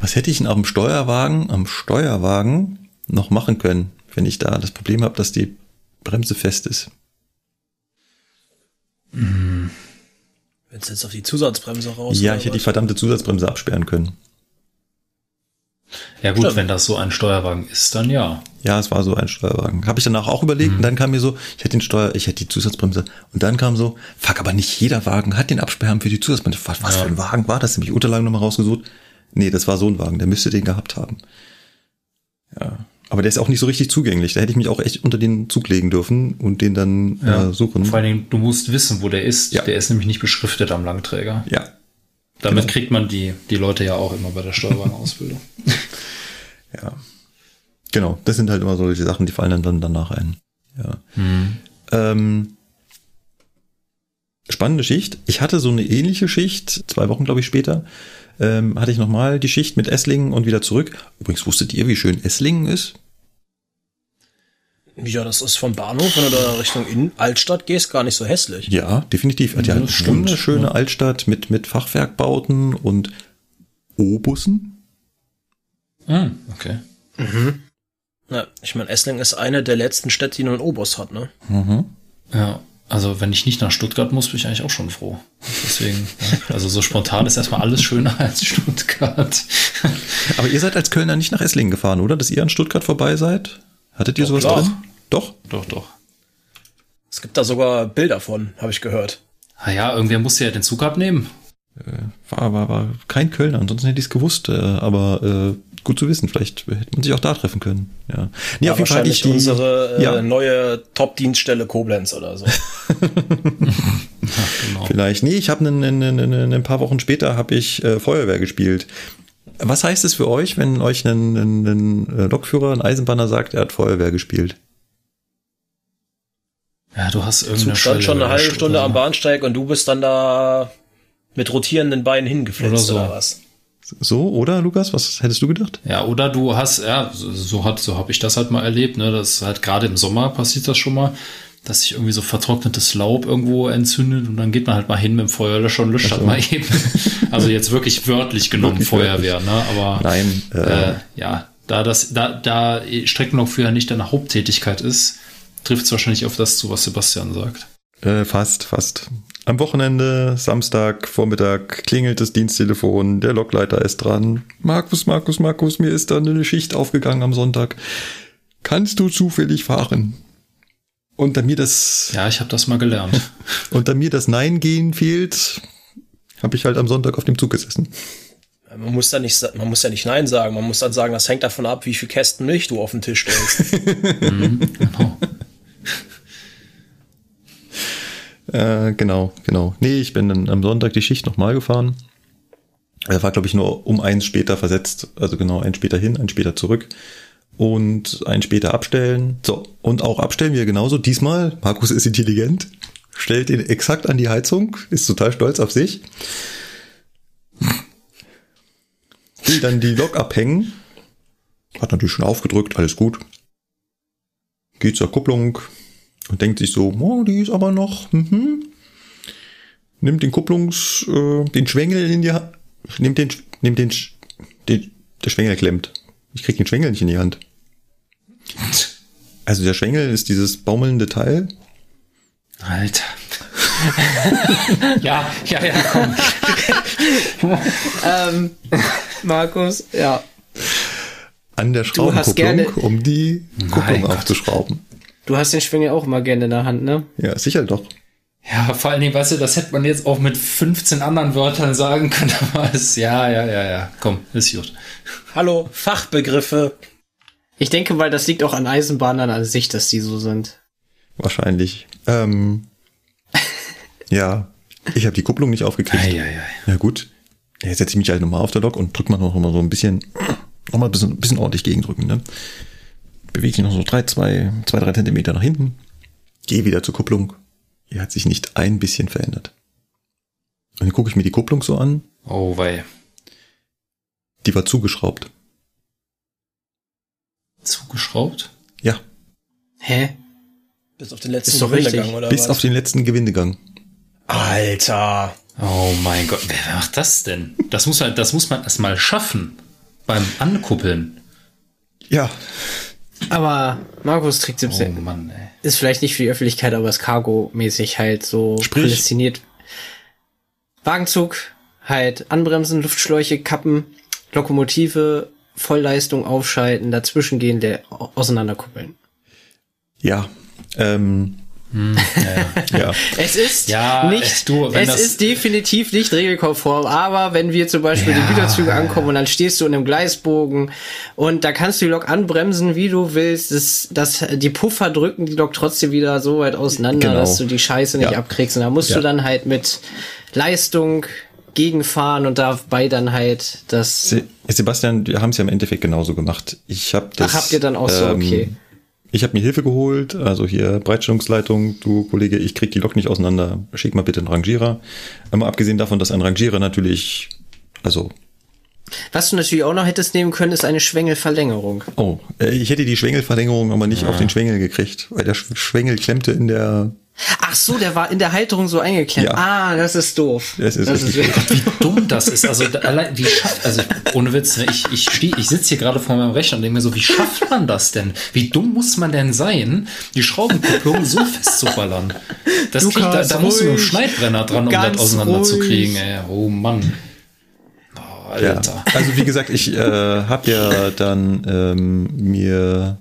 Was hätte ich denn am Steuerwagen, am Steuerwagen noch machen können, wenn ich da das Problem habe, dass die Bremse fest ist? Mhm. Wenn es jetzt auf die Zusatzbremse raus. Ja, ich hätte die verdammte Zusatzbremse absperren können. Ja gut, Stimmt. wenn das so ein Steuerwagen ist, dann ja. Ja, es war so ein Steuerwagen. Habe ich danach auch überlegt mhm. und dann kam mir so, ich hätte den Steuer, ich hätte die Zusatzbremse und dann kam so, fuck, aber nicht jeder Wagen hat den Absperrrahmen für die Zusatzbremse. Was, was ja. für ein Wagen war das? Nämlich Unterlagen nochmal rausgesucht. Nee, das war so ein Wagen, der müsste den gehabt haben. Ja. Aber der ist auch nicht so richtig zugänglich. Da hätte ich mich auch echt unter den Zug legen dürfen und den dann ja. äh, suchen. Vor allen Dingen, du musst wissen, wo der ist. Ja. Der ist nämlich nicht beschriftet am Langträger. Ja. Damit genau. kriegt man die, die Leute ja auch immer bei der Steuerwagenausbildung. *laughs* ja. Genau, das sind halt immer solche Sachen, die fallen dann danach ein. Ja. Mhm. Ähm, spannende Schicht. Ich hatte so eine ähnliche Schicht, zwei Wochen, glaube ich, später ähm, hatte ich nochmal die Schicht mit Esslingen und wieder zurück. Übrigens wusstet ihr, wie schön Esslingen ist? Ja, das ist vom Bahnhof, wenn du da Richtung in Altstadt gehst, gar nicht so hässlich. Ja, definitiv. Hat ja, eine wunderschöne ja. Altstadt mit, mit Fachwerkbauten und O-Bussen. Ah, okay. Mhm. Ja, ich meine, Esslingen ist eine der letzten Städte, die nur einen O-Bus hat, ne? Mhm. Ja, also wenn ich nicht nach Stuttgart muss, bin ich eigentlich auch schon froh. Deswegen, also so spontan ist erstmal alles schöner *laughs* als Stuttgart. Aber ihr seid als Kölner nicht nach Esslingen gefahren, oder? Dass ihr an Stuttgart vorbei seid? Hattet ihr doch, sowas drin? Doch? Doch, doch. Es gibt da sogar Bilder von, habe ich gehört. Ah ja, irgendwer musste ja den Zug abnehmen. Äh, war, war, war kein Kölner, ansonsten hätte ich es gewusst, äh, aber äh, gut zu wissen. Vielleicht hätte man sich auch da treffen können. Ja, nee, ja, auf jeden Fall die, unsere äh, ja. neue Top-Dienststelle Koblenz oder so. *laughs* *laughs* genau. Vielleicht. Nee, ich habe ein paar Wochen später habe ich äh, Feuerwehr gespielt. Was heißt es für euch, wenn euch ein, ein, ein äh, Lokführer, ein Eisenbahner sagt, er hat Feuerwehr gespielt? Ja, du hast irgendeine Zug stand schon eine halbe Stunde am Bahnsteig und du bist dann da mit rotierenden Beinen hingeflitzt oder, so. oder was? So, oder Lukas? Was hättest du gedacht? Ja, oder du hast, ja, so hat, so habe ich das halt mal erlebt, ne? Das halt gerade im Sommer passiert das schon mal, dass sich irgendwie so vertrocknetes Laub irgendwo entzündet und dann geht man halt mal hin mit dem Feuerlöscher und löscht also. halt mal *laughs* eben. Also jetzt wirklich wörtlich genommen wirklich Feuerwehr, ne? Aber Nein, äh, äh, ja, da das, da, da Streckenlaufführer nicht deine Haupttätigkeit ist, trifft es wahrscheinlich auf das zu, was Sebastian sagt. Äh, fast, fast. Am Wochenende, Samstag, Vormittag, klingelt das Diensttelefon, der Lokleiter ist dran. Markus, Markus, Markus, mir ist da eine Schicht aufgegangen am Sonntag. Kannst du zufällig fahren? Und da mir das... Ja, ich habe das mal gelernt. *laughs* und da mir das Nein-Gehen fehlt, habe ich halt am Sonntag auf dem Zug gesessen. Man muss da nicht, man muss ja nicht Nein sagen. Man muss dann sagen, das hängt davon ab, wie viel Kästen Milch du auf den Tisch stellst. *laughs* mhm, genau. *laughs* Äh, genau, genau. Nee, ich bin dann am Sonntag die Schicht nochmal gefahren. Er war, glaube ich, nur um eins später versetzt. Also genau, ein später hin, ein später zurück. Und ein später abstellen. So, und auch abstellen wir genauso. Diesmal, Markus ist intelligent, stellt ihn exakt an die Heizung, ist total stolz auf sich. Will dann die Lok abhängen. Hat natürlich schon aufgedrückt, alles gut. Geht zur Kupplung, und denkt sich so, oh, die ist aber noch, mhm. nimmt den Kupplungs, äh, den Schwengel in die Hand, nimmt den, nimmt den, den, der Schwengel klemmt. Ich krieg den Schwengel nicht in die Hand. Also der Schwengel ist dieses baumelnde Teil. Alter. *laughs* ja, ja, ja, komm. *laughs* ähm, Markus, ja. An der Schraubenkupplung, um die Kupplung aufzuschrauben. Du hast den Schwengel auch immer gerne in der Hand, ne? Ja, sicher doch. Ja, vor allen Dingen, weißt du, das hätte man jetzt auch mit 15 anderen Wörtern sagen können, *laughs* aber es, ja, ja, ja, ja, komm, ist gut. Hallo, Fachbegriffe. Ich denke, weil das liegt auch an Eisenbahnern an sich, dass die so sind. Wahrscheinlich. Ähm, *laughs* ja, ich habe die Kupplung nicht aufgekriegt. Ei, ei, ei. Ja gut, jetzt setze ich mich halt nochmal auf der Lok und drück mal noch mal so ein bisschen, noch mal ein bisschen, ein bisschen ordentlich gegendrücken, ne? bewege ich noch so drei, zwei, zwei, drei Zentimeter nach hinten, gehe wieder zur Kupplung. Die hat sich nicht ein bisschen verändert. Und dann gucke ich mir die Kupplung so an. Oh, wei. Die war zugeschraubt. Zugeschraubt? Ja. Hä? Bis auf den letzten Gewindegang, oder Bis was? auf den letzten Gewindegang. Alter. Oh mein Gott, wer macht das denn? Das muss man, das muss man erstmal schaffen beim Ankuppeln. Ja, Aber Markus Trick 17 oh Mann, ist vielleicht nicht für die Öffentlichkeit, aber ist Cargo-mäßig halt so Sprich. prädestiniert. Wagenzug, halt anbremsen, Luftschläuche kappen, Lokomotive, Vollleistung aufschalten, dazwischen gehen, der auseinanderkuppeln. Ja, ähm, hm, ja, ja. *laughs* Es ist ja, nicht, du, es ist definitiv nicht regelkonform, aber wenn wir zum Beispiel ja, die Güterzüge ankommen und dann stehst du in einem Gleisbogen und da kannst du die Lok anbremsen, wie du willst, das, das, die Puffer drücken die Lok trotzdem wieder so weit auseinander, genau. dass du die Scheiße nicht ja. abkriegst und da musst du dann halt mit Leistung gegenfahren und dabei dann halt das. Sebastian, wir haben es ja im Endeffekt genauso gemacht. Ich habe das. Ach, habt ihr dann auch so, ähm, okay. Ich habe mir Hilfe geholt, also hier Breitstellungsleitung, du Kollege, ich krieg die Lok nicht auseinander, schick mal bitte einen Rangierer. Einmal abgesehen davon, dass ein Rangierer natürlich, also was du natürlich auch noch hättest nehmen können, ist eine Schwengelverlängerung. Oh, äh, ich hätte die Schwengelverlängerung aber nicht ja. auf den Schwengel gekriegt, weil der Schwengel klemmte in der Ach so, der war in der Halterung so eingeklemmt. Ja. Ah, das ist doof. Das ist, das ist Gott, wie dumm das ist. Also allein, wie schafft, also ohne Witz, ne, ich, ich stehe, ich sitze hier gerade vor meinem Rechner und denke mir so, wie schafft man das denn? Wie dumm muss man denn sein, die Schraubenkupplung so festzuballern? Das kriegt, da, da musst du mit einem Schneidbrenner dran, um das auseinanderzukriegen. Ey. Oh Mann. Oh, Alter. Ja. Also wie gesagt, ich äh, habe ja dann ähm, mir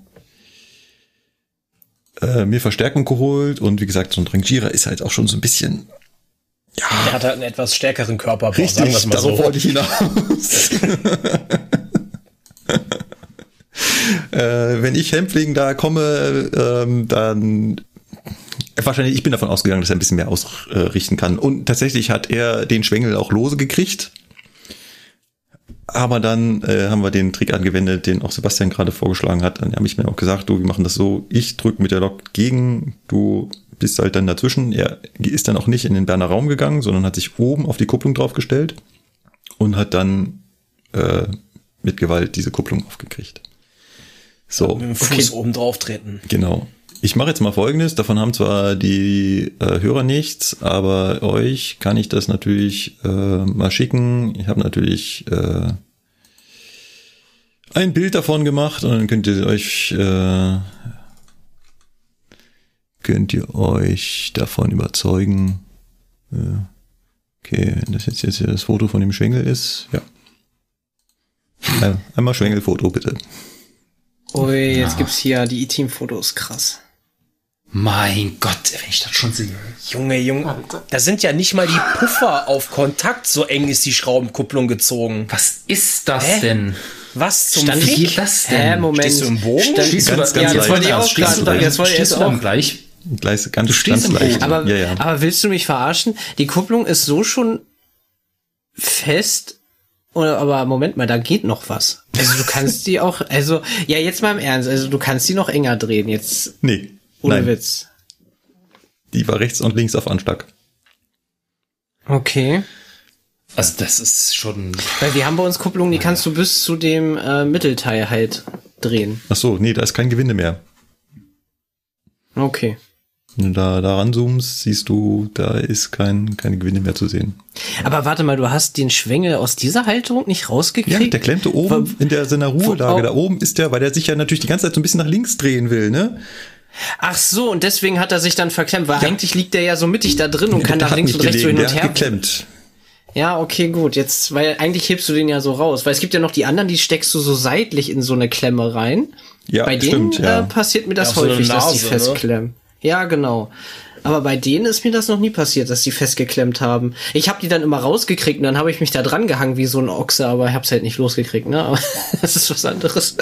äh, mir Verstärkung geholt und wie gesagt, so ein Rangierer ist halt auch schon so ein bisschen. Ja. Der hat halt einen etwas stärkeren Körper. Richtig, sagen wir mal darauf so. wollte ich hinaus. *laughs* äh, wenn ich Hempfling da komme, ähm, dann wahrscheinlich, ich bin davon ausgegangen, dass er ein bisschen mehr ausrichten kann. Und tatsächlich hat er den Schwengel auch lose gekriegt. Aber dann äh, haben wir den Trick angewendet, den auch Sebastian gerade vorgeschlagen hat. Dann habe ich mir auch gesagt, du, wir machen das so, ich drücke mit der Lok gegen, du bist halt dann dazwischen. Er ist dann auch nicht in den Berner Raum gegangen, sondern hat sich oben auf die Kupplung draufgestellt und hat dann äh, mit Gewalt diese Kupplung aufgekriegt. So. Mit dem Fuß okay. oben drauf treten. Genau. Ich mache jetzt mal Folgendes. Davon haben zwar die äh, Hörer nichts, aber euch kann ich das natürlich äh, mal schicken. Ich habe natürlich äh, ein Bild davon gemacht und dann könnt ihr euch äh, könnt ihr euch davon überzeugen. Äh, okay, wenn das jetzt, jetzt hier das Foto von dem Schwengel ist, ja. Einmal Schwengelfoto bitte. Ui, jetzt ja. gibt's hier die E-Team-Fotos, krass. Mein Gott, wenn ich das schon sehe. Junge, Junge. Da sind ja nicht mal die Puffer auf Kontakt, so eng ist die Schraubenkupplung gezogen. Was ist das Hä? denn? Was zum Stand Fick? Hier das denn? Hä, Moment. Stehst du im Bogen? Stand, stehst du ganz, ganz ja, jetzt wollte ich auch stehst du, jetzt wollte ich jetzt auch gleich. Gleich ganz, du stehst ganz im leicht. Aber, ja, ja. aber willst du mich verarschen? Die Kupplung ist so schon fest oder, aber Moment mal, da geht noch was. Also du kannst die auch, also, ja, jetzt mal im Ernst, also du kannst die noch enger drehen, jetzt. Nee. Ohne Nein. Witz. Die war rechts und links auf Anschlag. Okay. Also das ist schon. Weil wir haben bei uns Kupplungen, die kannst du bis zu dem äh, Mittelteil halt drehen. Ach so, nee, da ist kein Gewinde mehr. Okay. Wenn du da, da ranzoomst, siehst du, da ist kein, keine Gewinde mehr zu sehen. Aber warte mal, du hast den Schwengel aus dieser Halterung nicht rausgekriegt? Ja, der klemmte oben wo, in der seiner Ruhelage. Da oben ist der, weil der sich ja natürlich die ganze Zeit so ein bisschen nach links drehen will, ne? Ach so, und deswegen hat er sich dann verklemmt, weil ja. eigentlich liegt der ja so mittig da drin und ja, kann nach links und rechts so hin und her. Geklemmt. Ja, okay, gut. Jetzt, weil eigentlich hebst du den ja so raus. Weil es gibt ja noch die anderen, die steckst du so seitlich in so eine Klemme rein. Ja, Bei denen stimmt, ja. äh, passiert mir das ja, häufig, so Nase, dass die ne? festklemmen. Ne? Ja, genau. Aber bei denen ist mir das noch nie passiert, dass die festgeklemmt haben. Ich habe die dann immer rausgekriegt und dann habe ich mich da dran gehangen wie so ein Ochse, aber ich hab's halt nicht losgekriegt, ne? Aber *laughs* das ist was anderes.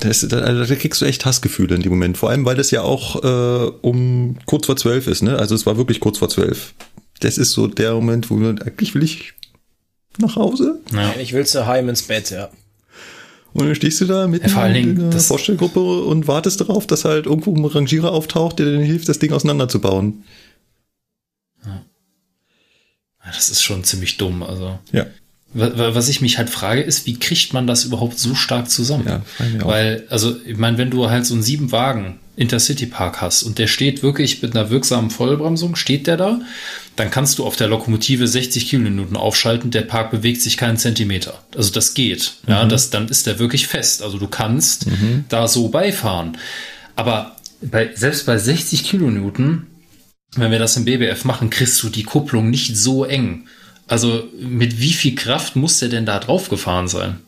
Das, da, also da kriegst du echt Hassgefühle in dem Moment. Vor allem, weil das ja auch äh, um kurz vor zwölf ist, ne? Also es war wirklich kurz vor zwölf. Das ist so der Moment, wo man eigentlich will ich nach Hause. Ja. Ich will zu heim ins Bett, ja. Und dann stehst du da mitten ja, in der Vorstellgruppe und wartest darauf, dass halt irgendwo ein Rangierer auftaucht, der dir hilft, das Ding auseinanderzubauen. Ja. Das ist schon ziemlich dumm, also. Ja. Was ich mich halt frage, ist, wie kriegt man das überhaupt so stark zusammen? Ja, Weil, also, ich meine, wenn du halt so einen sieben Wagen Intercity Park hast und der steht wirklich mit einer wirksamen Vollbremsung, steht der da, dann kannst du auf der Lokomotive 60 Kilominuten aufschalten, der Park bewegt sich keinen Zentimeter. Also das geht. Mhm. Ja, das, dann ist der wirklich fest. Also du kannst mhm. da so beifahren. Aber bei, selbst bei 60 Kilonewton, wenn wir das im BBF machen, kriegst du die Kupplung nicht so eng. Also mit wie viel Kraft muss der denn da drauf gefahren sein?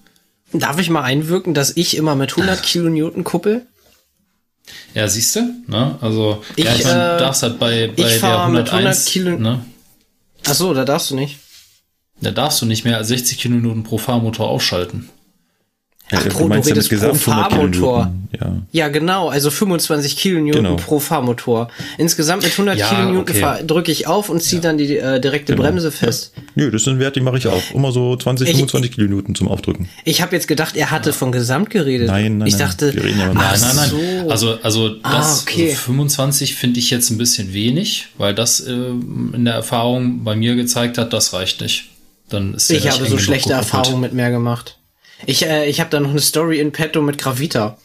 Darf ich mal einwirken, dass ich immer mit 100 Kilonewton kuppel? Ja, siehst du? Ne? Also, ich, ja, ich äh, darfst halt bei, bei ich der 101, mit 100 Kilo. Ne? Ach so, da darfst du nicht. Da darfst du nicht mehr als 60 Kilominuten pro Fahrmotor aufschalten. Ach, pro, du redest pro Fahrmotor. Ja. ja, genau, also 25 Kilonewton genau. pro Fahrmotor. Insgesamt mit 100 ja, Kilonewton okay. drücke ich auf und ziehe ja. dann die äh, direkte genau. Bremse fest. Ja. Nö, das ist ein Wert, den mache ich auch. Immer so 20, ich, 25 Kilonewton zum Aufdrücken. Ich habe jetzt gedacht, er hatte von Gesamt geredet. Nein, nein, ich dachte, wir reden ja nein, nein, nein. So. Also, also ah, das okay. also 25 finde ich jetzt ein bisschen wenig, weil das äh, in der Erfahrung bei mir gezeigt hat, das reicht nicht. Dann ist ich habe so schlechte Erfahrungen mit mehr gemacht. Ich, äh, ich habe da noch eine Story in petto mit Gravita.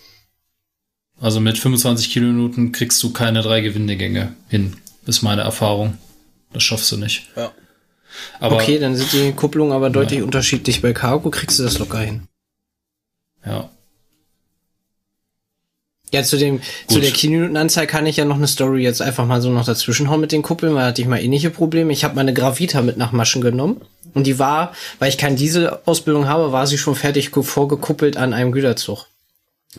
Also mit 25 Kilominuten kriegst du keine drei Gewindegänge hin, ist meine Erfahrung. Das schaffst du nicht. Ja. Aber, okay, dann sind die Kupplungen aber deutlich ja. unterschiedlich. Bei Cargo kriegst du das locker hin. Ja. Ja, zu dem, Gut. zu der Kilominutenanzahl kann ich ja noch eine Story jetzt einfach mal so noch dazwischenhauen mit den Kuppeln, weil hatte ich mal ähnliche Probleme. Ich habe meine Gravita mit nach Maschen genommen und die war, weil ich keine Dieselausbildung habe, war sie schon fertig vorgekuppelt an einem Güterzug.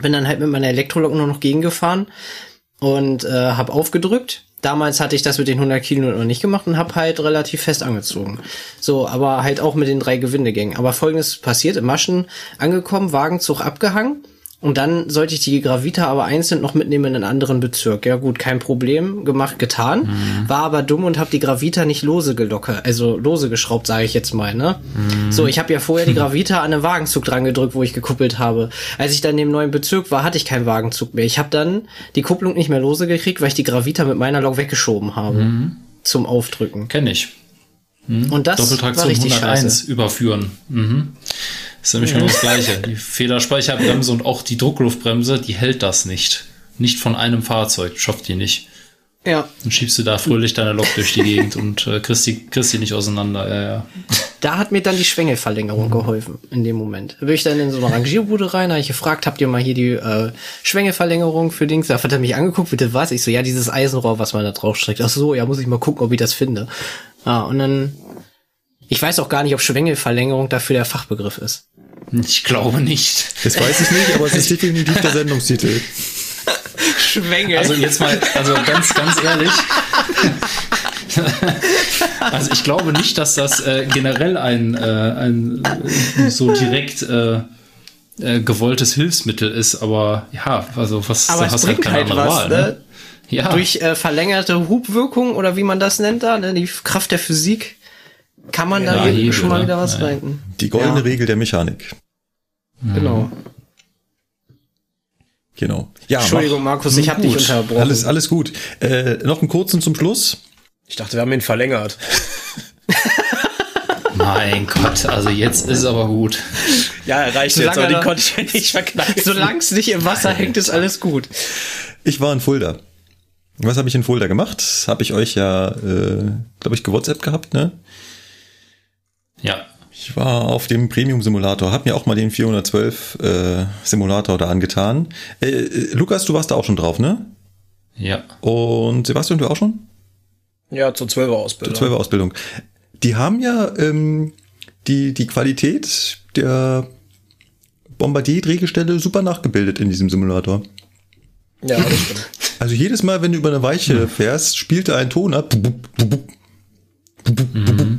Bin dann halt mit meiner Elektrolok nur noch gegengefahren und äh, habe aufgedrückt. Damals hatte ich das mit den 100 Kilo noch nicht gemacht und habe halt relativ fest angezogen. So, aber halt auch mit den drei Gewindegängen. Aber folgendes passiert, im Maschen angekommen, Wagenzug abgehangen und dann sollte ich die Gravita aber einzeln noch mitnehmen in einen anderen Bezirk. Ja gut, kein Problem, gemacht, getan. Mhm. War aber dumm und habe die Gravita nicht lose gelockert, also lose geschraubt, sage ich jetzt mal. Ne? Mhm. So, ich habe ja vorher die Gravita an den Wagenzug dran gedrückt, wo ich gekuppelt habe. Als ich dann in dem neuen Bezirk war, hatte ich keinen Wagenzug mehr. Ich habe dann die Kupplung nicht mehr lose gekriegt, weil ich die Gravita mit meiner Lok weggeschoben habe mhm. zum Aufdrücken. Kenn ich. Mhm. Und das Doppeltraktion war richtig 101 scheiße. überführen. Mhm. Das ist nämlich genau das Gleiche. Die Federspeicherbremse und auch die Druckluftbremse, die hält das nicht. Nicht von einem Fahrzeug, schafft die nicht. Ja. Dann schiebst du da fröhlich deine Lok durch die Gegend und äh, kriegst, die, kriegst die nicht auseinander. Ja, ja. Da hat mir dann die Schwengelverlängerung geholfen in dem Moment. Da bin ich dann in so eine Rangierbude rein, habe ich gefragt, habt ihr mal hier die äh, Schwengelverlängerung für Dings? Da hat er mich angeguckt, bitte was? Ich so, ja, dieses Eisenrohr, was man da drauf streckt. Ach so, ja, muss ich mal gucken, ob ich das finde. Ah, und dann ich weiß auch gar nicht, ob Schwengelverlängerung dafür der Fachbegriff ist. Ich glaube nicht. Das weiß ich nicht, aber es ist definitiv der Sendungstitel. *laughs* Schwengel. Also jetzt mal, also ganz, ganz ehrlich. also ich glaube nicht, dass das äh, generell ein, äh, ein äh, so direkt äh, äh, gewolltes Hilfsmittel ist, aber ja, also was aber hast es bringt halt, halt was, Wahl, ne? ne? Ja. Durch äh, verlängerte Hubwirkung oder wie man das nennt da, ne? die Kraft der Physik kann man da ja, schon mal wieder was rein. Die goldene ja. Regel der Mechanik. Genau. Genau. Ja, Entschuldigung, mach, Markus, ich habe dich unterbrochen. Alles, alles gut. Äh, noch einen kurzen zum Schluss. Ich dachte, wir haben ihn verlängert. *laughs* mein Gott, also jetzt ist aber gut. Ja, er reicht Solange jetzt, aber die konnte ich ja nicht verkneifen. Solange es nicht im Wasser hängt, ist alles gut. Ich war in Fulda. Was habe ich in Fulda gemacht? Habe ich euch ja, äh, glaube ich, gewhatsApp gehabt, ne? Ja. Ich war auf dem Premium-Simulator, hab mir auch mal den 412 äh, Simulator da angetan. Äh, äh, Lukas, du warst da auch schon drauf, ne? Ja. Und Sebastian, du auch schon? Ja, zur 12er Ausbildung. Zur 12er Ausbildung. Die haben ja ähm, die, die Qualität der Bombardier-Drehgestelle super nachgebildet in diesem Simulator. Ja, das stimmt. *laughs* Also jedes Mal, wenn du über eine Weiche fährst, spielt er einen Ton ab. Mhm.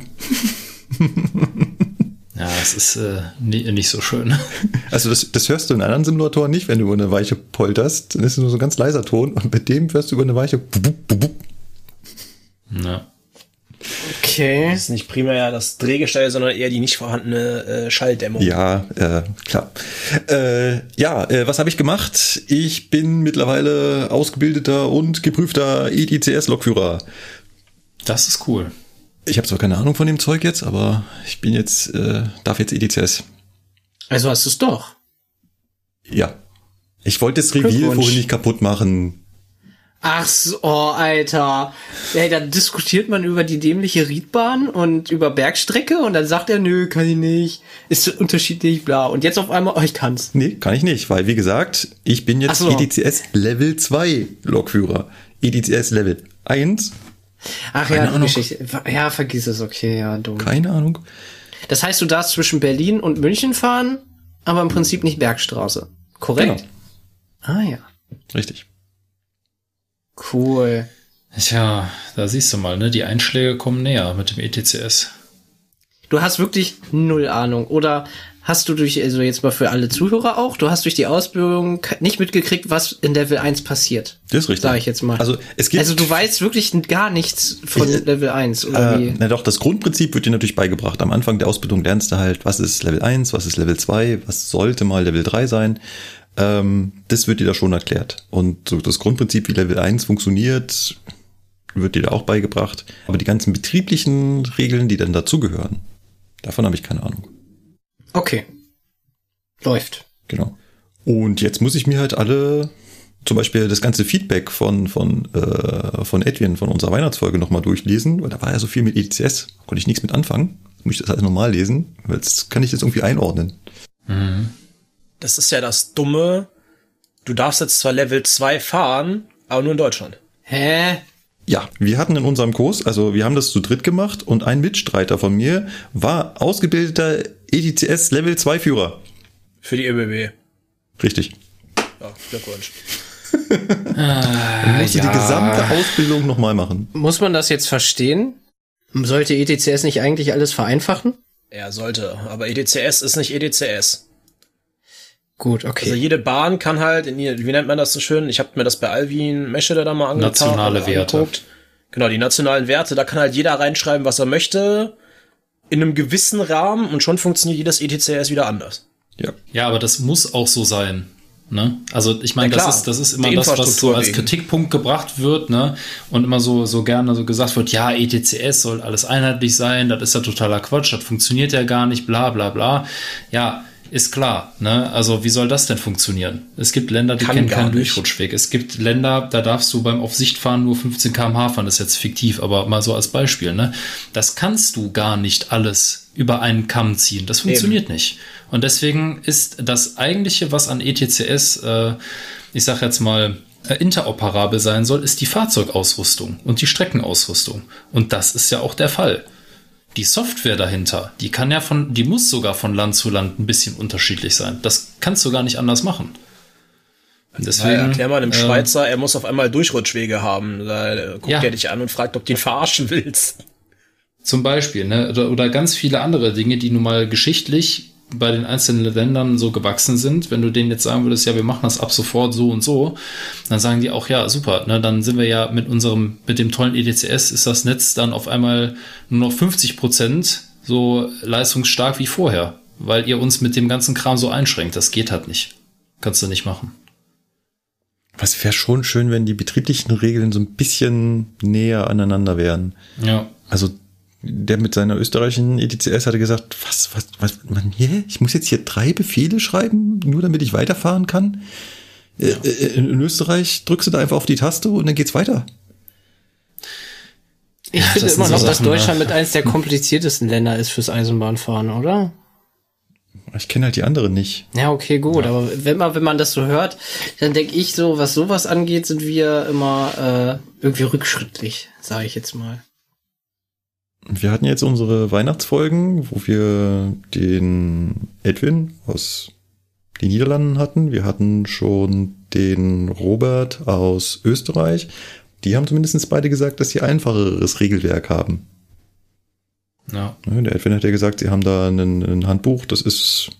Ja, es ist äh, nie, nicht so schön. *laughs* Also das, das hörst du in anderen Simulatoren nicht, wenn du über eine Weiche polterst. Dann ist es nur so ein ganz leiser Ton und mit dem hörst du über eine Weiche. Ja. Okay. Das ist nicht primär ja das Drehgestell, sondern eher die nicht vorhandene äh, Schalldämmung. Ja, äh, klar. Äh, ja, äh, was habe ich gemacht? Ich bin mittlerweile ausgebildeter und geprüfter EDCS-Lokführer. Das ist cool. Ich habe zwar keine Ahnung von dem Zeug jetzt, aber ich bin jetzt, äh, darf jetzt EDCS. Also hast du es doch. Ja. Ich wollte das Reveal vorhin nicht kaputt machen. Ach so, oh, Alter. Ey, dann diskutiert man über die dämliche Riedbahn und über Bergstrecke und dann sagt er, nö, kann ich nicht. Ist unterschiedlich, bla. Und jetzt auf einmal, oh, ich kann's. Nee, kann ich nicht, weil wie gesagt, ich bin jetzt so. EDCS Level 2 Lokführer. EDCS Level 1. Ach Keine ja, Ahnung. Geschichte. Ja, vergiss es, okay, ja, dumm. Keine Ahnung. Das heißt, du darfst zwischen Berlin und München fahren, aber im Prinzip nicht Bergstraße. Korrekt? Genau. Ah ja. Richtig. Cool. Tja, da siehst du mal, ne? Die Einschläge kommen näher mit dem ETCS. Du hast wirklich null Ahnung. Oder hast du durch, also jetzt mal für alle Zuhörer auch, du hast durch die Ausbildung nicht mitgekriegt, was in Level 1 passiert. Das ist richtig. Sag ich jetzt mal. Also, es gibt also du weißt wirklich gar nichts von ich, Level 1, oder äh, wie? Na doch, das Grundprinzip wird dir natürlich beigebracht. Am Anfang der Ausbildung lernst du halt, was ist Level 1, was ist Level 2, was sollte mal Level 3 sein. Ähm, das wird dir da schon erklärt. Und so das Grundprinzip, wie Level 1 funktioniert, wird dir da auch beigebracht. Aber die ganzen betrieblichen Regeln, die dann dazugehören, davon habe ich keine Ahnung. Okay. Läuft. Genau. Und jetzt muss ich mir halt alle, zum Beispiel das ganze Feedback von, von, äh, von Edwin von unserer Weihnachtsfolge nochmal durchlesen, weil da war ja so viel mit ECS, konnte ich nichts mit anfangen. Muss ich das halt normal lesen, weil jetzt kann ich das irgendwie einordnen. Mhm das ist ja das Dumme. Du darfst jetzt zwar Level 2 fahren, aber nur in Deutschland. Hä? Ja, wir hatten in unserem Kurs, also wir haben das zu dritt gemacht und ein Mitstreiter von mir war ausgebildeter ETCS Level 2 Führer. Für die ÖBB. Richtig. Ja, Glückwunsch. *laughs* Man musste ja. die gesamte Ausbildung nochmal machen. Muss man das jetzt verstehen? Sollte ETCS nicht eigentlich alles vereinfachen? Er sollte, aber ETCS ist nicht ETCS. Gut, okay. Also jede Bahn kann halt, in, wie nennt man das so schön? Ich habe mir das bei Alvin Meschede da mal angeguckt. Nationale Werte. Angeguckt. Genau, die nationalen Werte. Da kann halt jeder reinschreiben, was er möchte, in einem gewissen Rahmen und schon funktioniert jedes ETCS wieder anders. Ja. Ja, aber das muss auch so sein. Ne? Also ich meine, das ist, das ist immer das, was so als Kritikpunkt gebracht wird, ne? Und immer so, so gerne so gesagt wird, ja, ETCS soll alles einheitlich sein, das ist ja totaler Quatsch, das funktioniert ja gar nicht, bla bla bla. Ja, ist klar, ne? Also wie soll das denn funktionieren? Es gibt Länder, die Kann kennen keinen nicht. Durchrutschweg. Es gibt Länder, da darfst du beim auf Sicht fahren nur 15 km/h fahren. Das ist jetzt fiktiv, aber mal so als Beispiel, ne? Das kannst du gar nicht alles über einen Kamm ziehen. Das funktioniert Eben. nicht. Und deswegen ist das eigentliche, was an ETCS, äh, ich sag jetzt mal, äh, interoperabel sein soll, ist die Fahrzeugausrüstung und die Streckenausrüstung. Und das ist ja auch der Fall die Software dahinter, die kann ja von, die muss sogar von Land zu Land ein bisschen unterschiedlich sein. Das kannst du gar nicht anders machen. Deswegen, ja, erklär mal dem äh, Schweizer, er muss auf einmal Durchrutschwege haben. Da guckt ja. er dich an und fragt, ob du ihn verarschen willst. Zum Beispiel, ne? Oder, oder ganz viele andere Dinge, die nun mal geschichtlich bei den einzelnen Ländern so gewachsen sind, wenn du denen jetzt sagen würdest, ja, wir machen das ab sofort so und so, dann sagen die auch, ja, super, ne, dann sind wir ja mit unserem, mit dem tollen EDCS ist das Netz dann auf einmal nur noch 50 Prozent so leistungsstark wie vorher, weil ihr uns mit dem ganzen Kram so einschränkt. Das geht halt nicht. Kannst du nicht machen. Was wäre schon schön, wenn die betrieblichen Regeln so ein bisschen näher aneinander wären. Ja. Also der mit seiner österreichischen ETCS hatte gesagt, was, was, was, man, yeah, ich muss jetzt hier drei Befehle schreiben, nur damit ich weiterfahren kann. Ja. Äh, äh, in Österreich drückst du da einfach auf die Taste und dann geht's weiter. Ich ja, finde immer noch, so dass Deutschland mit eins der *laughs* kompliziertesten Länder ist fürs Eisenbahnfahren, oder? Ich kenne halt die anderen nicht. Ja, okay, gut. Ja. Aber wenn man, wenn man das so hört, dann denke ich so, was sowas angeht, sind wir immer äh, irgendwie rückschrittlich, sage ich jetzt mal. Wir hatten jetzt unsere Weihnachtsfolgen, wo wir den Edwin aus den Niederlanden hatten. Wir hatten schon den Robert aus Österreich. Die haben zumindest beide gesagt, dass sie einfacheres Regelwerk haben. Ja. Der Edwin hat ja gesagt, sie haben da ein, ein Handbuch, das ist,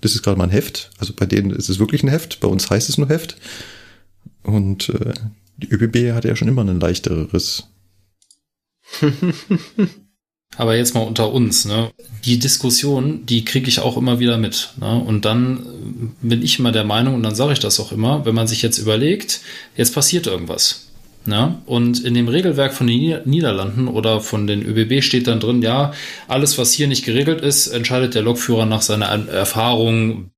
das ist gerade mal ein Heft. Also bei denen ist es wirklich ein Heft, bei uns heißt es nur Heft. Und äh, die ÖBB hat ja schon immer ein leichteres *laughs* Aber jetzt mal unter uns, ne? Die Diskussion, die kriege ich auch immer wieder mit. Ne? Und dann bin ich immer der Meinung, und dann sage ich das auch immer, wenn man sich jetzt überlegt, jetzt passiert irgendwas. Ne? Und in dem Regelwerk von den Niederlanden oder von den ÖBB steht dann drin, ja, alles, was hier nicht geregelt ist, entscheidet der Lokführer nach seiner Erfahrung,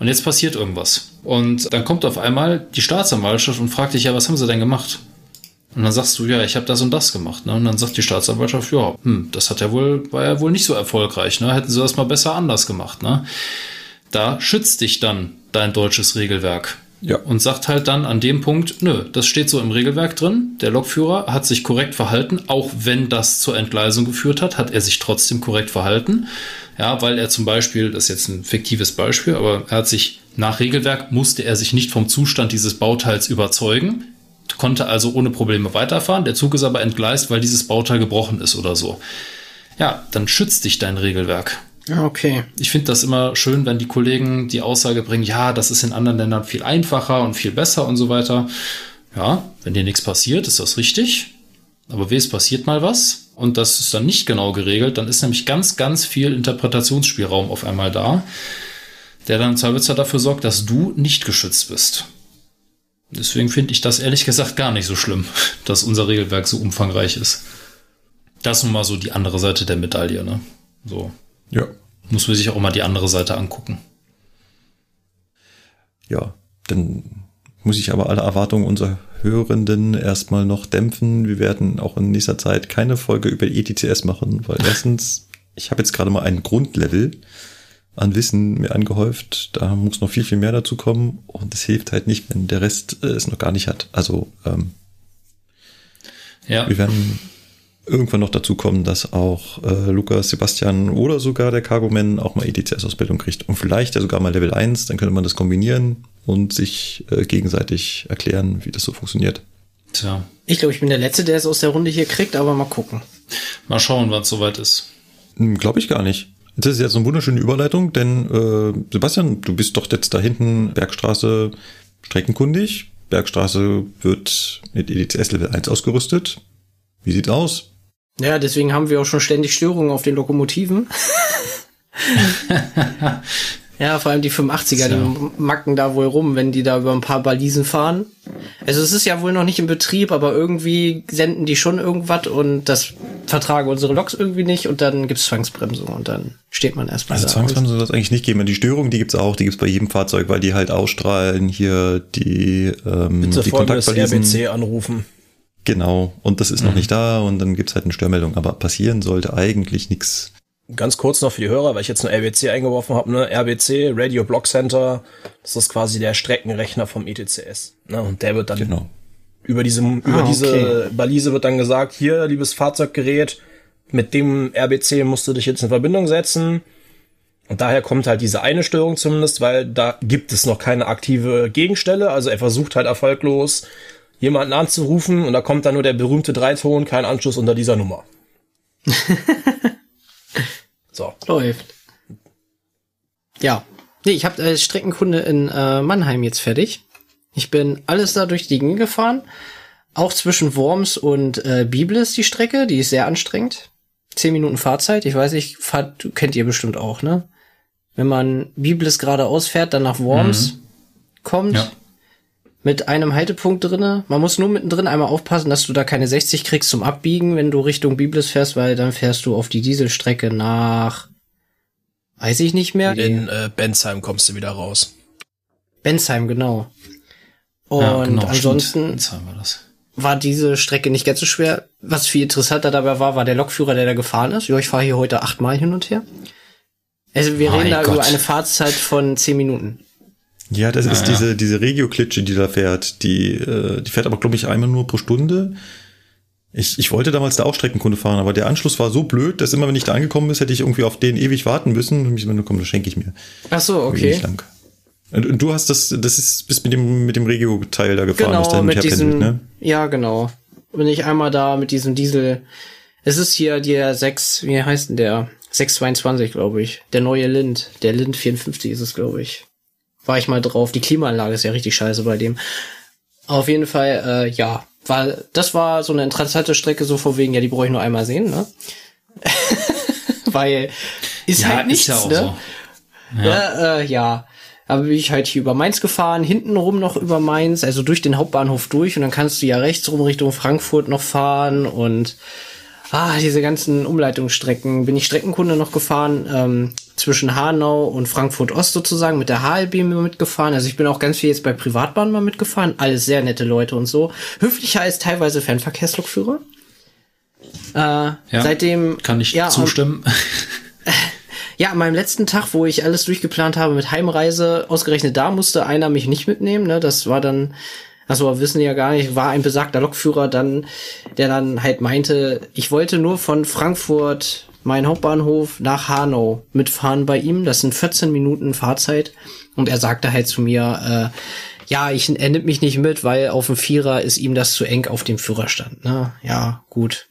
Und jetzt passiert irgendwas. Und dann kommt auf einmal die Staatsanwaltschaft und fragt dich, ja, was haben sie denn gemacht? Und dann sagst du, ja, ich habe das und das gemacht. Ne? Und dann sagt die Staatsanwaltschaft, ja, hm, das hat ja wohl, war ja wohl nicht so erfolgreich. Ne? Hätten sie das mal besser anders gemacht. Ne? Da schützt dich dann dein deutsches Regelwerk. Ja. Und sagt halt dann an dem Punkt, nö, das steht so im Regelwerk drin. Der Lokführer hat sich korrekt verhalten, auch wenn das zur Entgleisung geführt hat, hat er sich trotzdem korrekt verhalten. Ja, weil er zum Beispiel, das ist jetzt ein fiktives Beispiel, aber er hat sich nach Regelwerk musste er sich nicht vom Zustand dieses Bauteils überzeugen, konnte also ohne Probleme weiterfahren. Der Zug ist aber entgleist, weil dieses Bauteil gebrochen ist oder so. Ja, dann schützt dich dein Regelwerk. Okay. Ich finde das immer schön, wenn die Kollegen die Aussage bringen, ja, das ist in anderen Ländern viel einfacher und viel besser und so weiter. Ja, wenn dir nichts passiert, ist das richtig. Aber wie es passiert mal was und das ist dann nicht genau geregelt, dann ist nämlich ganz, ganz viel Interpretationsspielraum auf einmal da, der dann zweifelsfall dafür sorgt, dass du nicht geschützt bist. Deswegen finde ich das ehrlich gesagt gar nicht so schlimm, *laughs* dass unser Regelwerk so umfangreich ist. Das ist nun mal so die andere Seite der Medaille, ne? So. Ja. Muss man sich auch mal die andere Seite angucken. Ja, dann muss ich aber alle Erwartungen unserer Hörenden erstmal noch dämpfen. Wir werden auch in nächster Zeit keine Folge über ETCS machen, weil *laughs* erstens, ich habe jetzt gerade mal ein Grundlevel an Wissen mir angehäuft. Da muss noch viel, viel mehr dazu kommen. Und es hilft halt nicht, wenn der Rest äh, es noch gar nicht hat. Also ähm, ja. wir werden irgendwann noch dazu kommen, dass auch äh, Lukas, Sebastian oder sogar der Cargo-Man auch mal EDCS-Ausbildung kriegt. Und vielleicht ja sogar mal Level 1, dann könnte man das kombinieren und sich äh, gegenseitig erklären, wie das so funktioniert. Tja. Ich glaube, ich bin der Letzte, der es aus der Runde hier kriegt, aber mal gucken. Mal schauen, wann es soweit ist. Hm, glaube ich gar nicht. Das ist jetzt eine wunderschöne Überleitung, denn äh, Sebastian, du bist doch jetzt da hinten Bergstraße streckenkundig. Bergstraße wird mit EDCS Level 1 ausgerüstet. Wie sieht's aus? Ja, deswegen haben wir auch schon ständig Störungen auf den Lokomotiven. *laughs* ja, vor allem die 85er, so. die macken da wohl rum, wenn die da über ein paar Balisen fahren. Also es ist ja wohl noch nicht in Betrieb, aber irgendwie senden die schon irgendwas und das vertragen unsere Loks irgendwie nicht und dann gibt's Zwangsbremsung und dann steht man erstmal Also Zwangsbremsung soll es eigentlich nicht geben. Die Störung, die gibt's auch, die gibt's bei jedem Fahrzeug, weil die halt ausstrahlen hier die ähm, Bitte die Kontaktbalisen. RBC anrufen. Genau, und das ist mhm. noch nicht da und dann gibt's halt eine Störmeldung. Aber passieren sollte eigentlich nichts. Ganz kurz noch für die Hörer, weil ich jetzt nur RBC eingeworfen habe, ne? RBC, Radio Block Center, das ist quasi der Streckenrechner vom ETCS. Ne? Und der wird dann genau. über diese, ah, über okay. diese Balise wird dann gesagt, hier, liebes Fahrzeuggerät, mit dem RBC musst du dich jetzt in Verbindung setzen. Und daher kommt halt diese eine Störung zumindest, weil da gibt es noch keine aktive Gegenstelle. Also er versucht halt erfolglos jemanden anzurufen und da kommt dann nur der berühmte Dreiton, kein Anschluss unter dieser Nummer. *laughs* so. Läuft. Ja. Nee, ich habe als Streckenkunde in äh, Mannheim jetzt fertig. Ich bin alles da durch die Gegend gefahren. Auch zwischen Worms und äh, Biblis die Strecke, die ist sehr anstrengend. Zehn Minuten Fahrzeit. Ich weiß nicht, fahrt, kennt ihr bestimmt auch, ne? Wenn man Biblis geradeaus fährt, dann nach Worms mhm. kommt, ja mit einem Haltepunkt drinne. Man muss nur mittendrin einmal aufpassen, dass du da keine 60 kriegst zum Abbiegen, wenn du Richtung Biblis fährst, weil dann fährst du auf die Dieselstrecke nach, weiß ich nicht mehr. In äh, Bensheim kommst du wieder raus. Bensheim, genau. Und ja, genau, ansonsten war, war, diese Strecke nicht ganz so schwer. Was viel interessanter dabei war, war der Lokführer, der da gefahren ist. Ja, ich fahre hier heute achtmal hin und her. Also wir mein reden da Gott. über eine Fahrtzeit von zehn Minuten. Ja, das ah, ist ja. diese, diese Regio-Klitsche, die da fährt. Die, äh, die fährt aber, glaube ich, einmal nur pro Stunde. Ich, ich wollte damals da auch Streckenkunde fahren, aber der Anschluss war so blöd, dass immer, wenn ich da angekommen ist, hätte ich irgendwie auf den ewig warten müssen. Und ich meine, komm, das schenke ich mir. Ach so, okay. Lang. Und du hast das, das ist, bist mit dem, mit dem Regio-Teil da gefahren, genau, mit diesem, ne? Ja, genau. Bin ich einmal da mit diesem Diesel. Es ist hier der 6, wie heißt denn der? 622, glaube ich. Der neue Lind. Der Lind 54 ist es, glaube ich war ich mal drauf. Die Klimaanlage ist ja richtig scheiße bei dem. Auf jeden Fall, äh, ja, weil das war so eine interessante Strecke, so vor wegen, ja, die brauche ich nur einmal sehen, ne? *laughs* weil ist ja, halt nichts, ist ja auch ne? So. Ja, ja, äh, ja. Aber bin ich halt hier über Mainz gefahren, hintenrum noch über Mainz, also durch den Hauptbahnhof durch und dann kannst du ja rechts rum Richtung Frankfurt noch fahren und ah, diese ganzen Umleitungsstrecken bin ich Streckenkunde noch gefahren. Ähm, zwischen Hanau und Frankfurt Ost sozusagen mit der HLB mitgefahren. Also ich bin auch ganz viel jetzt bei Privatbahnen mal mitgefahren. Alles sehr nette Leute und so. Höflicher als teilweise Fernverkehrslokführer. Äh, ja, seitdem kann ich ja, zustimmen. *laughs* ja, an meinem letzten Tag, wo ich alles durchgeplant habe mit Heimreise, ausgerechnet da musste einer mich nicht mitnehmen. Ne? Das war dann also wissen ja gar nicht, war ein besagter Lokführer dann, der dann halt meinte, ich wollte nur von Frankfurt, mein Hauptbahnhof, nach Hanau mitfahren bei ihm. Das sind 14 Minuten Fahrzeit. Und er sagte halt zu mir, äh, ja, ich, er nimmt mich nicht mit, weil auf dem Vierer ist ihm das zu eng auf dem Führerstand. Ne? Ja, gut.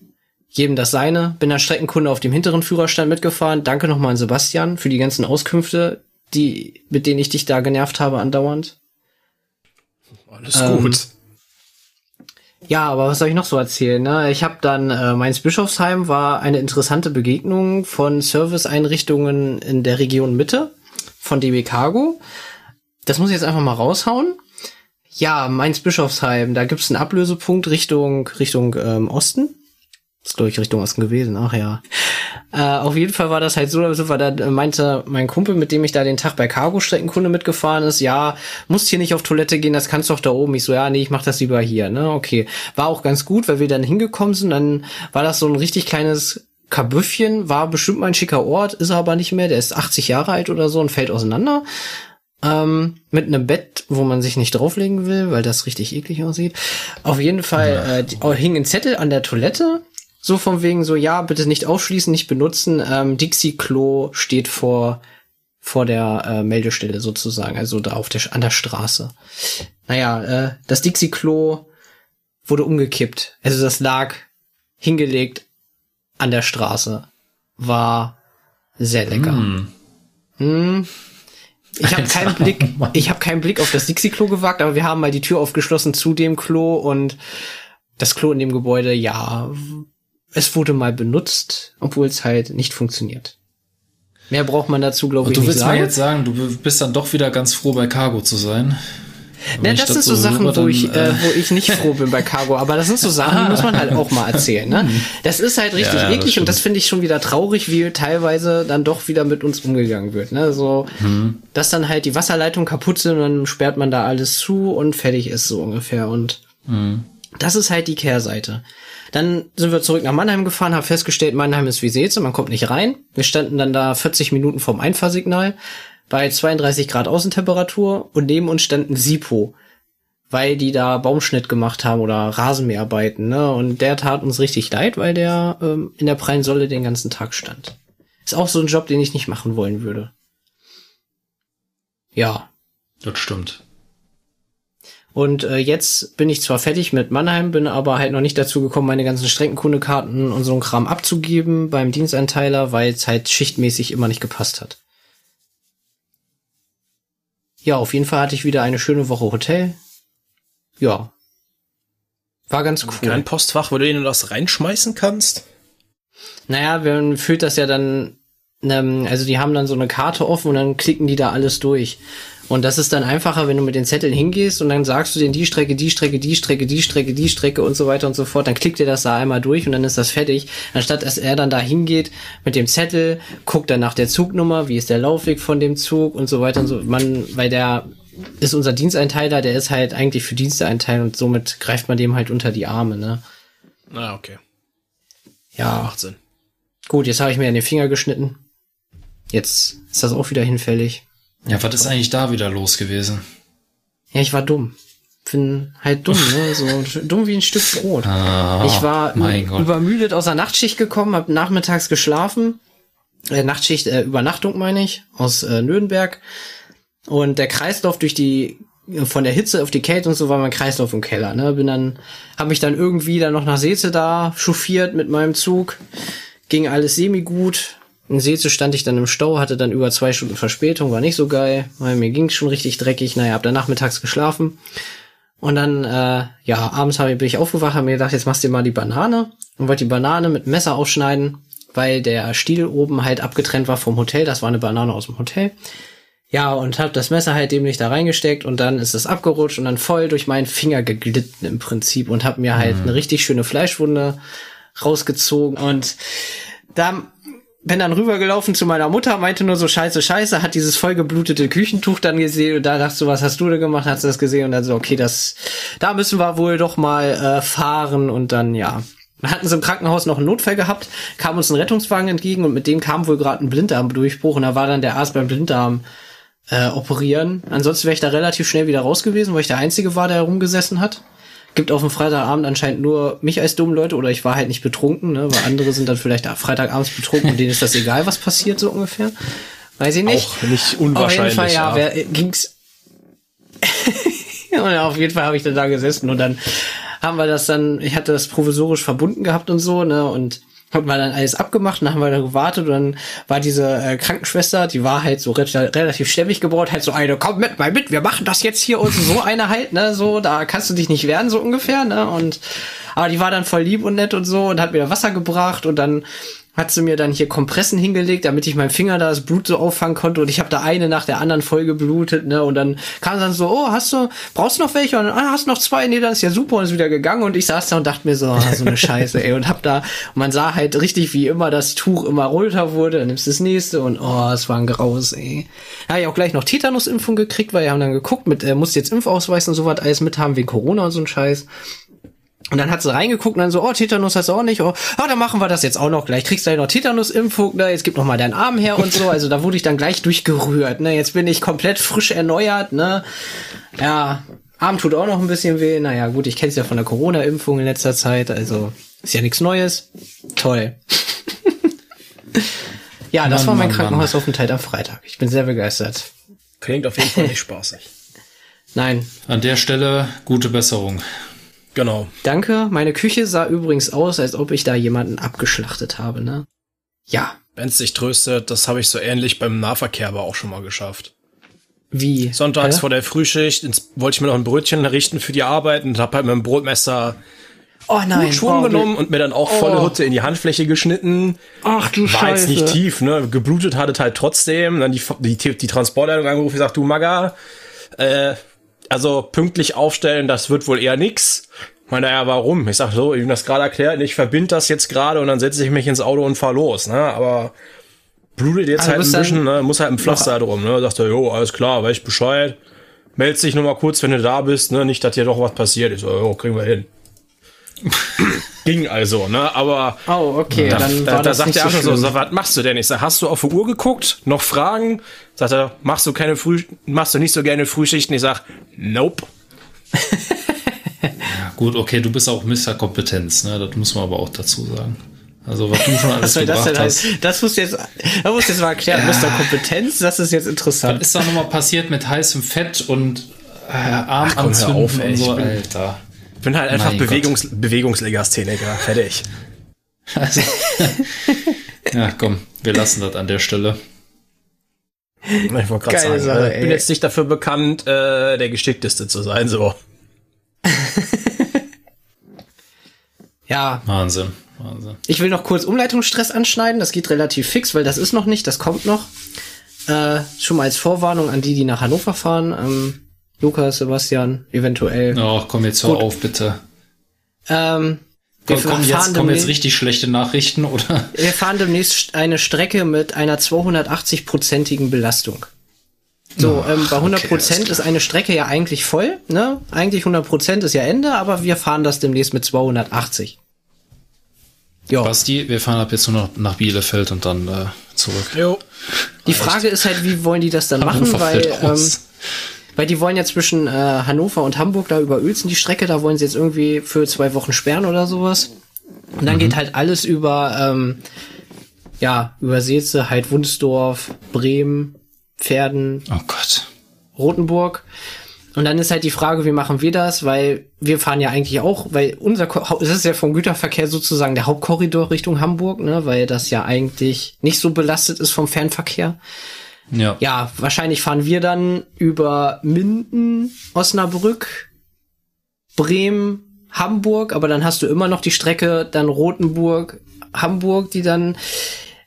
Jedem das seine. Bin als Streckenkunde auf dem hinteren Führerstand mitgefahren. Danke nochmal an Sebastian für die ganzen Auskünfte, die, mit denen ich dich da genervt habe andauernd. Alles ähm, gut. Ja, aber was soll ich noch so erzählen? Ne? Ich habe dann äh, Mainz Bischofsheim war eine interessante Begegnung von Serviceeinrichtungen in der Region Mitte von DB Cargo. Das muss ich jetzt einfach mal raushauen. Ja, Mainz Bischofsheim, da gibt's einen Ablösepunkt Richtung Richtung ähm, Osten. Das ist, glaube ich, Richtung Osten gewesen. Ach ja. Äh, auf jeden Fall war das halt so, wir da äh, meinte mein Kumpel, mit dem ich da den Tag bei Cargo-Streckenkunde mitgefahren ist, ja, musst hier nicht auf Toilette gehen, das kannst du doch da oben. Ich so, ja, nee, ich mach das lieber hier. Ne, okay. War auch ganz gut, weil wir dann hingekommen sind. Dann war das so ein richtig kleines Kabüffchen, war bestimmt mein schicker Ort, ist er aber nicht mehr. Der ist 80 Jahre alt oder so und fällt auseinander. Ähm, mit einem Bett, wo man sich nicht drauflegen will, weil das richtig eklig aussieht. Auf jeden Fall äh, hing ein Zettel an der Toilette so von wegen so, ja, bitte nicht aufschließen, nicht benutzen. Ähm, Dixie Klo steht vor vor der äh, Meldestelle sozusagen, also da auf der an der Straße. Naja, äh, das Dixie Klo wurde umgekippt. Also das lag hingelegt an der Straße. War sehr lecker. Mm. Mm. Ich habe keinen Blick, *laughs* ich habe keinen Blick auf das Dixie Klo gewagt, aber wir haben mal die Tür aufgeschlossen zu dem Klo und das Klo in dem Gebäude, ja, es wurde mal benutzt, obwohl es halt nicht funktioniert. Mehr braucht man dazu, glaube ich, nicht sagen. Du willst mir jetzt sagen, du bist dann doch wieder ganz froh, bei Cargo zu sein? Na, das sind so Sachen, höre, wo, ich, äh, äh, wo ich nicht froh bin bei Cargo, aber das sind so Sachen, die muss man halt auch mal erzählen. Ne? *laughs* Das ist halt richtig ja, eklig das und das finde ich schon wieder traurig, wie teilweise dann doch wieder mit uns umgegangen wird. Ne? So, hm. dass dann halt die Wasserleitung kaputt sind und dann sperrt man da alles zu und fertig ist so ungefähr. Und hm. das ist halt die Kehrseite. Dann sind wir zurück nach Mannheim gefahren, haben festgestellt, Mannheim ist wie Seeze, man kommt nicht rein. Wir standen dann da 40 Minuten vorm Einfahrsignal bei 32 Grad Außentemperatur und neben uns standen Sipo, weil die da Baumschnitt gemacht haben oder Rasenmäharbeiten. Ne? Und der tat uns richtig leid, weil der ähm, in der prallen Solle den ganzen Tag stand. Ist auch so ein Job, den ich nicht machen wollen würde. Ja. Das stimmt. Und äh, jetzt bin ich zwar fertig mit Mannheim, bin aber halt noch nicht dazu gekommen, meine ganzen Streckenkundekarten und so ein Kram abzugeben beim Diensteinteiler, weil es halt schichtmäßig immer nicht gepasst hat. Ja, auf jeden Fall hatte ich wieder eine schöne Woche Hotel. Ja. War ganz cool. Kein Postfach, wo du ihnen das reinschmeißen kannst? Naja, man fühlt das ja dann, ähm, also die haben dann so eine Karte offen und dann klicken die da alles durch. Und das ist dann einfacher, wenn du mit den Zetteln hingehst und dann sagst du denen die Strecke, die Strecke, die Strecke, die Strecke, die Strecke und so weiter und so fort. Dann klickt er das da einmal durch und dann ist das fertig. Anstatt dass er dann da hingeht mit dem Zettel, guckt dann nach der Zugnummer, wie ist der Laufweg von dem Zug und so weiter und so. Man, weil der ist unser Diensteinteiler, der ist halt eigentlich für Diensteeinteil und somit greift man dem halt unter die Arme, ne? Ah, okay. Ja. Macht Sinn. Gut, jetzt habe ich mir an den Finger geschnitten. Jetzt ist das auch wieder hinfällig. Ja, was ist eigentlich da wieder los gewesen? Ja, ich war dumm. Bin halt dumm, ne? *laughs* So dumm wie ein Stück Brot. Ah, ich war übermüdet aus der Nachtschicht gekommen, hab nachmittags geschlafen. Äh, Nachtschicht, äh, Übernachtung meine ich, aus äh, Nürnberg. Und der Kreislauf durch die von der Hitze auf die Kälte und so war mein Kreislauf im Keller. Ne? Bin dann, habe mich dann irgendwie dann noch nach Seeze da chauffiert mit meinem Zug. Ging alles semi gut. In Seeze stand ich dann im Stau, hatte dann über zwei Stunden Verspätung, war nicht so geil, weil mir ging's schon richtig dreckig. Naja, hab dann nachmittags geschlafen. Und dann, äh, ja, abends hab ich, bin ich aufgewacht, hab mir gedacht, jetzt machst du dir mal die Banane und wollte die Banane mit Messer aufschneiden, weil der Stiel oben halt abgetrennt war vom Hotel. Das war eine Banane aus dem Hotel. Ja, und hab das Messer halt dämlich da reingesteckt und dann ist es abgerutscht und dann voll durch meinen Finger geglitten im Prinzip und hab mir halt mhm. eine richtig schöne Fleischwunde rausgezogen und da bin dann rübergelaufen zu meiner Mutter, meinte nur so scheiße, scheiße, hat dieses vollgeblutete Küchentuch dann gesehen und da dachte so, was hast du denn gemacht, hast du das gesehen und dann so, okay, das, da müssen wir wohl doch mal äh, fahren und dann, ja. Wir hatten sie im Krankenhaus noch einen Notfall gehabt, kam uns ein Rettungswagen entgegen und mit dem kam wohl gerade ein Blinddarmdurchbruch und da war dann der Arzt beim Blinddarm äh, operieren. Ansonsten wäre ich da relativ schnell wieder raus gewesen, weil ich der Einzige war, der herumgesessen hat gibt auf dem Freitagabend anscheinend nur mich als dummen Leute oder ich war halt nicht betrunken, ne, weil andere sind dann vielleicht Freitagabends betrunken und denen ist das egal, was passiert so ungefähr. Weiß ich nicht. Auch nicht unwahrscheinlich. Auf jeden Fall, ja, ja. Wer, ging's. *laughs* und auf jeden Fall habe ich dann da gesessen und dann haben wir das dann, ich hatte das provisorisch verbunden gehabt und so, ne, und haben wir dann alles abgemacht und dann haben wir da gewartet und dann war diese äh, Krankenschwester, die war halt so re relativ stämmig gebaut, halt so eine, komm mit mal mit, wir machen das jetzt hier und so eine halt, ne, so, da kannst du dich nicht wehren, so ungefähr, ne, und, aber die war dann voll lieb und nett und so und hat mir Wasser gebracht und dann hat sie mir dann hier Kompressen hingelegt, damit ich meinem Finger da das Blut so auffangen konnte und ich habe da eine nach der anderen voll geblutet, ne? Und dann kam dann so, oh, hast du, brauchst du noch welche? Und dann, ah, hast du noch zwei? Nee, dann ist ja super und ist wieder gegangen und ich saß da und dachte mir so, ah, so eine *laughs* Scheiße, ey. Und hab da, und man sah halt richtig, wie immer das Tuch immer runter wurde, dann nimmst du das nächste und oh, es war ein Graus, ey. Da hab ich auch gleich noch Tetanusimpfung gekriegt, weil wir haben dann geguckt, mit, äh, musst jetzt Impfausweis und so was alles mit haben wegen Corona und so ein Scheiß. Und dann hat sie reingeguckt und dann so, oh, Tetanus hast du auch nicht. Oh, oh dann machen wir das jetzt auch noch gleich. Kriegst du ja noch Tetanus-Impfung, ne? Jetzt gib noch mal deinen Arm her und so. Also da wurde ich dann gleich durchgerührt, ne? Jetzt bin ich komplett frisch erneuert, ne? Ja, Arm tut auch noch ein bisschen weh. Naja, gut, ich kenne es ja von der Corona-Impfung in letzter Zeit. Also ist ja nichts Neues. Toll. ja, das Mann, war mein Mann, Krankenhausaufenthalt am Freitag. Ich bin sehr begeistert. Klingt auf jeden Fall nicht *laughs* spaßig. Nein. An der Stelle gute Besserung. Genau. Danke. Meine Küche sah übrigens aus, als ob ich da jemanden abgeschlachtet habe, ne? Ja. Wenn's dich tröstet, das habe ich so ähnlich beim Nahverkehr aber auch schon mal geschafft. Wie? Sonntags Hä? vor der Frühschicht ins, wollte ich mir noch ein Brötchen richten für die Arbeit und hab halt mit dem Brotmesser oh nein, Schwung oh, genommen und mir dann auch volle oh. Hutte in die Handfläche geschnitten. Ach du War Scheiße. jetzt nicht tief, ne? Geblutet hatte halt trotzdem. Dann die, die, die Transportleitung angerufen, gesagt, du Maga, äh, also pünktlich aufstellen, das wird wohl eher nix. Meine, ja, warum? Ich sag so, ich ihm das gerade erklärt, ich verbinde das jetzt gerade und dann setze ich mich ins Auto und fahr los, ne? Aber blutet jetzt also halt ein bisschen, ne? Muss halt ein Pflaster drum, ne? Sagt er, jo, alles klar, weiß ich Bescheid. Meld dich nur mal kurz, wenn du da bist, ne? Nicht, dass dir doch was passiert. Ich so, jo, kriegen wir hin. *laughs* Ging also, ne? Aber oh, okay, da, dann da, war da das sagt er einfach so, so, was machst du denn? Ich sag, hast du auf die Uhr geguckt? Noch Fragen? Sagt er, machst du keine Früh, machst du nicht so gerne Frühschichten? Ich sag, nope. ja, gut, okay, du bist auch Mr. Kompetenz, ne? Das muss man aber auch dazu sagen. Also was du schon *laughs* alles was gebracht das hast. Das musst du jetzt, das musst du jetzt mal erklären. Ja. Mr. Kompetenz, das ist jetzt interessant. Was ist da nochmal passiert mit heißem Fett und äh, Arm Ach, komm, anzünden auf, ey, und so, Alter bin halt einfach Bewegungs Gott. Bewegungslegastheniker. Fertig. Also, *laughs* ja, komm, wir lassen das an der Stelle. Ich wollte gerade sagen, Sache, ich bin jetzt nicht dafür bekannt, äh, der Geschickteste zu sein, so. *laughs* ja. Wahnsinn, Wahnsinn. Ich will noch kurz Umleitungsstress anschneiden. Das geht relativ fix, weil das ist noch nicht, das kommt noch. Äh, schon mal als Vorwarnung an die, die nach Hannover fahren. Ähm, Lukas, Sebastian, eventuell. Ach, komm jetzt hör auf, bitte. Ähm, wir komm, komm, jetzt, kommen jetzt richtig schlechte Nachrichten, oder? Wir fahren demnächst eine Strecke mit einer 280-prozentigen Belastung. So, oh, ähm, bei 100 Prozent okay, ist eine Strecke ja eigentlich voll, ne? Eigentlich 100 Prozent ist ja Ende, aber wir fahren das demnächst mit 280. Jo. Basti, wir fahren ab jetzt nur noch nach Bielefeld und dann äh, zurück. Jo. Die Frage ist halt, wie wollen die das dann machen, weil ähm, weil die wollen ja zwischen äh, Hannover und Hamburg da über Uelzen die Strecke, da wollen sie jetzt irgendwie für zwei Wochen sperren oder sowas. Und dann mhm. geht halt alles über, ähm, ja, über Seetze, halt Wunsdorf, Bremen, Pferden. Oh Gott. Rotenburg. Und dann ist halt die Frage, wie machen wir das? Weil wir fahren ja eigentlich auch, weil unser, es ist ja vom Güterverkehr sozusagen der Hauptkorridor Richtung Hamburg, ne, weil das ja eigentlich nicht so belastet ist vom Fernverkehr. Ja. ja, wahrscheinlich fahren wir dann über Minden, Osnabrück, Bremen, Hamburg, aber dann hast du immer noch die Strecke dann Rotenburg, Hamburg, die dann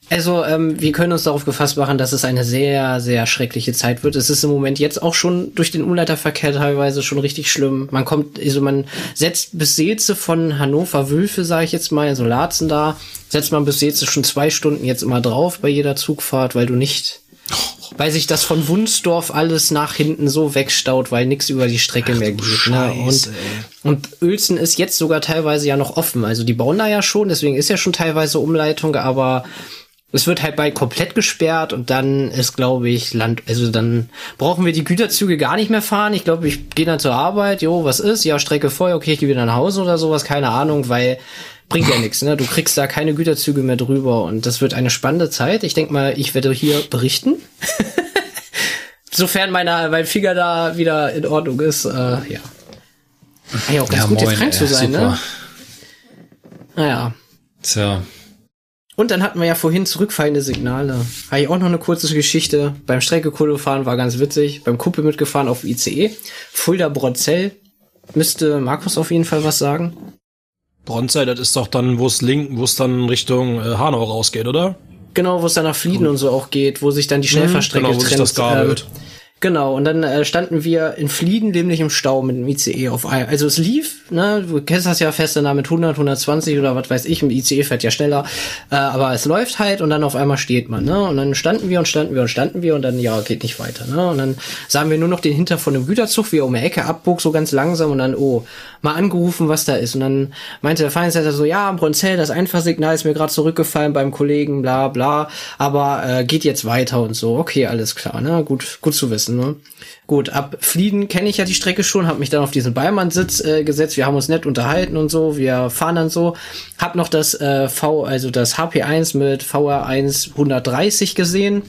Also, ähm, wir können uns darauf gefasst machen, dass es eine sehr, sehr schreckliche Zeit wird. Es ist im Moment jetzt auch schon durch den Umleiterverkehr teilweise schon richtig schlimm. Man kommt, also man setzt bis Seeze von Hannover Wülfe, sage ich jetzt mal, also Laatzen da, setzt man bis Seeze schon zwei Stunden jetzt immer drauf bei jeder Zugfahrt, weil du nicht, weil sich das von Wunsdorf alles nach hinten so wegstaut, weil nichts über die Strecke Ach, mehr geht. Ne? Und, und Uelzen ist jetzt sogar teilweise ja noch offen. Also die bauen da ja schon, deswegen ist ja schon teilweise Umleitung, aber es wird halt bald komplett gesperrt und dann ist, glaube ich, Land, also dann brauchen wir die Güterzüge gar nicht mehr fahren. Ich glaube, ich gehe dann zur Arbeit, jo, was ist? Ja, Strecke voll, okay, ich gehe wieder nach Hause oder sowas, keine Ahnung, weil bringt ja nichts, ne? Du kriegst da keine Güterzüge mehr drüber und das wird eine spannende Zeit. Ich denke mal, ich werde hier berichten. *laughs* Sofern meine, mein Finger da wieder in Ordnung ist, äh, ja. Ja, auch ganz ja, gut, moin, jetzt krank zu sein, super. ne? Naja. Tja. Und dann hatten wir ja vorhin zurückfallende Signale. Habe ich auch noch eine kurze Geschichte. Beim Streckekohle fahren war ganz witzig. Beim Kumpel mitgefahren auf ICE. Fulda Bronzell. Müsste Markus auf jeden Fall was sagen. Bronzell, das ist doch dann, wo es link, wo es dann Richtung äh, Hanau rausgeht, oder? Genau, wo es dann nach Flieden cool. und so auch geht, wo sich dann die Schnellfahrstrecke mhm, genau, wo trennt. Sich das gabelt. Ähm, Genau, und dann äh, standen wir in Flieden nämlich im Stau mit dem ICE auf ein. Also es lief, ne, du kennst das ja fest, dann mit 100, 120 oder was weiß ich, im ICE fährt ja schneller, äh, aber es läuft halt und dann auf einmal steht man, ne, und dann standen wir und standen wir und standen wir und dann, ja, geht nicht weiter, ne, und dann sahen wir nur noch den Hinter von dem Güterzug, wie er um die Ecke abbog, so ganz langsam und dann, oh, mal angerufen, was da ist. Und dann meinte der Feindsleiter so, ja, Bronzell, das Einfahrsignal ist mir gerade zurückgefallen beim Kollegen, bla, bla, aber äh, geht jetzt weiter und so, okay, alles klar, ne, gut, gut zu wissen, ne. Gut, ab Flieden kenne ich ja die Strecke schon, habe mich dann auf diesen Beimannssitz äh, gesetzt. Wir haben uns nett unterhalten und so. Wir fahren dann so. Hab noch das äh, V, also das HP1 mit VR1 130 gesehen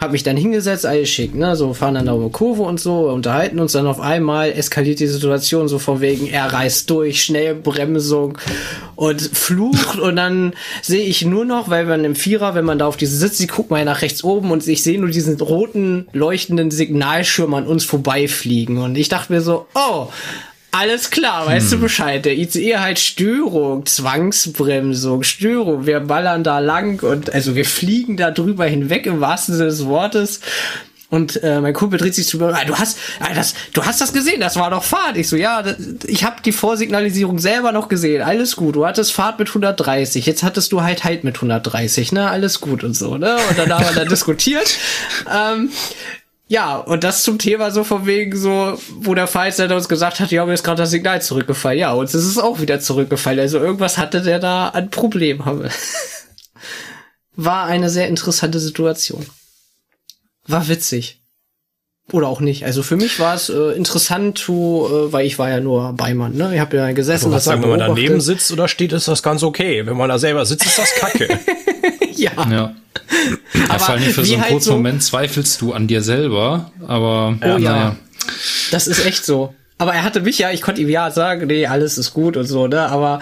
hab mich dann hingesetzt, alles schick, ne, so fahren dann da um Kurve und so, unterhalten uns dann auf einmal, eskaliert die Situation so von wegen, er reißt durch, Schnellbremsung und flucht. *laughs* Und dann sehe ich nur noch, weil man im Vierer, wenn man da auf diese sitzt, ich guck mal nach rechts oben und ich sehe nur diesen roten, leuchtenden Signalschirm an uns vorbeifliegen. Und ich dachte mir so, oh, alles klar, weißt hm. du Bescheid. Der ICE halt Störung, Zwangsbremsung, Störung. Wir ballern da lang und also wir fliegen da drüber hinweg im wahrsten Sinne des Wortes. Und äh, mein Kumpel dreht sich zu mir, ah, du hast, ah, das, du hast das gesehen, das war doch Fahrt. Ich so, ja, das, ich habe die Vorsignalisierung selber noch gesehen, alles gut. Du hattest Fahrt mit 130, jetzt hattest du halt halt mit 130, ne, alles gut und so, ne. Und dann haben wir da *laughs* diskutiert. Ähm, ja, und das zum Thema so von wegen so, wo der Feinsteller uns gesagt hat, ja, mir ist gerade das Signal zurückgefallen. Ja, uns ist es auch wieder zurückgefallen. Also irgendwas hatte der da an Problem. War eine sehr interessante Situation. War witzig. Oder auch nicht. Also für mich war es äh, interessant, to, äh, weil ich war ja nur Beimann. Ne? Ich habe ja gesessen. Was sagen, wenn man daneben sitzt oder steht, ist das ganz okay. Wenn man da selber sitzt, ist das kacke. *laughs* *laughs* ja. ja. aber vor allem für so einen halt kurzen so Moment zweifelst du an dir selber, aber oh, ja. Naja. Das ist echt so. Aber er hatte mich ja, ich konnte ihm ja sagen, nee, alles ist gut und so, ne? Aber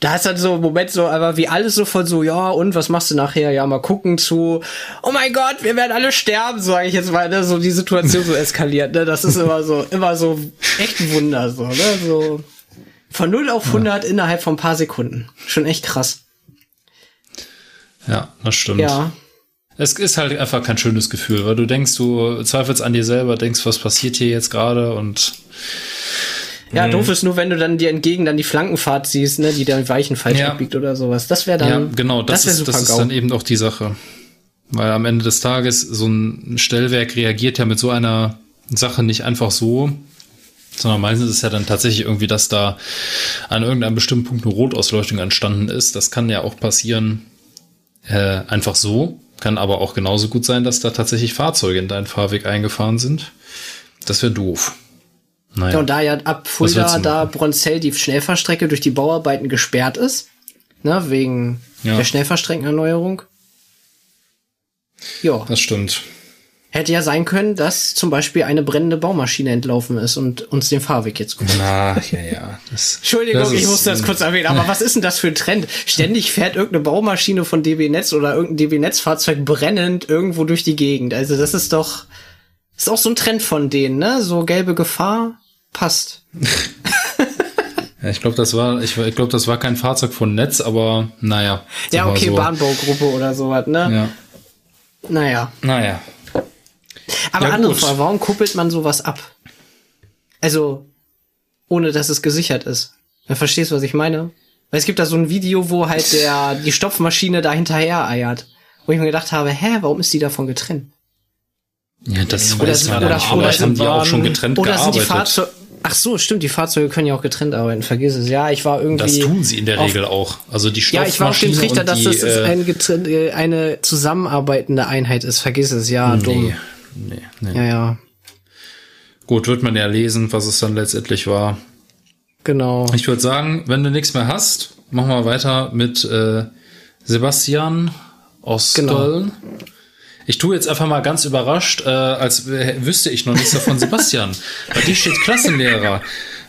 da ist dann so ein Moment so, aber wie alles so von so, ja, und was machst du nachher? Ja, mal gucken zu, oh mein Gott, wir werden alle sterben, sage ich jetzt mal, ne? So die Situation so eskaliert, ne? Das ist immer so, immer so echt ein Wunder, so, ne? So von 0 auf 100 ja. innerhalb von ein paar Sekunden. Schon echt krass. Ja, das stimmt. Ja. Es ist halt einfach kein schönes Gefühl, weil du denkst, du zweifelst an dir selber, denkst, was passiert hier jetzt gerade und ja, mhm. doof ist nur, wenn du dann dir entgegen dann die Flankenfahrt siehst, ne, die dann Weichen falsch ja. abbiegt oder sowas. Das wäre dann. Ja, genau, das, das, ist, das ist dann eben auch die Sache. Weil am Ende des Tages so ein Stellwerk reagiert ja mit so einer Sache nicht einfach so, sondern meistens ist es ja dann tatsächlich irgendwie, dass da an irgendeinem bestimmten Punkt eine Rotausleuchtung entstanden ist. Das kann ja auch passieren, äh, einfach so. Kann aber auch genauso gut sein, dass da tatsächlich Fahrzeuge in deinen Fahrweg eingefahren sind. Das wäre doof. Naja. Ja, und da ja ab Fulda, da Bronzell die Schnellfahrstrecke durch die Bauarbeiten gesperrt ist, ne, wegen ja. der Schnellfahrstreckenerneuerung. Ja. Das stimmt. Hätte ja sein können, dass zum Beispiel eine brennende Baumaschine entlaufen ist und uns den Fahrweg jetzt gut. Na, ja, ja. Das, *laughs* Entschuldigung, das ich musste das kurz erwähnen, aber *laughs* was ist denn das für ein Trend? Ständig fährt irgendeine Baumaschine von DB Netz oder irgendein DB Netz Fahrzeug brennend irgendwo durch die Gegend. Also das ist doch, ist auch so ein Trend von denen, ne? So gelbe Gefahr passt. *laughs* Ich glaube, das war, ich, ich glaube, das war kein Fahrzeug von Netz, aber naja. Ja, okay, so. Bahnbaugruppe oder sowas, ne? Ja. Naja. Naja. Aber ja, andere Frage, warum kuppelt man sowas ab? Also, ohne dass es gesichert ist. Dann verstehst du, was ich meine? Weil es gibt da so ein Video, wo halt der, die Stopfmaschine da hinterher eiert. Wo ich mir gedacht habe, hä, warum ist die davon getrennt? Ja, das oder weiß man oder. Oder, oder haben die auch schon getrennt oder gearbeitet. Sind die Fahrzeuge, ach so, stimmt, die Fahrzeuge können ja auch getrennt arbeiten, vergiss es. Ja, ich war irgendwie. Das tun sie in der Regel auch. Also die Ja, ich war auf dem Trichter, dass das äh, ein äh, eine zusammenarbeitende Einheit ist, vergiss es, ja, nee, dumm. Nee, nee. Ja, ja. Gut, wird man ja lesen, was es dann letztendlich war. Genau. Ich würde sagen, wenn du nichts mehr hast, machen wir weiter mit äh, Sebastian aus genau. Ich tue jetzt einfach mal ganz überrascht, äh, als wüsste ich noch nichts davon, *laughs* Sebastian. Bei dir steht Klassenlehrer.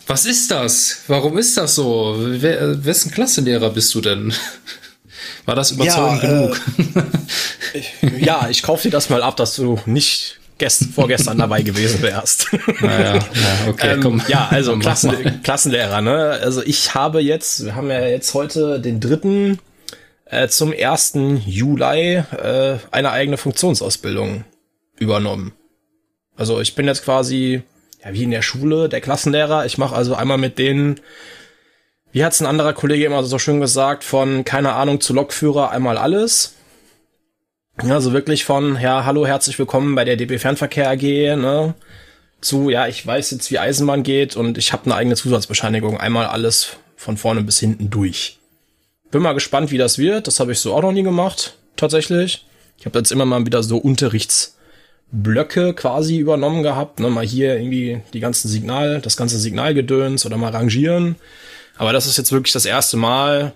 Was ist das? Warum ist das so? Wer, wessen Klassenlehrer bist du denn? War das überzeugend ja, genug? *laughs* Äh, ja, ich kaufe dir das mal ab, dass du nicht gest vorgestern dabei gewesen wärst. *laughs* Naja, ja, okay, ähm, komm. Ja, also *laughs* Klassen, Klassenlehrer, ne? Also ich habe jetzt, wir haben ja jetzt heute den dritten äh, zum ersten Juli äh, eine eigene Funktionsausbildung übernommen. Also ich bin jetzt quasi ja wie in der Schule der Klassenlehrer. Ich mache also einmal mit denen, wie hat's ein anderer Kollege immer so schön gesagt, von keine Ahnung zu Lokführer einmal alles. Ja, also wirklich von, ja, hallo, herzlich willkommen bei der DB Fernverkehr AG, ne, zu, ja, ich weiß jetzt, wie Eisenbahn geht und ich habe eine eigene Zusatzbescheinigung, einmal alles von vorne bis hinten durch. Bin mal gespannt, wie das wird. Das habe ich so auch noch nie gemacht, tatsächlich. Ich habe jetzt immer mal wieder so Unterrichtsblöcke quasi übernommen gehabt, ne, mal hier irgendwie die ganzen Signal, das ganze Signalgedöns oder mal rangieren. Aber das ist jetzt wirklich das erste Mal,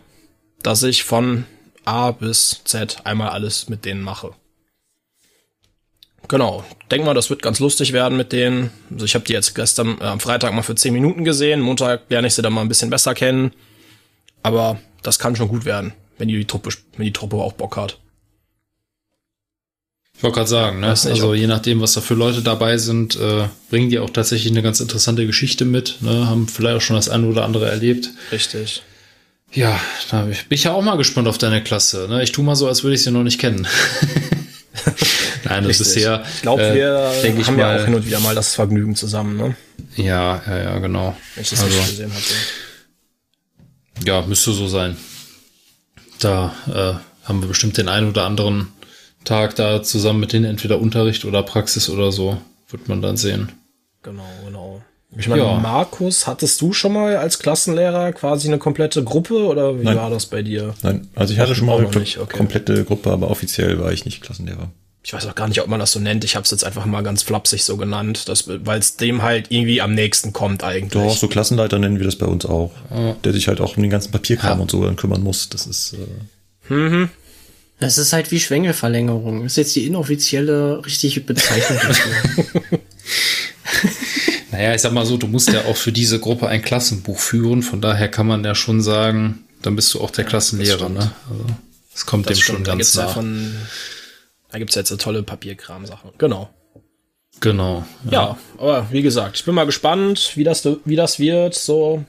dass ich von A bis Z einmal alles mit denen mache. Genau, denk mal, das wird ganz lustig werden mit denen. Also ich habe die jetzt gestern äh, am Freitag mal für 10 Minuten gesehen. Montag lerne ich sie dann mal ein bisschen besser kennen. Aber das kann schon gut werden, wenn die, die Truppe, wenn die Truppe auch Bock hat. Ich wollte gerade sagen, ne? Nicht, also je nachdem, was da für Leute dabei sind, äh, bringen die auch tatsächlich eine ganz interessante Geschichte mit, ne? haben vielleicht auch schon das eine oder andere erlebt. Richtig. Ja, da bin ich ja auch mal gespannt auf deine Klasse. Ne? Ich tu mal so, als würde ich sie noch nicht kennen. *laughs* Nein, das bisher. Ich glaube, äh, wir äh, denke ich haben mal, ja auch hin und wieder mal das Vergnügen zusammen, ne? Ja, ja, ja, genau. Wenn ich das also, nicht gesehen hatte. Ja, müsste so sein. Da äh, haben wir bestimmt den einen oder anderen Tag da zusammen mit denen, entweder Unterricht oder Praxis oder so, wird man dann sehen. Genau, genau. Ich meine, ja. Markus, hattest du schon mal als Klassenlehrer quasi eine komplette Gruppe oder wie Nein. war das bei dir? Nein, also ich hatte schon mal eine okay. komplette Gruppe, aber offiziell war ich nicht Klassenlehrer. Ich weiß auch gar nicht, ob man das so nennt. Ich habe es jetzt einfach mal ganz flapsig so genannt, weil es dem halt irgendwie am nächsten kommt eigentlich. Doch, so Klassenleiter nennen wir das bei uns auch. Ja. Der sich halt auch um den ganzen Papierkram ja. und so dann kümmern muss. Das ist. Äh mhm. Das ist halt wie Schwengelverlängerung. Das ist jetzt die inoffizielle richtige Bezeichnung. *laughs* Naja, ich sag mal so, du musst ja auch für diese Gruppe ein Klassenbuch führen, von daher kann man ja schon sagen, dann bist du auch der Klassenlehrer, ne? Also, das kommt das dem stimmt. schon ganz nah. Ja von, da gibt's jetzt eine tolle Papierkram-Sache. Genau. Genau. Ja. ja. aber wie gesagt, ich bin mal gespannt, wie das, wie das wird, so.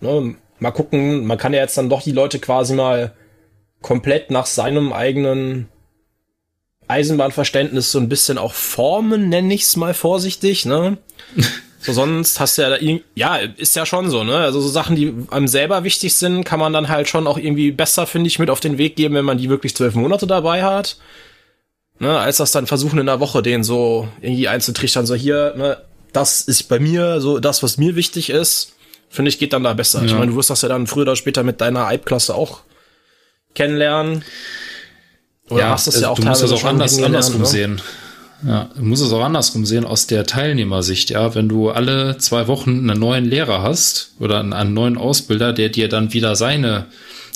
Ne, mal gucken, man kann ja jetzt dann doch die Leute quasi mal komplett nach seinem eigenen Eisenbahnverständnis so ein bisschen auch formen, nenne ich es mal vorsichtig, ne? *laughs* So sonst hast du ja, da, ja, ist ja schon so, ne? Also so Sachen, die einem selber wichtig sind, kann man dann halt schon auch irgendwie besser, finde ich, mit auf den Weg geben, wenn man die wirklich zwölf Monate dabei hat. Ne? Als das dann versuchen in der Woche, den so irgendwie einzutrichtern, so hier, ne, das ist bei mir so das, was mir wichtig ist, finde ich, geht dann da besser. Ja. Ich meine, du wirst das ja dann früher oder später mit deiner Eib-Klasse auch kennenlernen. Oder ja, machst das ja auch du musst das auch anders, andersrum ne? sehen. Ja, du musst es auch andersrum sehen aus der Teilnehmersicht. Ja, wenn du alle zwei Wochen einen neuen Lehrer hast oder einen neuen Ausbilder, der dir dann wieder seine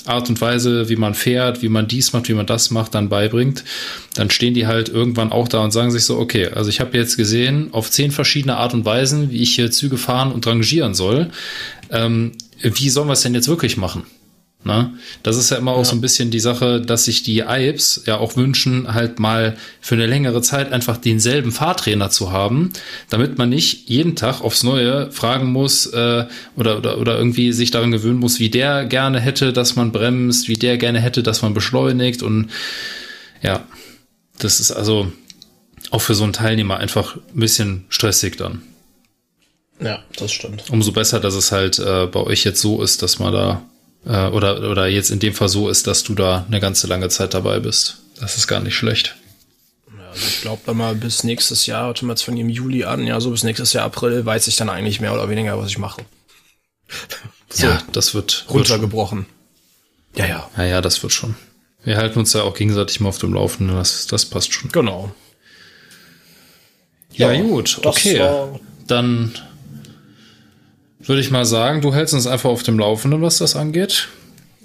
Art und Weise, wie man fährt, wie man dies macht, wie man das macht, dann beibringt, dann stehen die halt irgendwann auch da und sagen sich so, okay, also ich habe jetzt gesehen, auf zehn verschiedene Art und Weisen, wie ich hier Züge fahren und rangieren soll. Ähm, wie sollen wir es denn jetzt wirklich machen? Ne? Das ist ja immer auch ja. so ein bisschen die Sache, dass sich die Alps ja auch wünschen, halt mal für eine längere Zeit einfach denselben Fahrtrainer zu haben, damit man nicht jeden Tag aufs Neue fragen muss äh, oder, oder, oder irgendwie sich daran gewöhnen muss, wie der gerne hätte, dass man bremst, wie der gerne hätte, dass man beschleunigt und ja, das ist also auch für so einen Teilnehmer einfach ein bisschen stressig dann. Ja, das stimmt. Umso besser, dass es halt äh, bei euch jetzt so ist, dass man da äh, oder, oder jetzt in dem Fall so ist, dass du da eine ganze lange Zeit dabei bist. Das ist gar nicht schlecht. Ja, also ich glaube dann mal bis nächstes Jahr, warte mal jetzt von dem Juli an, ja, so bis nächstes Jahr April weiß ich dann eigentlich mehr oder weniger, was ich mache. *laughs* so, ja, das wird runtergebrochen. Ja, ja. Ja, ja, das wird schon. Wir halten uns ja auch gegenseitig mal auf dem Laufenden, das, das passt schon. Genau. Ja, ja gut, okay. Dann würde ich mal sagen, du hältst uns einfach auf dem Laufenden, was das angeht.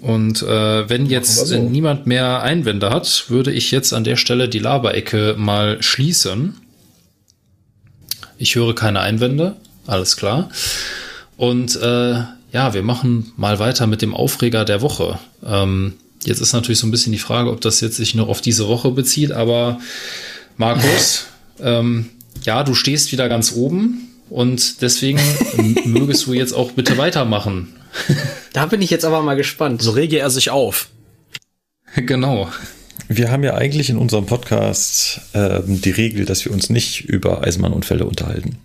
Und äh, wenn jetzt so. niemand mehr Einwände hat, würde ich jetzt an der Stelle die Laberecke mal schließen. Ich höre keine Einwände, alles klar. Und äh, ja, wir machen mal weiter mit dem Aufreger der Woche. Ähm, jetzt ist natürlich so ein bisschen die Frage, ob das jetzt sich nur auf diese Woche bezieht, aber Markus, *laughs* ähm, ja, du stehst wieder ganz oben. Und deswegen mögest du jetzt auch bitte weitermachen. *laughs* Da bin ich jetzt aber mal gespannt. So rege er sich auf. Genau. Wir haben ja eigentlich in unserem Podcast äh, die Regel, dass wir uns nicht über Eisenbahnunfälle unterhalten.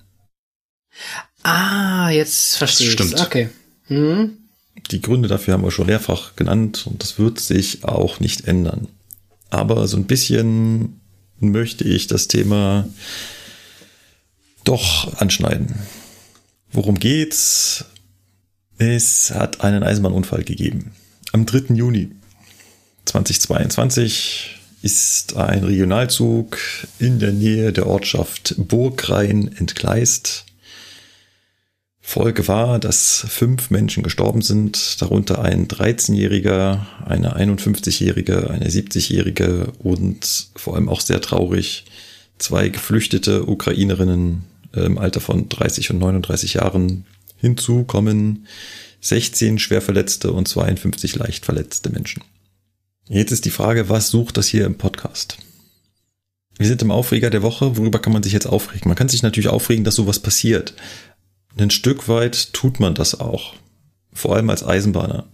Ah, jetzt verstehe ich. Stimmt. Okay. Hm. Die Gründe dafür haben wir schon mehrfach genannt und das wird sich auch nicht ändern. Aber so ein bisschen möchte ich das Thema doch anschneiden. Worum geht's? Es hat einen Eisenbahnunfall gegeben. Am 3. Juni 2022 ist ein Regionalzug in der Nähe der Ortschaft Burgrhein entgleist. Folge war, dass fünf Menschen gestorben sind, darunter ein 13-Jähriger, eine 51-Jährige, eine 70-Jährige und vor allem auch sehr traurig zwei geflüchtete Ukrainerinnen im Alter von 30 und 39 Jahren. Hinzu kommen 16 schwerverletzte und 52 leicht verletzte Menschen. Jetzt ist die Frage, was sucht das hier im Podcast? Wir sind im Aufreger der Woche. Worüber kann man sich jetzt aufregen? Man kann sich natürlich aufregen, dass sowas passiert. Ein Stück weit tut man das auch. Vor allem als Eisenbahner.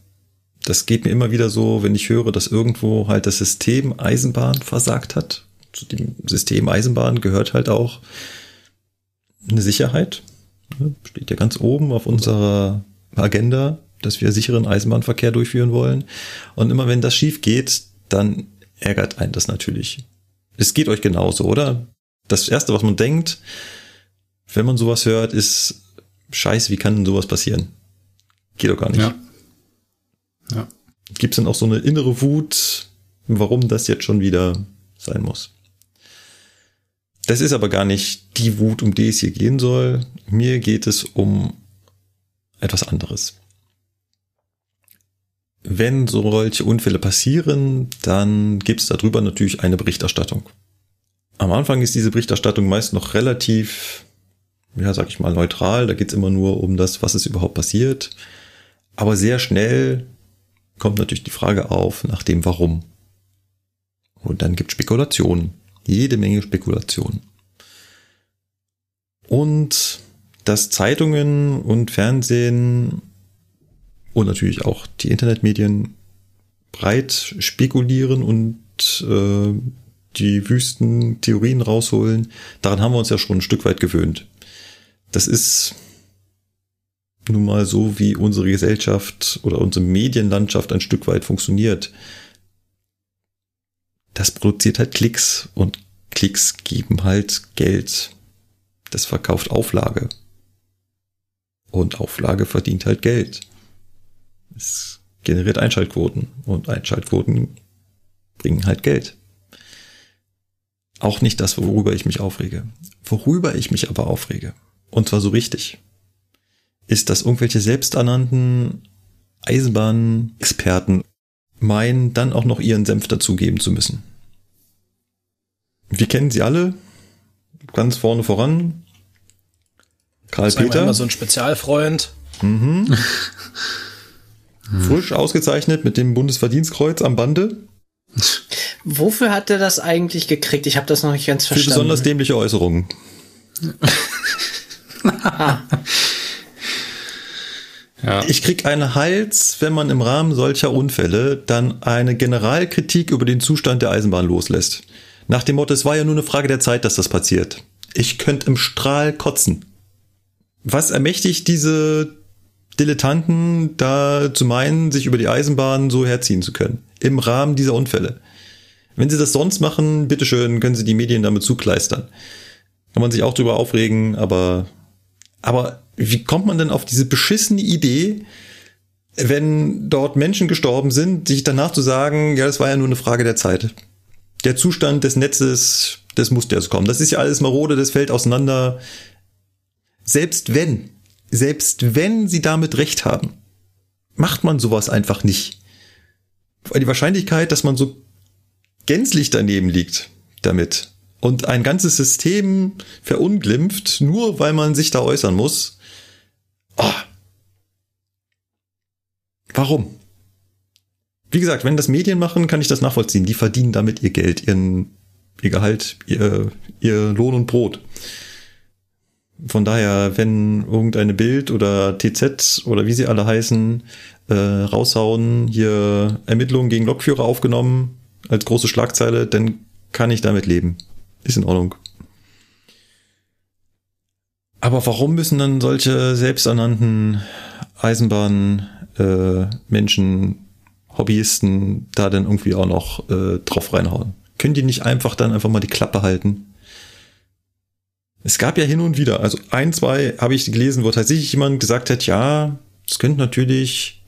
Das geht mir immer wieder so, wenn ich höre, dass irgendwo halt das System Eisenbahn versagt hat. Zu dem System Eisenbahn gehört halt auch eine Sicherheit. Steht ja ganz oben auf unserer Agenda, dass wir sicheren Eisenbahnverkehr durchführen wollen. Und immer wenn das schief geht, dann ärgert einen das natürlich. Es geht euch genauso, oder? Das erste, was man denkt, wenn man sowas hört, ist Scheiße, wie kann denn sowas passieren? Geht doch gar nicht. Ja. ja. Gibt es denn auch so eine innere Wut, warum das jetzt schon wieder sein muss? Das ist aber gar nicht die Wut, um die es hier gehen soll. Mir geht es um etwas anderes. Wenn solche Unfälle passieren, dann gibt es darüber natürlich eine Berichterstattung. Am Anfang ist diese Berichterstattung meist noch relativ, ja, sag ich mal, neutral. Da geht es immer nur um das, was ist überhaupt passiert. Aber sehr schnell kommt natürlich die Frage auf nach dem Warum. Und dann gibt Spekulationen jede Menge Spekulation. Und dass Zeitungen und Fernsehen und natürlich auch die Internetmedien breit spekulieren und äh, die wüsten Theorien rausholen, daran haben wir uns ja schon ein Stück weit gewöhnt. Das ist nun mal so, wie unsere Gesellschaft oder unsere Medienlandschaft ein Stück weit funktioniert das produziert halt Klicks und Klicks geben halt Geld. Das verkauft Auflage. Und Auflage verdient halt Geld. Es generiert Einschaltquoten und Einschaltquoten bringen halt Geld. Auch nicht das, worüber ich mich aufrege. Worüber ich mich aber aufrege, und zwar so richtig, ist, dass irgendwelche selbsternannten Eisenbahnexperten meinen, dann auch noch ihren Senf dazugeben zu müssen. Wir kennen sie alle. Ganz vorne voran. Karl Peter. Immer so ein Spezialfreund. Mhm. Hm. *laughs* Frisch ausgezeichnet mit dem Bundesverdienstkreuz am Bande. Wofür hat er das eigentlich gekriegt? Ich habe das noch nicht ganz verstanden. Für besonders dämliche Äußerungen. *laughs* *laughs* ja. Ich krieg einen Hals, wenn man im Rahmen solcher Unfälle dann eine Generalkritik über den Zustand der Eisenbahn loslässt. Nach dem Motto, es war ja nur eine Frage der Zeit, dass das passiert. Ich könnte im Strahl kotzen. Was ermächtigt diese Dilettanten da zu meinen, sich über die Eisenbahn so herziehen zu können? Im Rahmen dieser Unfälle. Wenn sie das sonst machen, bitteschön, können sie die Medien damit zukleistern. Kann man sich auch drüber aufregen, aber, aber wie kommt man denn auf diese beschissene Idee, wenn dort Menschen gestorben sind, sich danach zu sagen, ja, das war ja nur eine Frage der Zeit. Der Zustand des Netzes, das musste erst kommen. Das ist ja alles marode, das fällt auseinander. Selbst wenn, selbst wenn sie damit recht haben, macht man sowas einfach nicht. Weil die Wahrscheinlichkeit, dass man so gänzlich daneben liegt damit und ein ganzes System verunglimpft, nur weil man sich da äußern muss. Oh. Warum? Wie gesagt, wenn das Medien machen, kann ich das nachvollziehen. Die verdienen damit ihr Geld, ihren, ihr Gehalt, ihr, ihr Lohn und Brot. Von daher, wenn irgendeine Bild oder TZ oder wie sie alle heißen, äh, raushauen, hier Ermittlungen gegen Lokführer aufgenommen als große Schlagzeile, dann kann ich damit leben. Ist in Ordnung. Aber warum müssen dann solche selbsternannten Eisenbahnmenschen, äh, Hobbyisten da dann irgendwie auch noch äh, drauf reinhauen? Können die nicht einfach dann einfach mal die Klappe halten? Es gab ja hin und wieder, also ein, zwei habe ich gelesen, wo tatsächlich jemand gesagt hat, ja, es könnte natürlich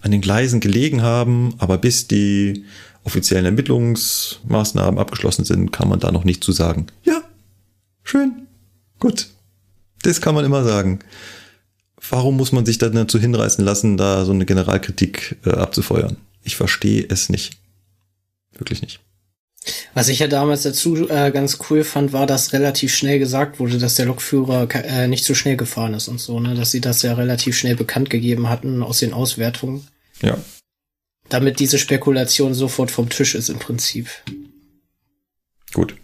an den Gleisen gelegen haben, aber bis die offiziellen Ermittlungsmaßnahmen abgeschlossen sind, kann man da noch nicht zu sagen. Ja, schön, gut. Das kann man immer sagen. Warum muss man sich dann dazu hinreißen lassen, da so eine Generalkritik äh, abzufeuern? Ich verstehe es nicht. Wirklich nicht. Was ich ja damals dazu äh, ganz cool fand, war, dass relativ schnell gesagt wurde, dass der Lokführer äh, nicht so schnell gefahren ist und so, ne? Dass sie das ja relativ schnell bekannt gegeben hatten aus den Auswertungen. Ja. Damit diese Spekulation sofort vom Tisch ist im Prinzip. Gut.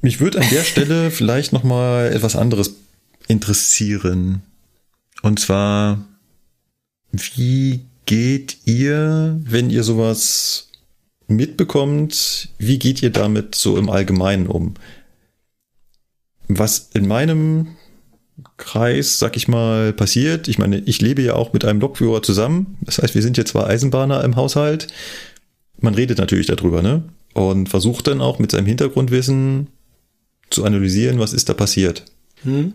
Mich würde an der *laughs* Stelle vielleicht noch mal etwas anderes interessieren. Und zwar, wie geht ihr, wenn ihr sowas mitbekommt, wie geht ihr damit so im Allgemeinen um? Was in meinem Kreis, sag ich mal, passiert, ich meine, ich lebe ja auch mit einem Lokführer zusammen, das heißt, wir sind jetzt zwar Eisenbahner im Haushalt, man redet natürlich darüber, ne? Und versucht dann auch mit seinem Hintergrundwissen zu analysieren, was ist da passiert. Hm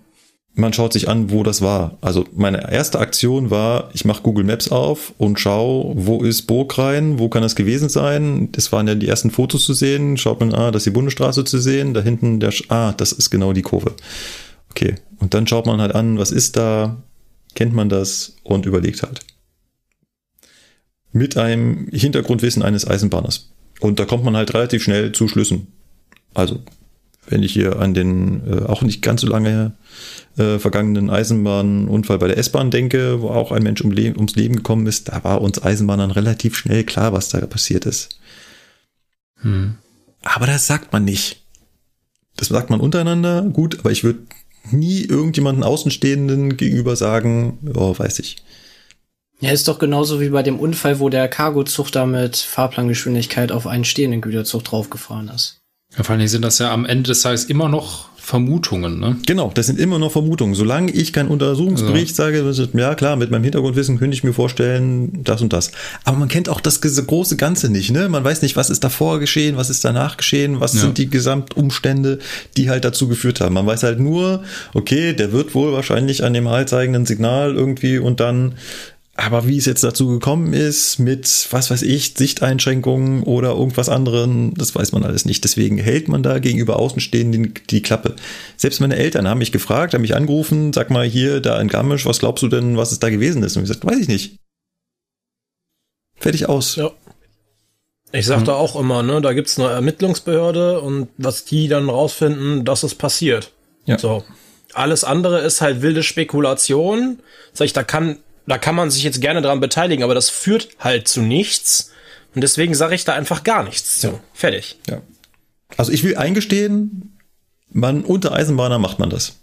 man schaut sich an, wo das war. Also meine erste Aktion war, ich mache Google Maps auf und schau, wo ist Burgrein, wo kann das gewesen sein. Das waren ja die ersten Fotos zu sehen. Schaut man, ah, das ist die Bundesstraße zu sehen. Da hinten der, ah, das ist genau die Kurve. Okay. Und dann schaut man halt an, was ist da, kennt man das und überlegt halt. Mit einem Hintergrundwissen eines Eisenbahners. Und da kommt man halt relativ schnell zu Schlüssen. Also wenn ich hier an den äh, auch nicht ganz so lange äh, vergangenen Eisenbahnunfall bei der S-Bahn denke, wo auch ein Mensch um Le ums Leben gekommen ist, da war uns Eisenbahnern relativ schnell klar, was da passiert ist. Hm. Aber das sagt man nicht. Das sagt man untereinander, gut, aber ich würde nie irgendjemanden Außenstehenden gegenüber sagen, oh, weiß ich. Ja, ist doch genauso wie bei dem Unfall, wo der Cargozug da mit Fahrplangeschwindigkeit auf einen stehenden Güterzug draufgefahren ist. Ja, vor Dingen sind das ja am Ende des Tages immer noch Vermutungen, ne? Genau, das sind immer noch Vermutungen. Solange ich keinen Untersuchungsbericht also. sage, ja klar, mit meinem Hintergrundwissen könnte ich mir vorstellen, das und das. Aber man kennt auch das große Ganze nicht, ne? Man weiß nicht, was ist davor geschehen, was ist danach geschehen, was ja. sind die Gesamtumstände, die halt dazu geführt haben. Man weiß halt nur, okay, der wird wohl wahrscheinlich an dem haltzeigenden Signal irgendwie und dann aber wie es jetzt dazu gekommen ist, mit, was weiß ich, Sichteinschränkungen oder irgendwas anderem, das weiß man alles nicht. Deswegen hält man da gegenüber Außenstehenden die, die Klappe. Selbst meine Eltern haben mich gefragt, haben mich angerufen, sag mal hier, da in Garmisch, was glaubst du denn, was es da gewesen ist? Und ich gesagt, weiß ich nicht. Fertig aus. Ja. Ich sag hm. da auch immer, ne, da gibt's eine Ermittlungsbehörde und was die dann rausfinden, dass es passiert. Ja. So. Alles andere ist halt wilde Spekulation. Sag ich, da kann da kann man sich jetzt gerne dran beteiligen, aber das führt halt zu nichts. Und deswegen sage ich da einfach gar nichts zu. Ja. Fertig. Ja. Also ich will eingestehen, man unter Eisenbahner macht man das.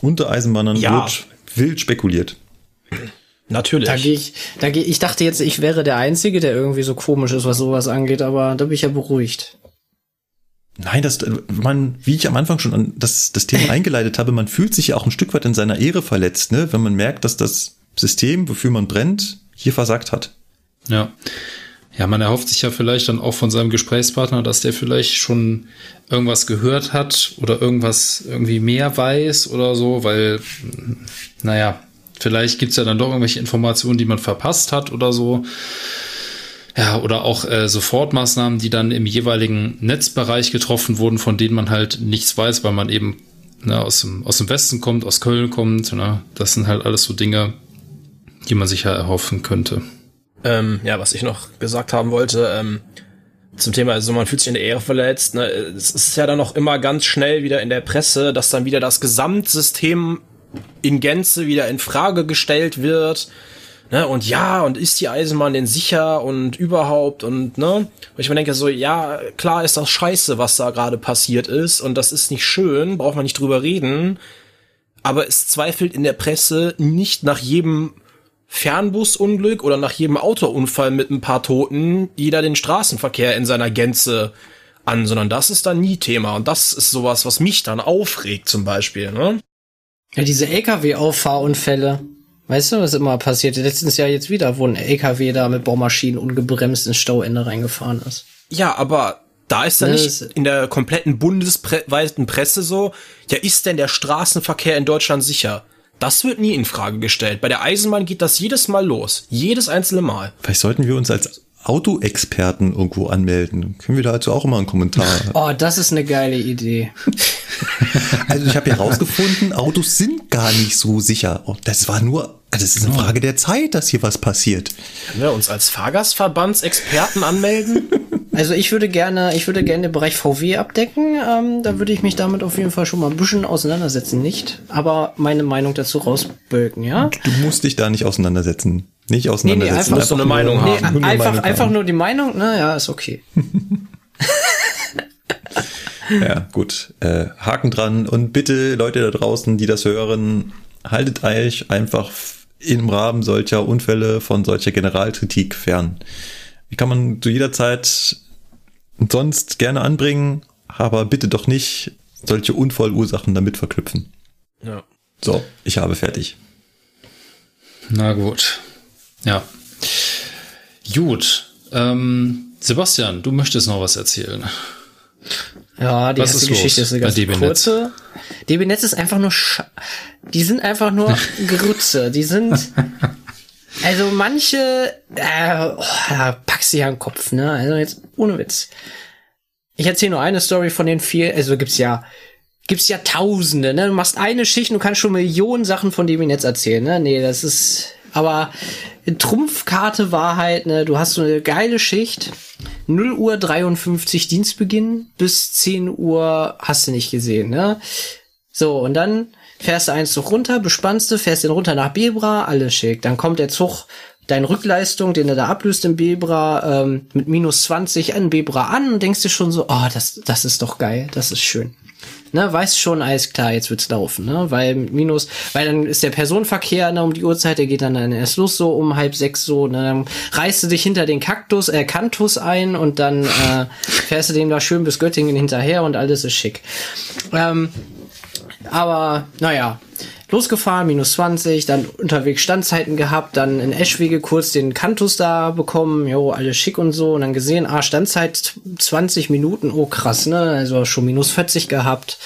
Unter Eisenbahnern ja. wird wild spekuliert. Natürlich. Da gehe ich, da gehe ich dachte jetzt, ich wäre der Einzige, der irgendwie so komisch ist, was sowas angeht, aber da bin ich ja beruhigt. Nein, das, man, wie ich am Anfang schon an das, das Thema *laughs* eingeleitet habe, man fühlt sich ja auch ein Stück weit in seiner Ehre verletzt, ne, wenn man merkt, dass das System, wofür man brennt, hier versagt hat. Ja. Ja, man erhofft sich ja vielleicht dann auch von seinem Gesprächspartner, dass der vielleicht schon irgendwas gehört hat oder irgendwas irgendwie mehr weiß oder so, weil, naja, vielleicht gibt's ja dann doch irgendwelche Informationen, die man verpasst hat oder so. Ja, oder auch äh, Sofortmaßnahmen, die dann im jeweiligen Netzbereich getroffen wurden, von denen man halt nichts weiß, weil man eben ne, aus, dem, aus dem Westen kommt, aus Köln kommt. Ne? Das sind halt alles so Dinge, die man sich ja erhoffen könnte. Ähm, ja, was ich noch gesagt haben wollte, ähm, zum Thema, also man fühlt sich in der Ehre verletzt. Ne? Es ist ja dann auch immer ganz schnell wieder in der Presse, dass dann wieder das Gesamtsystem in Gänze wieder in Frage gestellt wird. Ne? Und ja, und ist die Eisenbahn denn sicher und überhaupt und ne? Und ich mir denke so, ja, klar ist das scheiße, was da gerade passiert ist und das ist nicht schön, braucht man nicht drüber reden. Aber es zweifelt in der Presse nicht nach jedem Fernbusunglück oder nach jedem Autounfall mit ein paar Toten jeder den Straßenverkehr in seiner Gänze an, sondern das ist dann nie Thema. Und das ist sowas, was mich dann aufregt zum Beispiel. Ne? Ja, diese LKW-Auffahrunfälle. Weißt du, was immer passiert? Letztens Jahr jetzt wieder, wo ein LKW da mit Baumaschinen ungebremst ins Stauende reingefahren ist. Ja, aber da ist dann nicht in der kompletten bundesweiten Presse so, ja, ist denn der Straßenverkehr in Deutschland sicher? Das wird nie in Frage gestellt. Bei der Eisenbahn geht das jedes Mal los. Jedes einzelne Mal. Vielleicht sollten wir uns als Autoexperten irgendwo anmelden. Können wir dazu auch immer einen Kommentar? *laughs* Oh, das ist eine geile Idee. *laughs* also ich habe herausgefunden, Autos sind gar nicht so sicher. Oh, das war nur, das ist eine Frage der Zeit, dass hier was passiert. Können wir uns als Fahrgastverbandsexperten anmelden? *laughs* Also ich würde gerne, ich würde gerne den Bereich VW abdecken. Ähm, da würde ich mich damit auf jeden Fall schon mal ein bisschen auseinandersetzen, nicht? Aber meine Meinung dazu rausbögen, ja? Du musst dich da nicht auseinandersetzen. Nicht auseinandersetzen. Nee, nee, einfach, einfach eine Meinung nee, haben. Einfach, Meinung einfach haben. nur die Meinung, na ja, ist okay. *laughs* ja, gut. Äh, Haken dran. Und bitte, Leute da draußen, die das hören, haltet euch einfach im Rahmen solcher Unfälle von solcher Generalkritik fern. Die kann man zu jeder Zeit sonst gerne anbringen, aber bitte doch nicht solche Unfallursachen damit verknüpfen. Ja. So, ich habe fertig. Na gut. Ja. Gut. Ähm, Sebastian, du möchtest noch was erzählen. Ja, die was erste ist Geschichte ist eine ganz DB kurze. DB Netz ist einfach nur Sch die sind einfach nur *laughs* Grütze. Die sind *laughs* also manche äh, oh, da packst du ja den Kopf, ne? Also jetzt ohne Witz. Ich erzähle nur eine Story von den vier, also gibt's ja gibt's ja tausende, ne? Du machst eine Schicht und kannst schon Millionen Sachen von DB Netz erzählen, ne? Nee, das ist aber Trumpfkarte war halt, ne, du hast so eine geile Schicht. 0 Uhr 53 Dienstbeginn bis 10 Uhr hast du nicht gesehen, ne? So, und dann fährst du eins Zug runter, bespannst du, fährst den runter nach Bebra, alles schick. Dann kommt der Zug, deine Rückleistung, den er da ablöst in Bebra, ähm, mit minus 20 in Bebra an und denkst dir schon so, oh, das, das ist doch geil, das ist schön ne, weißt schon, alles klar, jetzt wird's laufen, ne, weil minus, weil dann ist der Personenverkehr ne, um die Uhrzeit, der geht dann, dann erst los so um halb sechs so, ne, dann reißt du dich hinter den Kaktus, äh, Kantus ein und dann äh, fährst du dem da schön bis Göttingen hinterher und alles ist schick. Ähm, aber, naja, losgefahren, minus 20, dann unterwegs Standzeiten gehabt, dann in Eschwege kurz den Kantus da bekommen, jo, alles schick und so, und dann gesehen, ah, Standzeit 20 Minuten, oh krass, ne, also schon minus 40 gehabt.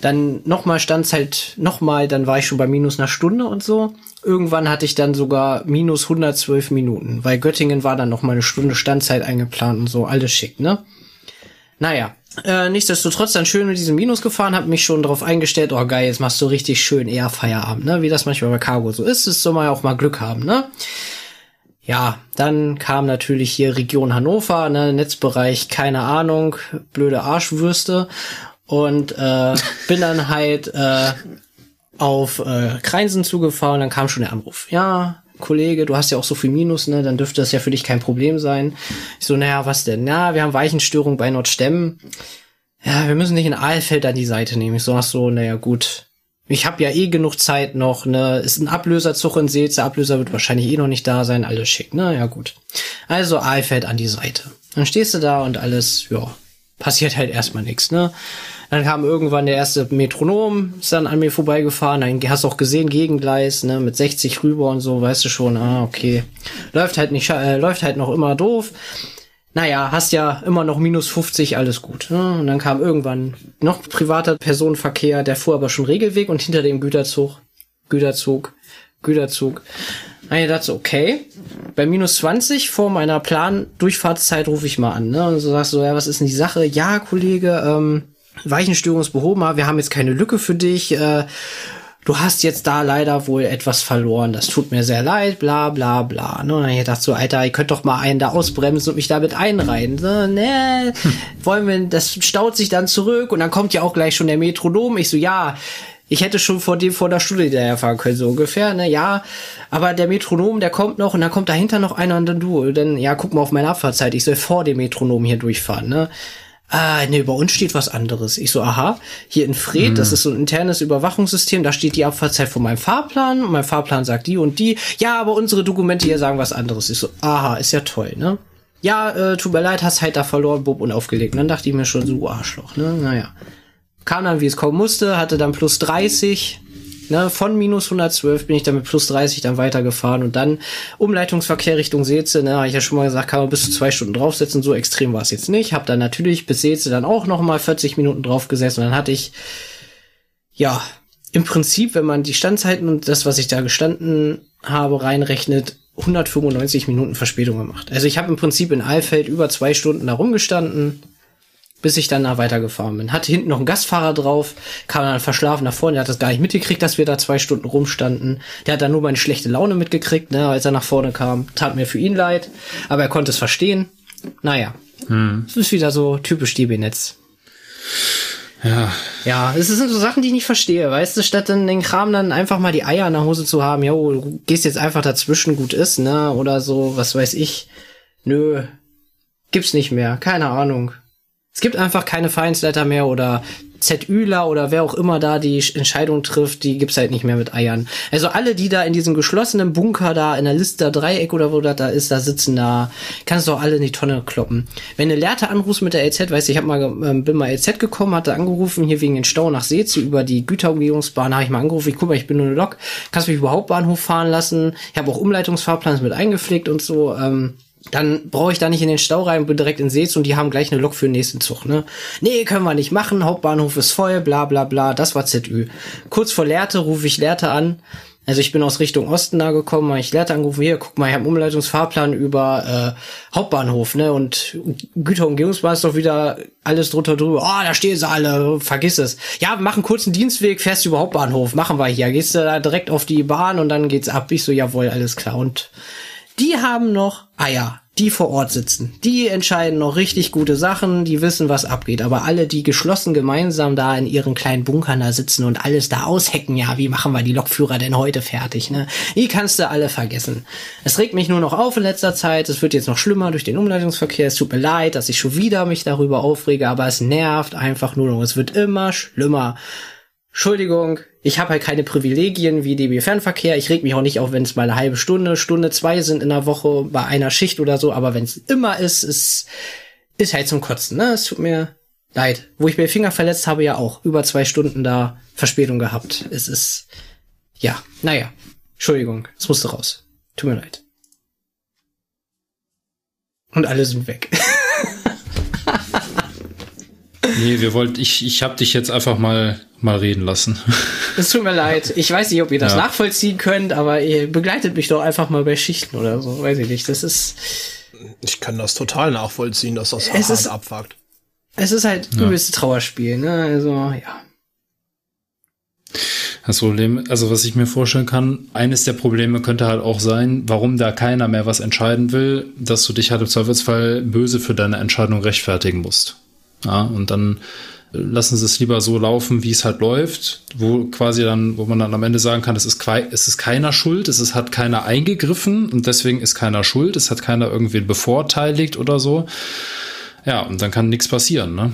Dann nochmal Standzeit, nochmal, dann war ich schon bei minus einer Stunde und so. Irgendwann hatte ich dann sogar minus 112 Minuten, weil Göttingen war dann nochmal eine Stunde Standzeit eingeplant und so, alles schick, ne? Naja, äh, nichtsdestotrotz dann schön mit diesem Minus gefahren, habe mich schon darauf eingestellt, oh geil, jetzt machst du richtig schön eher Feierabend, ne? Wie das manchmal bei Cargo so ist, ist soll man ja auch mal Glück haben, ne? Ja, dann kam natürlich hier Region Hannover, ne, Netzbereich, keine Ahnung, blöde Arschwürste und äh, *laughs* bin dann halt äh, auf äh, Kreinsen zugefahren, dann kam schon der Anruf. Ja, Kollege, du hast ja auch so viel Minus, ne, dann dürfte das ja für dich kein Problem sein. Ich so, naja, was denn? Na, wir haben Weichenstörung bei Nordstemmen. Ja, wir müssen nicht in Aalfeld an die Seite nehmen. Ich so, ach so, naja, gut. Ich habe ja eh genug Zeit noch, ne? Ist ein Ablöserzug in Seetz, der Ablöser wird wahrscheinlich eh noch nicht da sein, alles schick, ne? Ja, gut. Also Aalfeld an die Seite. Dann stehst du da und alles, ja, passiert halt erstmal nichts, ne? Dann kam irgendwann der erste Metronom, ist dann an mir vorbeigefahren. Dann hast du auch gesehen, Gegengleis, ne, mit 60 rüber und so, weißt du schon, ah, okay. Läuft halt nicht, äh, läuft halt noch immer doof. Naja, hast ja immer noch minus 50, alles gut. Ne? Und dann kam irgendwann noch privater Personenverkehr, der fuhr aber schon Regelweg und hinter dem Güterzug, Güterzug, Güterzug. Na, ich dachte, okay, bei minus 20 vor meiner Plan-Durchfahrtszeit rufe ich mal an. Ne? Und so sagst du, ja, was ist denn die Sache? Ja, Kollege, ähm, Weichenstörung ist behoben, wir haben jetzt keine Lücke für dich. Äh, du hast jetzt da leider wohl etwas verloren. Das tut mir sehr leid, bla bla bla. Ne? Und dann ich dachte so, Alter, ihr könnt doch mal einen da ausbremsen und mich damit einreihen. So, ne, hm. wollen wir, das staut sich dann zurück und dann kommt ja auch gleich schon der Metronom. Ich so, ja, ich hätte schon vor dem vor der Studie daherfahren können, so ungefähr, ne, ja. Aber der Metronom, der kommt noch und dann kommt dahinter noch einer und dann du. Denn, ja, guck mal auf meine Abfahrtzeit. Ich soll vor dem Metronom hier durchfahren, ne ah, nee, bei uns steht was anderes. Ich so, aha, hier in Fred, mhm. das ist so ein internes Überwachungssystem, da steht die Abfahrtzeit von meinem Fahrplan und mein Fahrplan sagt die und die. Ja, aber unsere Dokumente hier sagen was anderes. Ich so, aha, ist ja toll, ne? Ja, äh, tut mir leid, hast halt da verloren, Bob, und aufgelegt. Und dann dachte ich mir schon so, Arschloch, ne? Naja. Kam dann, wie es kommen musste, hatte dann plus 30, Ne, von minus 112 bin ich dann mit plus 30 dann weitergefahren und dann Umleitungsverkehr Richtung Seetze, ne, habe ich ja schon mal gesagt, kann man bis zu zwei Stunden draufsetzen, so extrem war es jetzt nicht. Hab dann natürlich bis Seetze dann auch noch mal 40 Minuten draufgesessen und dann hatte ich, ja, im Prinzip, wenn man die Standzeiten und das, was ich da gestanden habe, reinrechnet, 195 Minuten Verspätung gemacht. Also ich habe im Prinzip in Alfeld über zwei Stunden da rumgestanden, bis ich dann da weitergefahren bin. Hatte hinten noch einen Gastfahrer drauf, kam dann verschlafen nach vorne, der hat das gar nicht mitgekriegt, dass wir da zwei Stunden rumstanden. Der hat dann nur meine schlechte Laune mitgekriegt, ne, als er nach vorne kam. Tat mir für ihn leid, aber er konnte es verstehen. Naja, hm. es ist wieder so typisch DB-Netz. Ja. Ja, es sind so Sachen, die ich nicht verstehe, weißt du, statt dann den Kram dann einfach mal die Eier in der Hose zu haben, jo, du gehst jetzt einfach dazwischen, gut ist, ne, oder so, was weiß ich. Nö, gibt's nicht mehr, keine Ahnung. Es gibt einfach keine Vereinsleiter mehr oder ZÜler oder wer auch immer da die Entscheidung trifft, die gibt's halt nicht mehr mit Eiern. Also alle, die da in diesem geschlossenen Bunker da in der Liste Dreieck oder wo das da ist, da sitzen da, kannst du auch alle in die Tonne kloppen. Wenn du Lehrte anrufst mit der LZ, weißt du, ich hab mal, ähm, bin mal LZ gekommen, hatte angerufen, hier wegen den Stau nach Seetze über die Güterumgehungsbahn, habe ich mal angerufen, ich guck mal, ich bin nur eine Lok, kannst mich überhaupt Bahnhof fahren lassen? Ich habe auch Umleitungsfahrplans mit eingepflegt und so, ähm, dann brauche ich da nicht in den Stau rein, bin direkt in Seetz und die haben gleich eine Lok für den nächsten Zug, ne? Nee, können wir nicht machen, Hauptbahnhof ist voll, bla bla bla, das war ZÜ. Kurz vor Lehrte rufe ich Lehrte an, also ich bin aus Richtung Osten da gekommen, habe ich Lehrte angerufen, hier, guck mal, ich habe einen Umleitungsfahrplan über äh, Hauptbahnhof, ne? Und Güterumgehungsbahn ist doch wieder alles drunter drüber. Oh, da stehen sie alle, vergiss es. Ja, wir machen kurzen Dienstweg, fährst du über Hauptbahnhof, machen wir hier. Gehst du da direkt auf die Bahn und dann geht's ab. Ich so, jawohl, alles klar. Und die haben noch Eier, die vor Ort sitzen. Die entscheiden noch richtig gute Sachen, die wissen, was abgeht. Aber alle, die geschlossen gemeinsam da in ihren kleinen Bunkern da sitzen und alles da aushecken, ja, wie machen wir die Lokführer denn heute fertig, ne? Die kannst du alle vergessen. Es regt mich nur noch auf in letzter Zeit. Es wird jetzt noch schlimmer durch den Umleitungsverkehr. Es tut mir leid, dass ich schon wieder mich darüber aufrege, aber es nervt einfach nur noch. Es wird immer schlimmer. Entschuldigung, ich habe halt keine Privilegien wie DB Fernverkehr. Ich reg mich auch nicht auf, wenn es mal eine halbe Stunde, Stunde zwei sind in der Woche bei einer Schicht oder so. Aber wenn es immer ist, ist ist halt zum Kotzen. Ne, es tut mir leid. Wo ich mir Finger verletzt habe, ja auch über zwei Stunden da Verspätung gehabt. Es ist ja, naja, Entschuldigung, es musste raus. Tut mir leid. Und alle sind weg. *laughs* nee, wir wollten, ich, ich hab dich jetzt einfach mal mal reden lassen. *laughs* Es tut mir leid. Ich weiß nicht, ob ihr das ja. nachvollziehen könnt, aber ihr begleitet mich doch einfach mal bei Schichten oder so. Weiß ich nicht. Das ist. Ich kann das total nachvollziehen, dass das es ist, abfuckt. Es ist halt ja. übelste Trauerspiel, ne? Also, ja. Das Problem, also was ich mir vorstellen kann, eines der Probleme könnte halt auch sein, warum da keiner mehr was entscheiden will, dass du dich halt im Zweifelsfall böse für deine Entscheidung rechtfertigen musst. Ja, und dann lassen sie es lieber so laufen, wie es halt läuft, wo quasi dann, wo man dann am Ende sagen kann, es ist, es ist keiner schuld, es ist, hat keiner eingegriffen und deswegen ist keiner schuld, es hat keiner irgendwie bevorteiligt oder so. Ja, und dann kann nichts passieren, ne?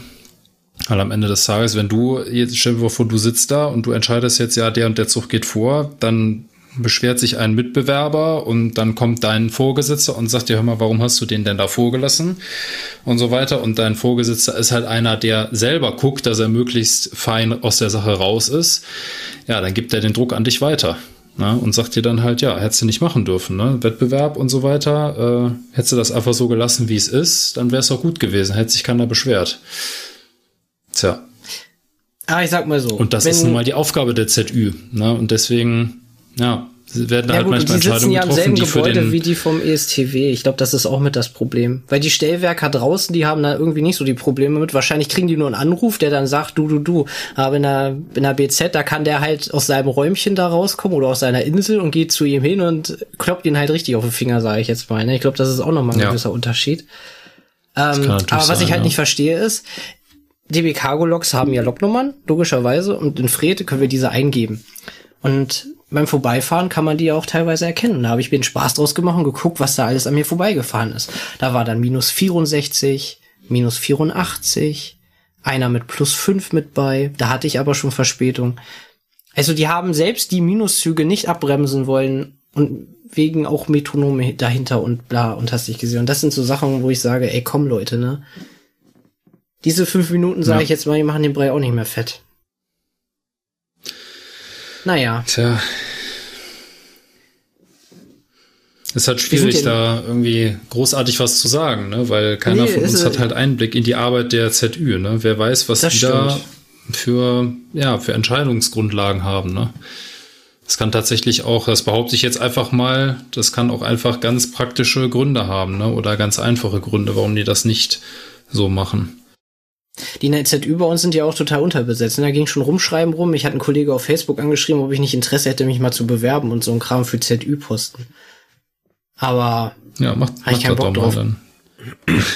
Weil am Ende des Tages, wenn du, jetzt stell dir vor, du sitzt da und du entscheidest jetzt, ja, der und der Zug geht vor, dann beschwert sich ein Mitbewerber und dann kommt dein Vorgesetzter und sagt dir, hör mal, warum hast du den denn da vorgelassen? Und so weiter. Und dein Vorgesetzter ist halt einer, der selber guckt, dass er möglichst fein aus der Sache raus ist. Ja, dann gibt er den Druck an dich weiter. Ne? Und sagt dir dann halt, ja, hättest du nicht machen dürfen, ne? Wettbewerb und so weiter. Äh, hättest du das einfach so gelassen, wie es ist, dann wäre es auch gut gewesen, hätte sich keiner beschwert. Tja. Ah, ich sag mal so. Und das ist nun mal die Aufgabe der ZÜ. Ne? Und deswegen ja, sie werden ja, halt gut, manchmal die sitzen ja im selben Gebäude wie die vom ESTW. Ich glaube, das ist auch mit das Problem. Weil die Stellwerker draußen, die haben da irgendwie nicht so die Probleme mit. Wahrscheinlich kriegen die nur einen Anruf, der dann sagt, du, du, du. Aber in der, in der BZ, da kann der halt aus seinem Räumchen da rauskommen oder aus seiner Insel und geht zu ihm hin und kloppt ihn halt richtig auf den Finger, sage ich jetzt mal. Ne? Ich glaube, das ist auch nochmal ein ja. gewisser Unterschied. Ähm, aber was sein, ich halt ja. nicht verstehe ist, DB Cargo Logs haben ja Lognummern, logischerweise, und in Fred können wir diese eingeben. Und beim Vorbeifahren kann man die auch teilweise erkennen. Da habe ich mir den Spaß draus gemacht und geguckt, was da alles an mir vorbeigefahren ist. Da war dann minus 64, minus 84, einer mit plus 5 mit bei. Da hatte ich aber schon Verspätung. Also die haben selbst die Minuszüge nicht abbremsen wollen und wegen auch Metronome dahinter und bla und hast dich gesehen. Und das sind so Sachen, wo ich sage, ey, komm Leute, ne? Diese fünf Minuten sage ja. ich jetzt mal, die machen den Brei auch nicht mehr fett. Naja. Tja. Es ist halt schwierig, da irgendwie großartig was zu sagen, ne? weil keiner nee, von uns hat halt Einblick in die Arbeit der ZÜ. Ne? Wer weiß, was die da für, ja, für Entscheidungsgrundlagen haben. Ne? Das kann tatsächlich auch, das behaupte ich jetzt einfach mal, das kann auch einfach ganz praktische Gründe haben ne? oder ganz einfache Gründe, warum die das nicht so machen. Die NZÜ bei uns sind ja auch total unterbesetzt. Und da ging schon Rumschreiben rum. Ich hatte einen Kollege auf Facebook angeschrieben, ob ich nicht Interesse hätte, mich mal zu bewerben und so ein Kram für ZÜ-Posten. Aber ja, macht, macht ich keinen Bock drauf. Dann.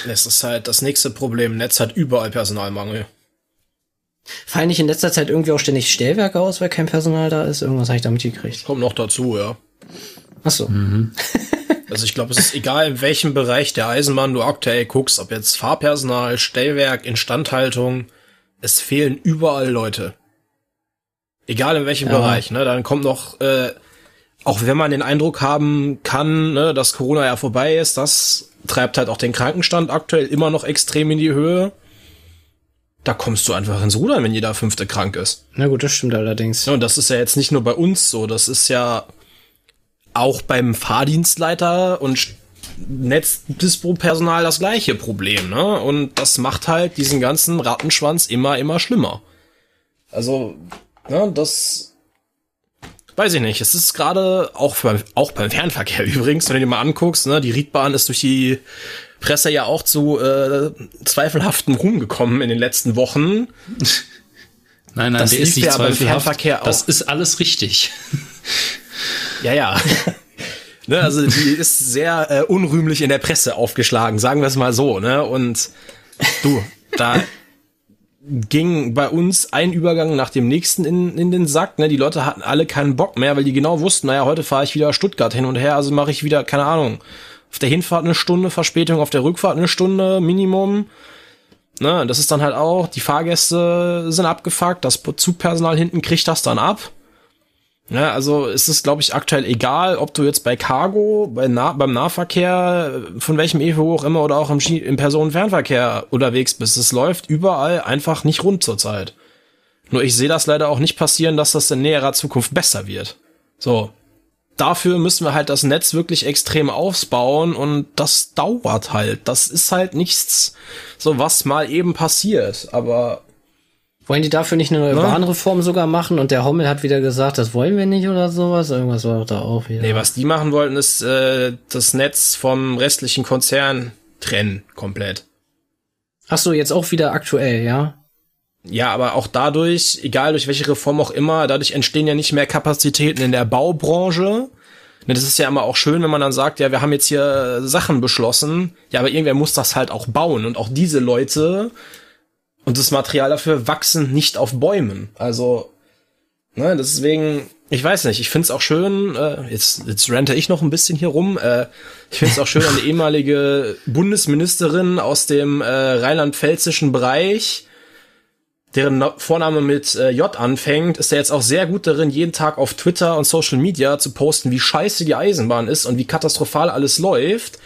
Es ist halt das nächste Problem. Netz hat überall Personalmangel. Fallen nicht in letzter Zeit irgendwie auch ständig Stellwerke aus, weil kein Personal da ist? Irgendwas habe ich damit gekriegt. Kommt noch dazu, ja. Ach so. Mhm. *laughs* Also ich glaube, es ist egal, in welchem Bereich der Eisenbahn du aktuell guckst, ob jetzt Fahrpersonal, Stellwerk, Instandhaltung, es fehlen überall Leute. Egal in welchem ja. Bereich, ne? Dann kommt noch, äh, auch wenn man den Eindruck haben kann, ne, dass Corona ja vorbei ist, das treibt halt auch den Krankenstand aktuell immer noch extrem in die Höhe. Da kommst du einfach ins Rudern, wenn jeder Fünfte krank ist. Na gut, das stimmt allerdings. Ja, und das ist ja jetzt nicht nur bei uns so, das ist ja auch beim Fahrdienstleiter und Netzdispo-Personal das gleiche Problem, ne? Und das macht halt diesen ganzen Rattenschwanz immer, immer schlimmer. Also, ne, das weiß ich nicht. Es ist gerade auch, beim, auch beim Fernverkehr *laughs* übrigens, wenn du dir mal anguckst, ne, die Riedbahn ist durch die Presse ja auch zu äh, zweifelhaftem Ruhm gekommen in den letzten Wochen. Nein, nein, das der ist nicht ja zweifelhaft. Das ist alles richtig. Ja, ja. *laughs* ne, also die ist sehr äh, unrühmlich in der Presse aufgeschlagen, sagen wir es mal so. Ne? Und du, da ging bei uns ein Übergang nach dem nächsten in, in den Sack. Ne? Die Leute hatten alle keinen Bock mehr, weil die genau wussten, naja, heute fahre ich wieder Stuttgart hin und her, also mache ich wieder, keine Ahnung, auf der Hinfahrt eine Stunde Verspätung, auf der Rückfahrt eine Stunde Minimum. Ne, das ist dann halt auch, die Fahrgäste sind abgefuckt, das Zugpersonal hinten kriegt das dann ab. Ja, also es ist, glaube ich, aktuell egal, ob du jetzt bei Cargo, bei nah beim Nahverkehr, von welchem EVO auch immer oder auch im, im Personenfernverkehr unterwegs bist. Es läuft überall einfach nicht rund zurzeit. Nur ich sehe das leider auch nicht passieren, dass das in näherer Zukunft besser wird. So. Dafür müssen wir halt das Netz wirklich extrem ausbauen und das dauert halt. Das ist halt nichts, so was mal eben passiert. Aber wollen die dafür nicht eine neue ja. Bahnreform sogar machen? Und der Hommel hat wieder gesagt, das wollen wir nicht oder sowas. Irgendwas war doch da auch wieder. Nee, was die machen wollten, ist äh, das Netz vom restlichen Konzern trennen, komplett. Ach so, jetzt auch wieder aktuell, ja? Ja, aber auch dadurch, egal durch welche Reform auch immer, dadurch entstehen ja nicht mehr Kapazitäten in der Baubranche. Ne, das ist ja immer auch schön, wenn man dann sagt, ja, wir haben jetzt hier Sachen beschlossen. Ja, aber irgendwer muss das halt auch bauen. Und auch diese Leute Und das Material dafür wachsen nicht auf Bäumen. Also, ne, deswegen, ich weiß nicht, ich find's auch schön, äh, jetzt, jetzt rente ich noch ein bisschen hier rum, äh, ich find's auch schön, eine *laughs* ehemalige Bundesministerin aus dem äh, rheinland-pfälzischen Bereich, deren Vorname mit äh, J anfängt, ist er jetzt auch sehr gut darin, jeden Tag auf Twitter und Social Media zu posten, wie scheiße die Eisenbahn ist und wie katastrophal alles läuft.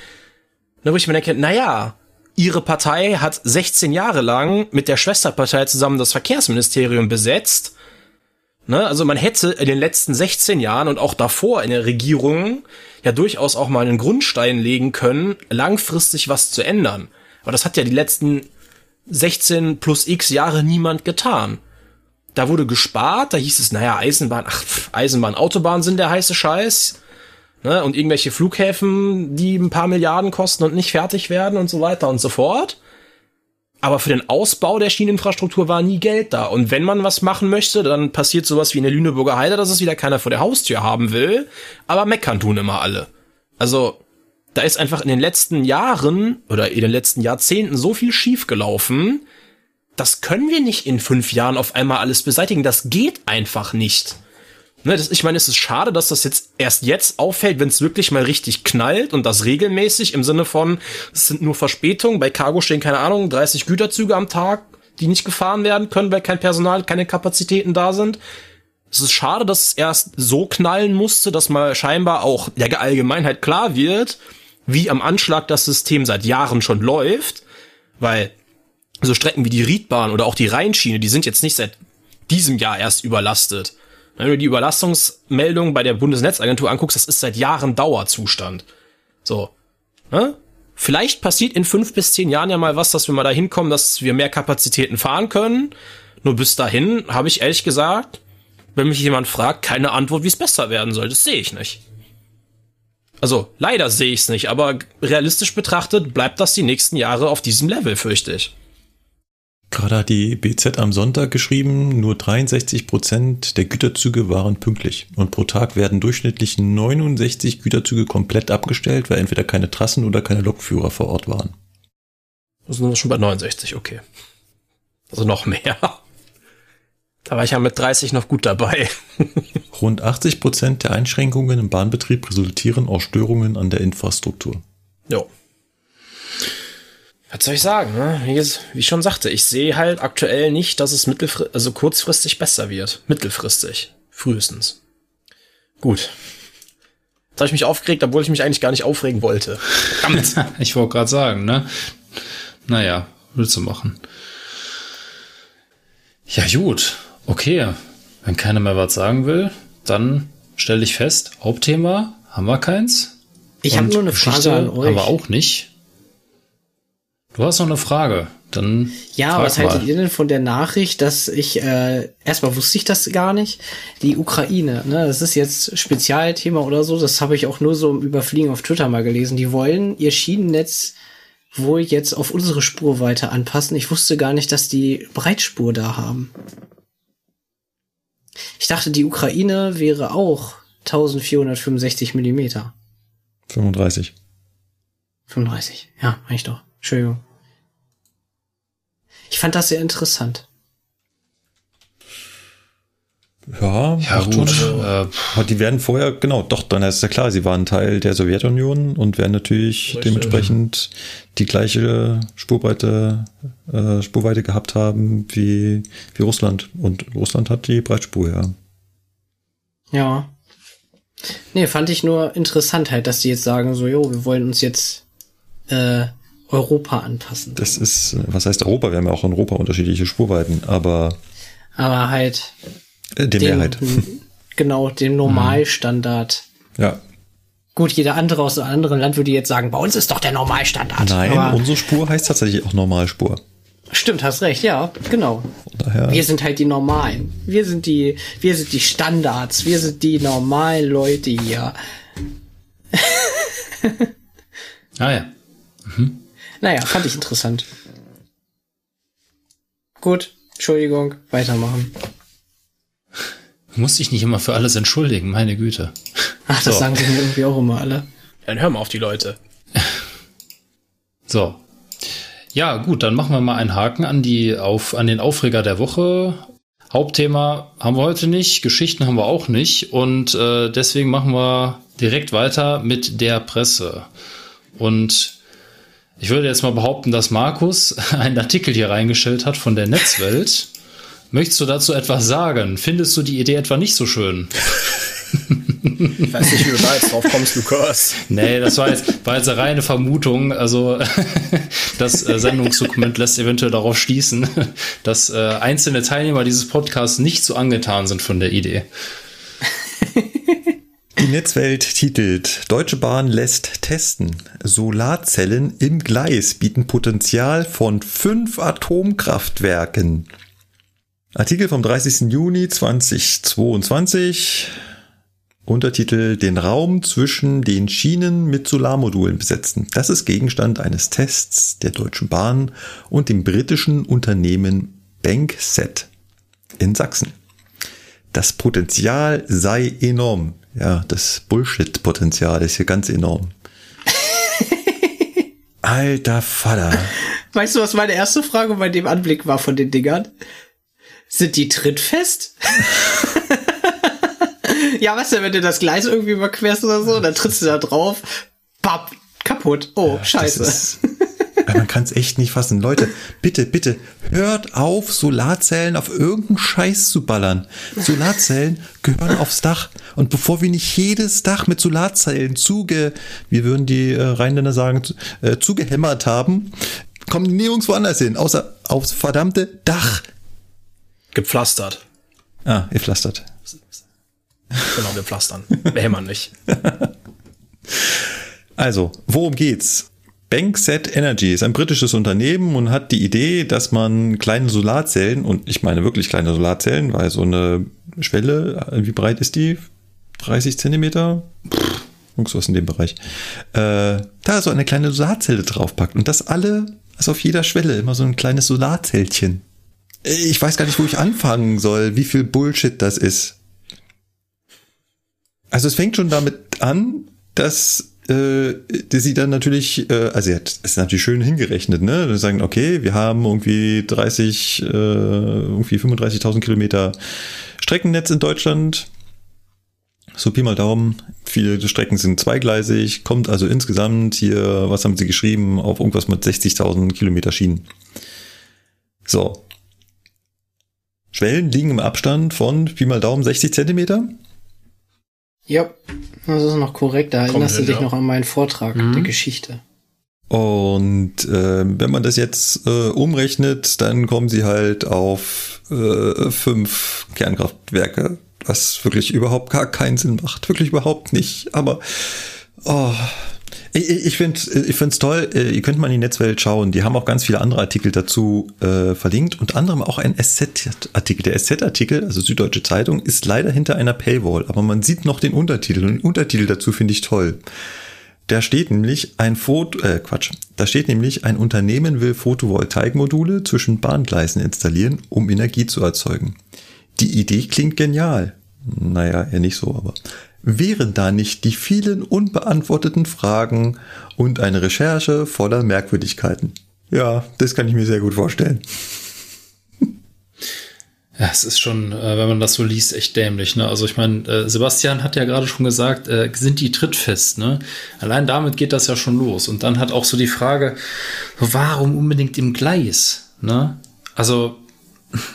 Da wo ich mir denke, naja, ihre Partei hat 16 Jahre lang mit der Schwesterpartei zusammen das Verkehrsministerium besetzt. Ne? Also man hätte in den letzten 16 Jahren und auch davor in der Regierung ja durchaus auch mal einen Grundstein legen können, langfristig was zu ändern. Aber das hat ja die letzten 16 plus x Jahre niemand getan. Da wurde gespart, da hieß es, naja, Eisenbahn, ach, Eisenbahn, Autobahn sind der heiße Scheiß. Ne? Und irgendwelche Flughäfen, die ein paar Milliarden kosten und nicht fertig werden und so weiter und so fort. Aber für den Ausbau der Schieneninfrastruktur war nie Geld da. Und wenn man was machen möchte, dann passiert sowas wie in der Lüneburger Heide, dass es wieder keiner vor der Haustür haben will. Aber meckern tun immer alle. Also, da ist einfach in den letzten Jahren oder in den letzten Jahrzehnten so viel schiefgelaufen. Das können wir nicht in fünf Jahren auf einmal alles beseitigen. Das geht einfach nicht. Ne, das, ich meine, es ist schade, dass das jetzt erst jetzt auffällt, wenn es wirklich mal richtig knallt und das regelmäßig im Sinne von, es sind nur Verspätungen. Bei Cargo stehen, keine Ahnung, 30 Güterzüge am Tag, die nicht gefahren werden können, weil kein Personal, keine Kapazitäten da sind. Es ist schade, dass es erst so knallen musste, dass mal scheinbar auch der Allgemeinheit klar wird, wie am Anschlag das System seit Jahren schon läuft, weil so Strecken wie die Riedbahn oder auch die Rheinschiene, die sind jetzt nicht seit diesem Jahr erst überlastet. Wenn du die Überlastungsmeldung bei der Bundesnetzagentur anguckst, das ist seit Jahren Dauerzustand. So. Ne? Vielleicht passiert in fünf bis zehn Jahren ja mal was, dass wir mal dahin kommen, dass wir mehr Kapazitäten fahren können. Nur bis dahin habe ich ehrlich gesagt, wenn mich jemand fragt, keine Antwort, wie es besser werden soll. Das sehe ich nicht. Also leider sehe ich es nicht, aber realistisch betrachtet bleibt das die nächsten Jahre auf diesem Level, fürchte ich. Gerade hat die BZ am Sonntag geschrieben, nur 63 Prozent der Güterzüge waren pünktlich. Und pro Tag werden durchschnittlich 69 Güterzüge komplett abgestellt, weil entweder keine Trassen oder keine Lokführer vor Ort waren. Also sind wir schon bei 69, okay. Also noch mehr. Da war ich ja mit 30 noch gut dabei. *laughs* Rund 80 Prozent der Einschränkungen im Bahnbetrieb resultieren aus Störungen an der Infrastruktur. Jo. Was soll ich sagen? Ne? Wie, wie ich schon sagte, ich sehe halt aktuell nicht, dass es mittelfristig, also kurzfristig besser wird. Mittelfristig. Frühestens. Gut. Jetzt habe ich mich aufgeregt, obwohl ich mich eigentlich gar nicht aufregen wollte. *laughs* ich wollte gerade sagen, ne? Naja, willst du machen. Ja, gut. Okay, wenn keiner mehr was sagen will, dann stelle ich fest, Hauptthema haben wir keins. Ich habe nur eine Frage an euch. Aber auch nicht. Du hast noch eine Frage. Dann ja, was haltet ihr denn von der Nachricht, dass ich äh, erstmal wusste ich das gar nicht. Die Ukraine, ne, das ist jetzt Spezialthema oder so. Das habe ich auch nur so im Überfliegen auf Twitter mal gelesen. Die wollen ihr Schienennetz wohl jetzt auf unsere Spurweite anpassen. Ich wusste gar nicht, dass die Breitspur da haben. Ich dachte, die Ukraine wäre auch 1465 Millimeter. 35. 35, ja, meine ich doch. Entschuldigung. Ich fand das sehr interessant. Ja, ja gut. Äh, die werden vorher, genau, doch, dann ist ja klar, sie waren Teil der Sowjetunion und werden natürlich Richtig. dementsprechend die gleiche Spurweite, äh, Spurweite gehabt haben wie, wie Russland. Und Russland hat die Breitspur, ja. Ja. Nee, fand ich nur interessant halt, dass die jetzt sagen, so, jo, wir wollen uns jetzt äh, Europa anpassen. Das ist, was heißt Europa? Wir haben ja auch in Europa unterschiedliche Spurweiten, aber. Aber halt äh, die den, Mehrheit. *laughs* Genau, dem Normalstandard. Ja. Gut, jeder andere aus einem anderen Land würde jetzt sagen, bei uns ist doch der Normalstandard. Nein, Aber unsere Spur heißt tatsächlich auch Normalspur. Stimmt, hast recht, ja, genau. Daher wir sind halt die Normalen. Wir sind die, wir sind die Standards. Wir sind die normalen Leute hier. *laughs* ah ja. Mhm. Naja, fand ich interessant. Gut, Entschuldigung, weitermachen. Du musst dich nicht immer für alles entschuldigen, meine Güte. Ach, das so. sagen sie mir irgendwie auch immer alle. Dann hör mal auf die Leute. So. ja, gut, dann machen wir mal einen Haken an die auf an den Aufreger der Woche. Hauptthema haben wir heute nicht, Geschichten haben wir auch nicht und äh, deswegen machen wir direkt weiter mit der Presse. Und ich würde jetzt mal behaupten, dass Markus *laughs* einen Artikel hier reingestellt hat von der Netzwelt. Möchtest du dazu etwas sagen? Findest du die Idee etwa nicht so schön? Ich weiß nicht, wie du da jetzt drauf kommst, Lukas. Nee, das war jetzt, war jetzt eine reine Vermutung. Also *laughs* das äh, Sendungsdokument lässt eventuell darauf schließen, *laughs* dass äh, einzelne Teilnehmer dieses Podcasts nicht so angetan sind von der Idee. Die Netzwelt titelt Deutsche Bahn lässt testen. Solarzellen im Gleis bieten Potenzial von fünf Atomkraftwerken. Artikel vom 30. Juni 2022. Untertitel Den Raum zwischen den Schienen mit Solarmodulen besetzen. Das ist Gegenstand eines Tests der Deutschen Bahn und dem britischen Unternehmen Bankset in Sachsen. Das Potenzial sei enorm. Ja, das Bullshit-Potenzial ist hier ganz enorm. *laughs* Alter Vater. Weißt du, was meine erste Frage bei dem Anblick war von den Dingern? Sind die trittfest? *laughs* ja, was denn, wenn du das Gleis irgendwie überquerst oder so, dann trittst du da drauf, bap, kaputt. Oh, ja, scheiße. Man kann es echt nicht fassen. Leute, bitte, bitte, hört auf, Solarzellen auf irgendeinen Scheiß zu ballern. Solarzellen gehören aufs Dach. Und bevor wir nicht jedes Dach mit Solarzellen zuge, wie würden die äh, Rheinländer sagen, äh, zugehämmert haben, kommen die nirgendwo anders hin, außer aufs verdammte Dach. Gepflastert. Ah, ihr pflastert. Genau, wir pflastern. Wir hämmern nicht. *laughs* Also, worum geht's? Bankset Energy ist ein britisches Unternehmen und hat die Idee, dass man kleine Solarzellen, und ich meine wirklich kleine Solarzellen, weil so eine Schwelle, wie breit ist die? 30 Zentimeter? Pff, irgendwas in dem Bereich. Äh, da so eine kleine Solarzelle draufpackt und das alle, also auf jeder Schwelle immer so ein kleines Solarzellchen. Ich weiß gar nicht, wo ich anfangen soll, wie viel Bullshit das ist. Also es fängt schon damit an, dass äh, sie dann natürlich, äh, also er hat ist natürlich schön hingerechnet, ne? Wir sagen, okay, wir haben irgendwie 30, äh, irgendwie 35.000 Kilometer Streckennetz in Deutschland. So Pi mal Daumen. Viele Strecken sind zweigleisig, kommt also insgesamt hier, was haben sie geschrieben, auf irgendwas mit 60.000 Kilometer Schienen. So. Schwellen liegen im Abstand von Pi mal Daumen 60 Zentimeter. Ja, das ist noch korrekt. Da erinnerst du dich ja. noch an meinen Vortrag mhm. der Geschichte. Und äh, wenn man das jetzt äh, umrechnet, dann kommen sie halt auf äh, fünf Kernkraftwerke, was wirklich überhaupt gar keinen Sinn macht. Wirklich überhaupt nicht. Aber oh, ich, ich finde ich finde es toll, äh, ihr könnt mal in die Netzwelt schauen. Die haben auch ganz viele andere Artikel dazu äh, verlinkt, unter anderem auch ein SZ-Artikel. Der SZ-Artikel, also Süddeutsche Zeitung, ist leider hinter einer Paywall, aber man sieht noch den Untertitel und den Untertitel dazu finde ich toll. Da steht nämlich ein Foto, äh, Quatsch, da steht nämlich, ein Unternehmen will Photovoltaikmodule zwischen Bahngleisen installieren, um Energie zu erzeugen. Die Idee klingt genial. Naja, eher nicht so, aber wären da nicht die vielen unbeantworteten Fragen und eine Recherche voller Merkwürdigkeiten. Ja, das kann ich mir sehr gut vorstellen. Ja, es ist schon, äh, wenn man das so liest, echt dämlich. Ne? Also ich meine, äh, Sebastian hat ja gerade schon gesagt, äh, sind die trittfest. Ne? Allein damit geht das ja schon los. Und dann hat auch so die Frage, warum unbedingt im Gleis? Ne? Also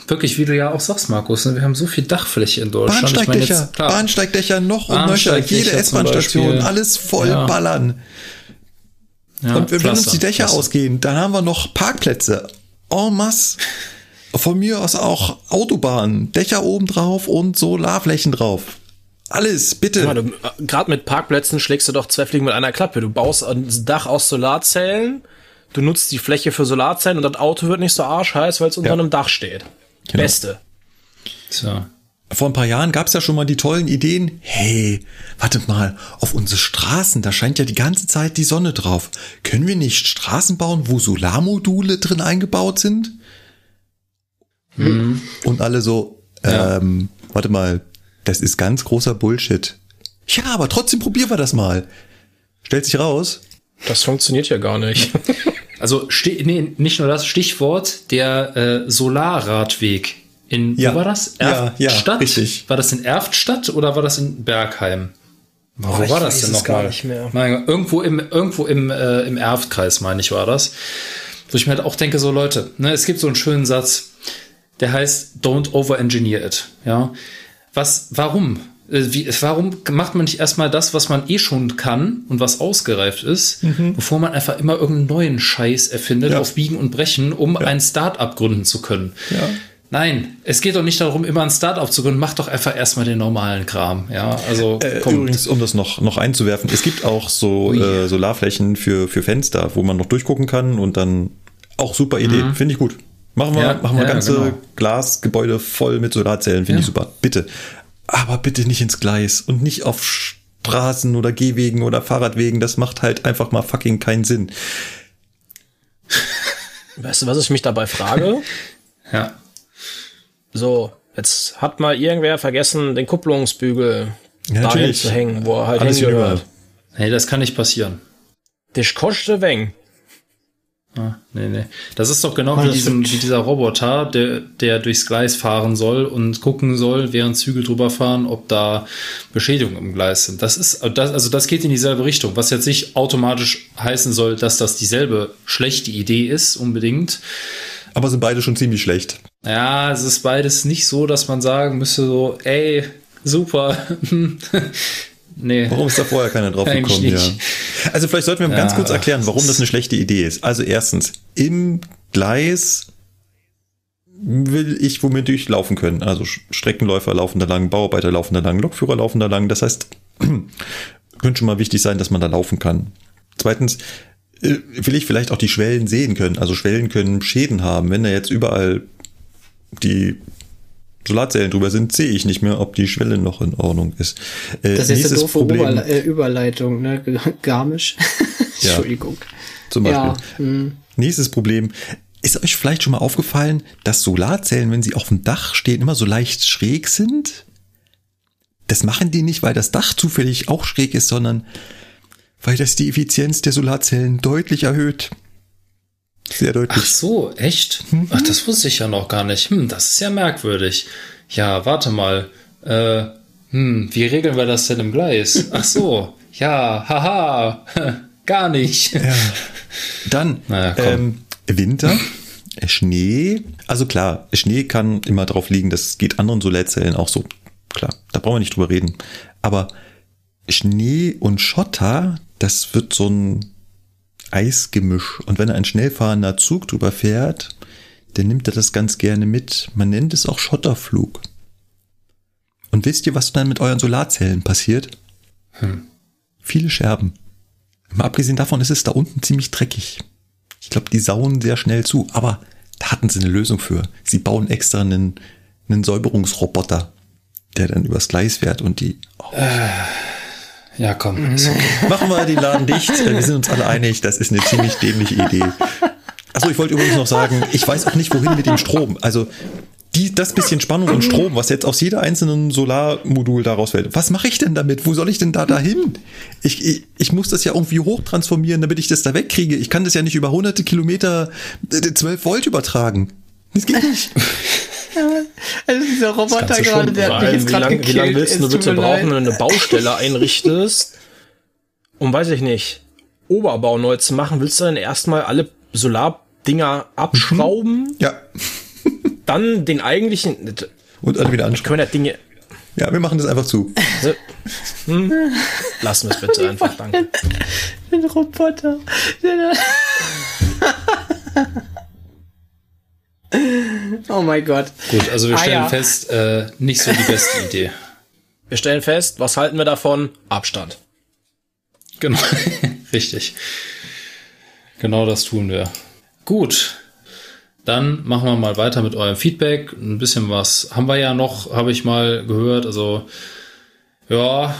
wirklich, wie du ja auch sagst, Markus, ne, wir haben so viel Dachfläche in Deutschland. Bahnsteigdächer, ich mein jetzt, Bahnsteigdächer noch und nöcher, jede S-Bahn-Station, alles voll ja. ballern. Ja, und wenn, Pflaster, uns die Dächer Pflaster. ausgehen, dann haben wir noch Parkplätze. En masse. Von mir aus auch Autobahnen, Dächer oben drauf und Solarflächen drauf. Alles, bitte. Äh, Gerade mit Parkplätzen schlägst du doch zwei Fliegen mit einer Klappe. Du baust ein Dach aus Solarzellen du nutzt die Fläche für Solarzellen und das Auto wird nicht so arschheiß, weil es unter ja. einem Dach steht. Genau. Beste. So. Vor ein paar Jahren gab es ja schon mal die tollen Ideen. Hey, wartet mal, auf unsere Straßen, da scheint ja die ganze Zeit die Sonne drauf. Können wir nicht Straßen bauen, wo Solarmodule drin eingebaut sind? Mhm. Und alle so, ja. ähm, warte mal, das ist ganz großer Bullshit. Ja, aber trotzdem probieren wir das mal. Stellt sich raus. Das funktioniert ja gar nicht. *laughs* Also nee, nicht nur das Stichwort, der äh, Solarradweg in, ja. wo war das? Erftstadt? Ja, ja, richtig. War das in Erftstadt oder war das in Bergheim? Wo oh, war das denn nochmal? Irgendwo im, irgendwo im, äh, im Erftkreis, meine ich, war das. Wo ich mir halt auch denke, so Leute, ne, es gibt so einen schönen Satz, der heißt, don't over-engineer it. Ja. Was, warum? Äh, wie, warum macht man nicht erstmal das, was man eh schon kann und was ausgereift ist, mhm. bevor man einfach immer irgendeinen neuen Scheiß erfindet, ja. auf Biegen und Brechen, um ja. ein Start-up gründen zu können? Ja. Nein, es geht doch nicht darum, immer ein Start-up zu gründen. Mach doch einfach erstmal den normalen Kram. Ja, also äh, übrigens, um das noch noch einzuwerfen, es gibt auch so äh, Solarflächen für für Fenster, wo man noch durchgucken kann und dann auch super Idee, mhm. finde ich gut. Machen wir, ja, machen wir ja, ganze genau. Glasgebäude voll mit Solarzellen, finde ja. ich super. Bitte. Aber bitte nicht ins Gleis und nicht auf Straßen oder Gehwegen oder Fahrradwegen. Das macht halt einfach mal fucking keinen Sinn. Weißt du, was ich mich dabei frage? *laughs* ja. So, jetzt hat mal irgendwer vergessen, den Kupplungsbügel ja, dahin zu hängen, wo er halt Alles hingehört. Nee, das kann nicht passieren. Das kostet weng. Ah, nee, nee. Das ist doch genau wie, diesem, wie dieser Roboter, der, der durchs Gleis fahren soll und gucken soll, während Züge drüber fahren, ob da Beschädigungen im Gleis sind. Das ist, das, also das geht in dieselbe Richtung, was jetzt nicht automatisch heißen soll, dass das dieselbe schlechte Idee ist, unbedingt. Aber sind beide schon ziemlich schlecht. Ja, es ist beides nicht so, dass man sagen müsste so, ey, super. *laughs* nee. Warum ist da vorher keiner drauf gekommen? Ja. Also vielleicht sollten wir ja, ganz kurz erklären, warum das eine schlechte Idee ist. Also erstens, im Gleis will ich womit durchlaufen können. Also Streckenläufer laufen da lang, Bauarbeiter laufen da lang, Lokführer laufen da lang. Das heißt, *clears throat* könnte schon mal wichtig sein, dass man da laufen kann. Zweitens, äh, will ich vielleicht auch die Schwellen sehen können. Also Schwellen können Schäden haben. Wenn da jetzt überall die Solarzellen drüber sind, sehe ich nicht mehr, ob die Schwelle noch in Ordnung ist. Äh, das ist eine doofe Problem, Oberle äh, Überleitung, ne? Garmisch. *laughs* Entschuldigung. Ja, zum Beispiel. Ja, hm. Nächstes Problem. Ist euch vielleicht schon mal aufgefallen, dass Solarzellen, wenn sie auf dem Dach stehen, immer so leicht schräg sind? Das machen die nicht, weil das Dach zufällig auch schräg ist, sondern weil das die Effizienz der Solarzellen deutlich erhöht. Sehr deutlich. Ach so, echt? Mhm. Ach, das wusste ich ja noch gar nicht. Hm, das ist ja merkwürdig. Ja, warte mal. Äh, hm, wie regeln wir das denn im Gleis? *laughs* Ach so, ja, haha, *laughs* gar nicht. Ja. Dann naja, ähm, Winter, *laughs* Schnee. Also klar, Schnee kann immer drauf liegen, das geht anderen Solarzellen auch so. Klar, da brauchen wir nicht drüber reden. Aber Schnee und Schotter, das wird so ein Eisgemisch. Und wenn ein schnell fahrender Zug drüber fährt, dann nimmt er das ganz gerne mit. Man nennt es auch Schotterflug. Und wisst ihr, was dann mit euren Solarzellen passiert? Hm. Viele Scherben. Mal abgesehen davon ist es da unten ziemlich dreckig. Ich glaube, die sauen sehr schnell zu. Aber da hatten sie eine Lösung für. Sie bauen extra einen, einen Säuberungsroboter, der dann übers Gleis fährt und die. Oh. Äh. Ja, komm. *laughs* Machen wir den Laden dicht. Wir sind uns alle einig, das ist eine ziemlich dämliche Idee. Achso, ich wollte übrigens noch sagen, ich weiß auch nicht, wohin mit dem Strom. Also die, das bisschen Spannung und Strom, was jetzt aus jeder einzelnen Solarmodul daraus fällt. Was mache ich denn damit? Wo soll ich denn da dahin? Ich, ich, ich muss das ja irgendwie hochtransformieren, damit ich das da wegkriege. Ich kann das ja nicht über hunderte Kilometer 12 äh, Volt übertragen. Das geht nicht. *laughs* also dieser Roboter gerade, der hat mich jetzt gerade Wie lange willst du bitte brauchen, wenn du eine Baustelle *laughs* einrichtest, um, weiß ich nicht, Oberbau neu zu machen, willst du dann erstmal alle Solardinger abschrauben? Mhm. Ja. *laughs* dann den eigentlichen... Und alle wieder anschauen. Können Dinge... Ja, wir machen das einfach zu. Hm? Lassen wir es bitte *laughs* einfach, danke. Den Roboter. *laughs* Oh mein Gott. Gut, also wir stellen ah, ja. fest, äh, nicht so die beste Idee. Wir stellen fest, was halten wir davon? Abstand. Genau, *laughs* richtig. Genau das tun wir. Gut, dann machen wir mal weiter mit eurem Feedback. Ein bisschen was haben wir ja noch, habe ich mal gehört. Also, ja,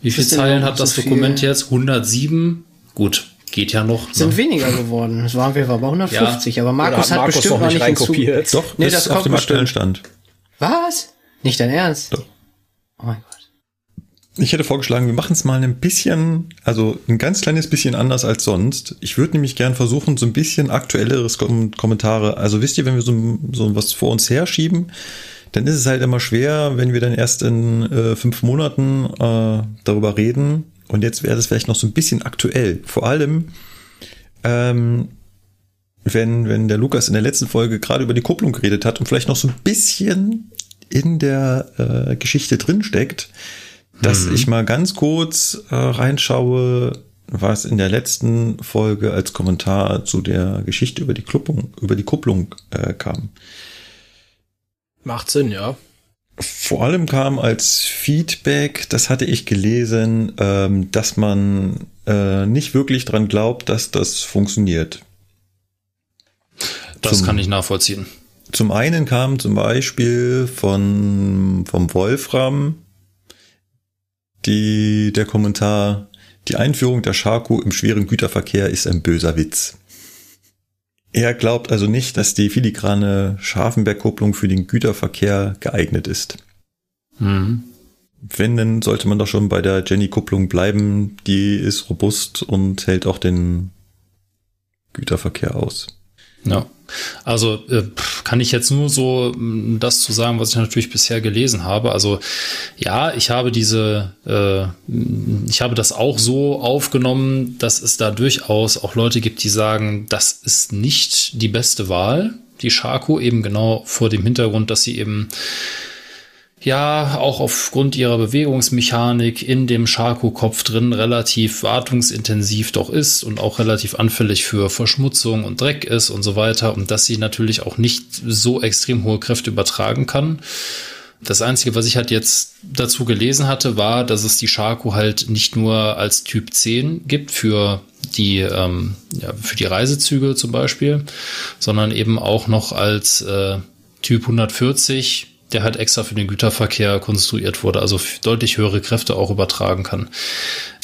wie viele Zeilen hat das so Dokument viel? jetzt? 107. Gut, Geht ja noch. Sind ne? weniger geworden. Es waren wir bei 150, ja. aber Markus hat, hat bestimmt noch nicht reinkopiert. Doch, nee, das, das kommt auf dem aktuellen Stand. Was? Nicht dein Ernst? Doch. Oh mein Gott. Ich hätte vorgeschlagen, wir machen es mal ein bisschen, also ein ganz kleines bisschen anders als sonst. Ich würde nämlich gern versuchen, so ein bisschen aktuelleres Kom Kommentare. Also wisst ihr, wenn wir so, so was vor uns herschieben, dann ist es halt immer schwer, wenn wir dann erst in äh, fünf Monaten äh, darüber reden. Und jetzt wäre das vielleicht noch so ein bisschen aktuell. Vor allem, ähm, wenn, wenn der Lukas in der letzten Folge gerade über die Kupplung geredet hat und vielleicht noch so ein bisschen in der äh, Geschichte drinsteckt, dass mhm. ich mal ganz kurz äh, reinschaue, was in der letzten Folge als Kommentar zu der Geschichte über die Kupplung, über die Kupplung äh, kam. Macht Sinn, ja. Vor allem kam als Feedback, das hatte ich gelesen, ähm, dass man äh, nicht wirklich dran glaubt, dass das funktioniert. Das zum, kann ich nachvollziehen. Zum einen kam zum Beispiel von vom Wolfram die, der Kommentar, die Einführung der Schaku im schweren Güterverkehr ist ein böser Witz. Er glaubt also nicht, dass die filigrane Scharfenbergkupplung für den Güterverkehr geeignet ist. Mhm. Wenn, dann sollte man doch schon bei der Jenny-Kupplung bleiben. Die ist robust und hält auch den Güterverkehr aus. Ja. Also äh, kann ich jetzt nur so mm, das zu sagen, was ich natürlich bisher gelesen habe. Also ja, ich habe diese, äh, ich habe das auch so aufgenommen, dass es da durchaus auch Leute gibt, die sagen, das ist nicht die beste Wahl, die Shaku, eben genau vor dem Hintergrund, dass sie eben ja auch aufgrund ihrer Bewegungsmechanik in dem Sharko-Kopf drin relativ wartungsintensiv doch ist und auch relativ anfällig für Verschmutzung und Dreck ist und so weiter und dass sie natürlich auch nicht so extrem hohe Kräfte übertragen kann. Das Einzige, was ich halt jetzt dazu gelesen hatte, war, dass es die Sharko halt nicht nur als Typ 10 gibt für die, ähm, ja, für die Reisezüge zum Beispiel, sondern eben auch noch als äh, Typ 140 der halt extra für den Güterverkehr konstruiert wurde, also deutlich höhere Kräfte auch übertragen kann.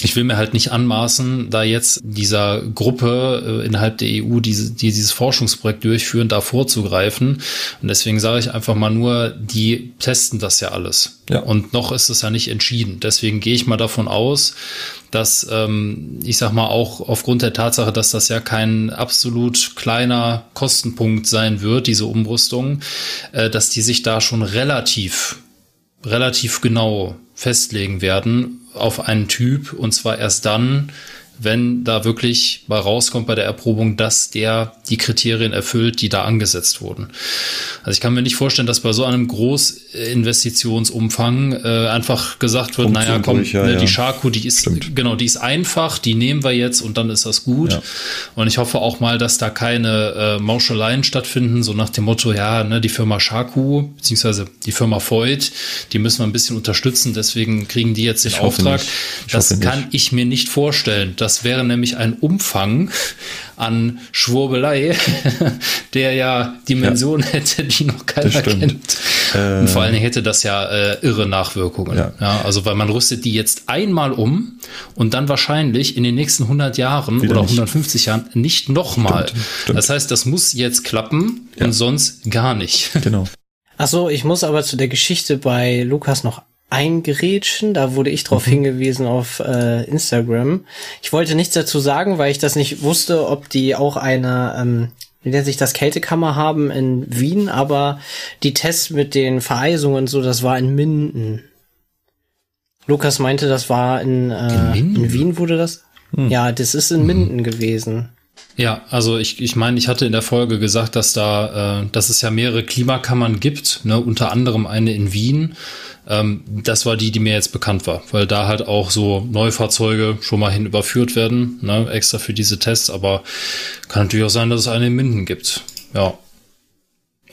Ich will mir halt nicht anmaßen, da jetzt dieser Gruppe äh, innerhalb der EU, die, die dieses Forschungsprojekt durchführen, da vorzugreifen. Und deswegen sage ich einfach mal nur, die testen das ja alles. Ja. Und noch ist es ja nicht entschieden. Deswegen gehe ich mal davon aus, dass ähm, ich sag mal auch aufgrund der Tatsache, dass das ja kein absolut kleiner Kostenpunkt sein wird, diese Umrüstung, äh, dass die sich da schon relativ relativ genau festlegen werden auf einen Typ und zwar erst dann, wenn da wirklich mal rauskommt bei der Erprobung, dass der die Kriterien erfüllt, die da angesetzt wurden. Also ich kann mir nicht vorstellen, dass bei so einem Großinvestitionsumfang äh, einfach gesagt wird, Punkt naja, komm, durch, ja, ne, die Shaku, die ist Stimmt. genau, die ist einfach, die nehmen wir jetzt und dann ist das gut. Ja. Und ich hoffe auch mal, dass da keine äh, Mauscheleien stattfinden, so nach dem Motto, ja, ne, die Firma Shaku beziehungsweise die Firma Voigt, die müssen wir ein bisschen unterstützen, deswegen kriegen die jetzt den ich Auftrag. Das kann ich mir nicht vorstellen das wäre nämlich ein Umfang an Schwurbelei, *laughs* der ja Dimensionen ja. hätte, die noch keiner kennt. Äh, Und vor allen Dingen hätte das ja äh, irre Nachwirkungen. Ja. ja. also weil man rüstet die jetzt einmal um und dann wahrscheinlich in den nächsten 100 Jahren Wieder oder nicht. 150 Jahren nicht nochmal. Das heißt, das muss jetzt klappen ja. und sonst gar nicht. Genau. Achso, ich muss aber zu der Geschichte bei Lukas noch eingerätschen. Da wurde ich drauf mhm. hingewiesen auf äh, Instagram. Ich wollte nichts dazu sagen, weil ich das nicht wusste, ob die auch eine, ähm, wie nennt sich das, Kältekammer haben in Wien, aber die Tests mit den Vereisungen so, das war in Minden. Lukas meinte, das war in, äh, in, in Wien wurde das. Hm. Ja, das ist in hm. Minden gewesen. Ja, also ich, ich meine, ich hatte in der Folge gesagt, dass da, äh, dass es ja mehrere Klimakammern gibt, ne, unter anderem eine in Wien. Ähm, das war die, die mir jetzt bekannt war, weil da halt auch so Neufahrzeuge schon mal hin überführt werden, ne, extra für diese Tests, aber kann natürlich auch sein, dass es eine in Minden gibt. Ja.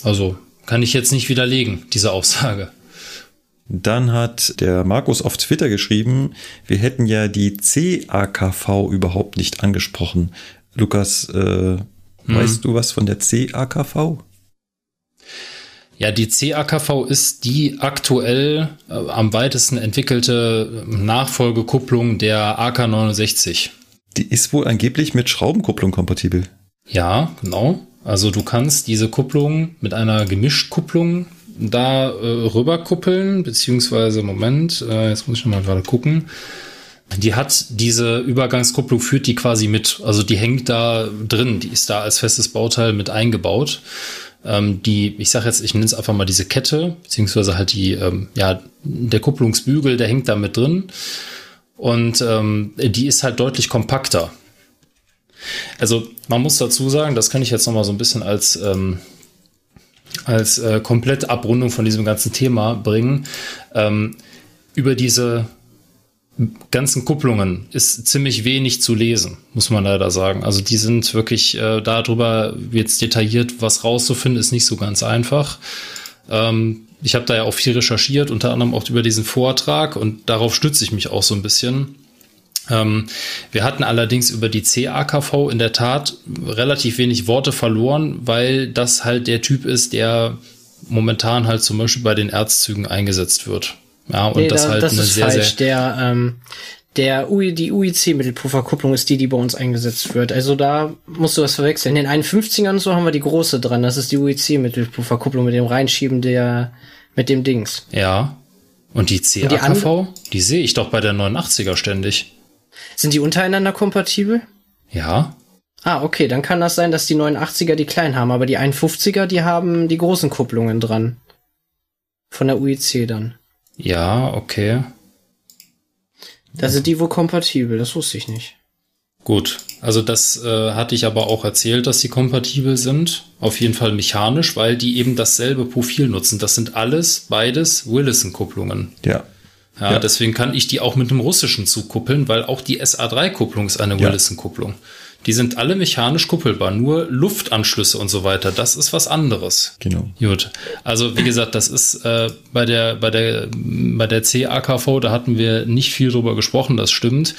Also kann ich jetzt nicht widerlegen, diese Aussage. Dann hat der Markus auf Twitter geschrieben, wir hätten ja die CAKV überhaupt nicht angesprochen. Lukas, äh, hm. weißt du was von der CAKV? Ja, die CAKV ist die aktuell äh, am weitesten entwickelte Nachfolgekupplung der AK69. Die ist wohl angeblich mit Schraubenkupplung kompatibel. Ja, genau. Also du kannst diese Kupplung mit einer Gemischtkupplung da äh, rüberkuppeln, beziehungsweise, Moment, äh, jetzt muss ich noch mal gerade gucken. Die hat diese Übergangskupplung, führt die quasi mit. Also die hängt da drin, die ist da als festes Bauteil mit eingebaut. Ähm, die, ich sage jetzt, ich nenne es einfach mal diese Kette, beziehungsweise halt die, ähm, ja, der Kupplungsbügel, der hängt da mit drin. Und ähm, die ist halt deutlich kompakter. Also man muss dazu sagen, das kann ich jetzt noch mal so ein bisschen als ähm, als äh, komplette Abrundung von diesem ganzen Thema bringen. Ähm, über diese ganzen Kupplungen ist ziemlich wenig zu lesen, muss man leider sagen. Also die sind wirklich äh, darüber jetzt detailliert was rauszufinden, ist nicht so ganz einfach. Ähm, ich habe da ja auch viel recherchiert, unter anderem auch über diesen Vortrag und darauf stütze ich mich auch so ein bisschen. Ähm, wir hatten allerdings über die CAKV in der Tat relativ wenig Worte verloren, weil das halt der Typ ist, der momentan halt zum Beispiel bei den Erzzügen eingesetzt wird. Ja, und nee, das da, halt das eine ist sehr, falsch. Sehr der, ähm, der UI, die UIC-Mittelpufferkupplung ist die, die bei uns eingesetzt wird. Also da musst du was verwechseln. In den 51ern und so haben wir die große dran. Das ist die UIC-Mittelpufferkupplung mit dem Reinschieben der, mit dem Dings. Ja. Und die CAKV, die, die sehe ich doch bei der 89er ständig. Sind die untereinander kompatibel? Ja. Ah, okay, dann kann das sein, dass die 89er die kleinen haben, aber die 51er, die haben die großen Kupplungen dran. Von der UIC dann. Ja, okay. Da sind die wohl kompatibel, das wusste ich nicht. Gut, also das äh, hatte ich aber auch erzählt, dass sie kompatibel sind. Auf jeden Fall mechanisch, weil die eben dasselbe Profil nutzen. Das sind alles, beides Willison-Kupplungen. Ja. Ja, ja, deswegen kann ich die auch mit einem russischen Zug kuppeln, weil auch die SA3-Kupplung ist eine ja. Willison-Kupplung. Die sind alle mechanisch kuppelbar, nur Luftanschlüsse und so weiter, das ist was anderes. Genau. Gut. Also wie gesagt, das ist äh, bei der bei der bei der CAKV, da hatten wir nicht viel drüber gesprochen, das stimmt,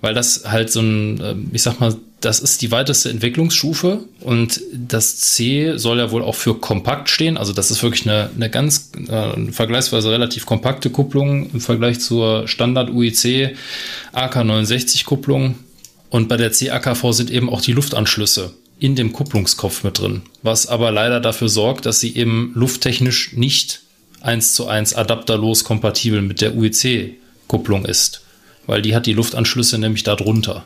weil das halt so ein, äh, ich sag mal, das ist die weiteste Entwicklungsstufe und das C soll ja wohl auch für kompakt stehen. Also das ist wirklich eine, eine ganz äh, vergleichsweise relativ kompakte Kupplung im Vergleich zur Standard UIC AK69 Kupplung und bei der CAKV sind eben auch die Luftanschlüsse in dem Kupplungskopf mit drin, was aber leider dafür sorgt, dass sie eben lufttechnisch nicht eins zu eins adapterlos kompatibel mit der UEC-Kupplung ist, weil die hat die Luftanschlüsse nämlich darunter.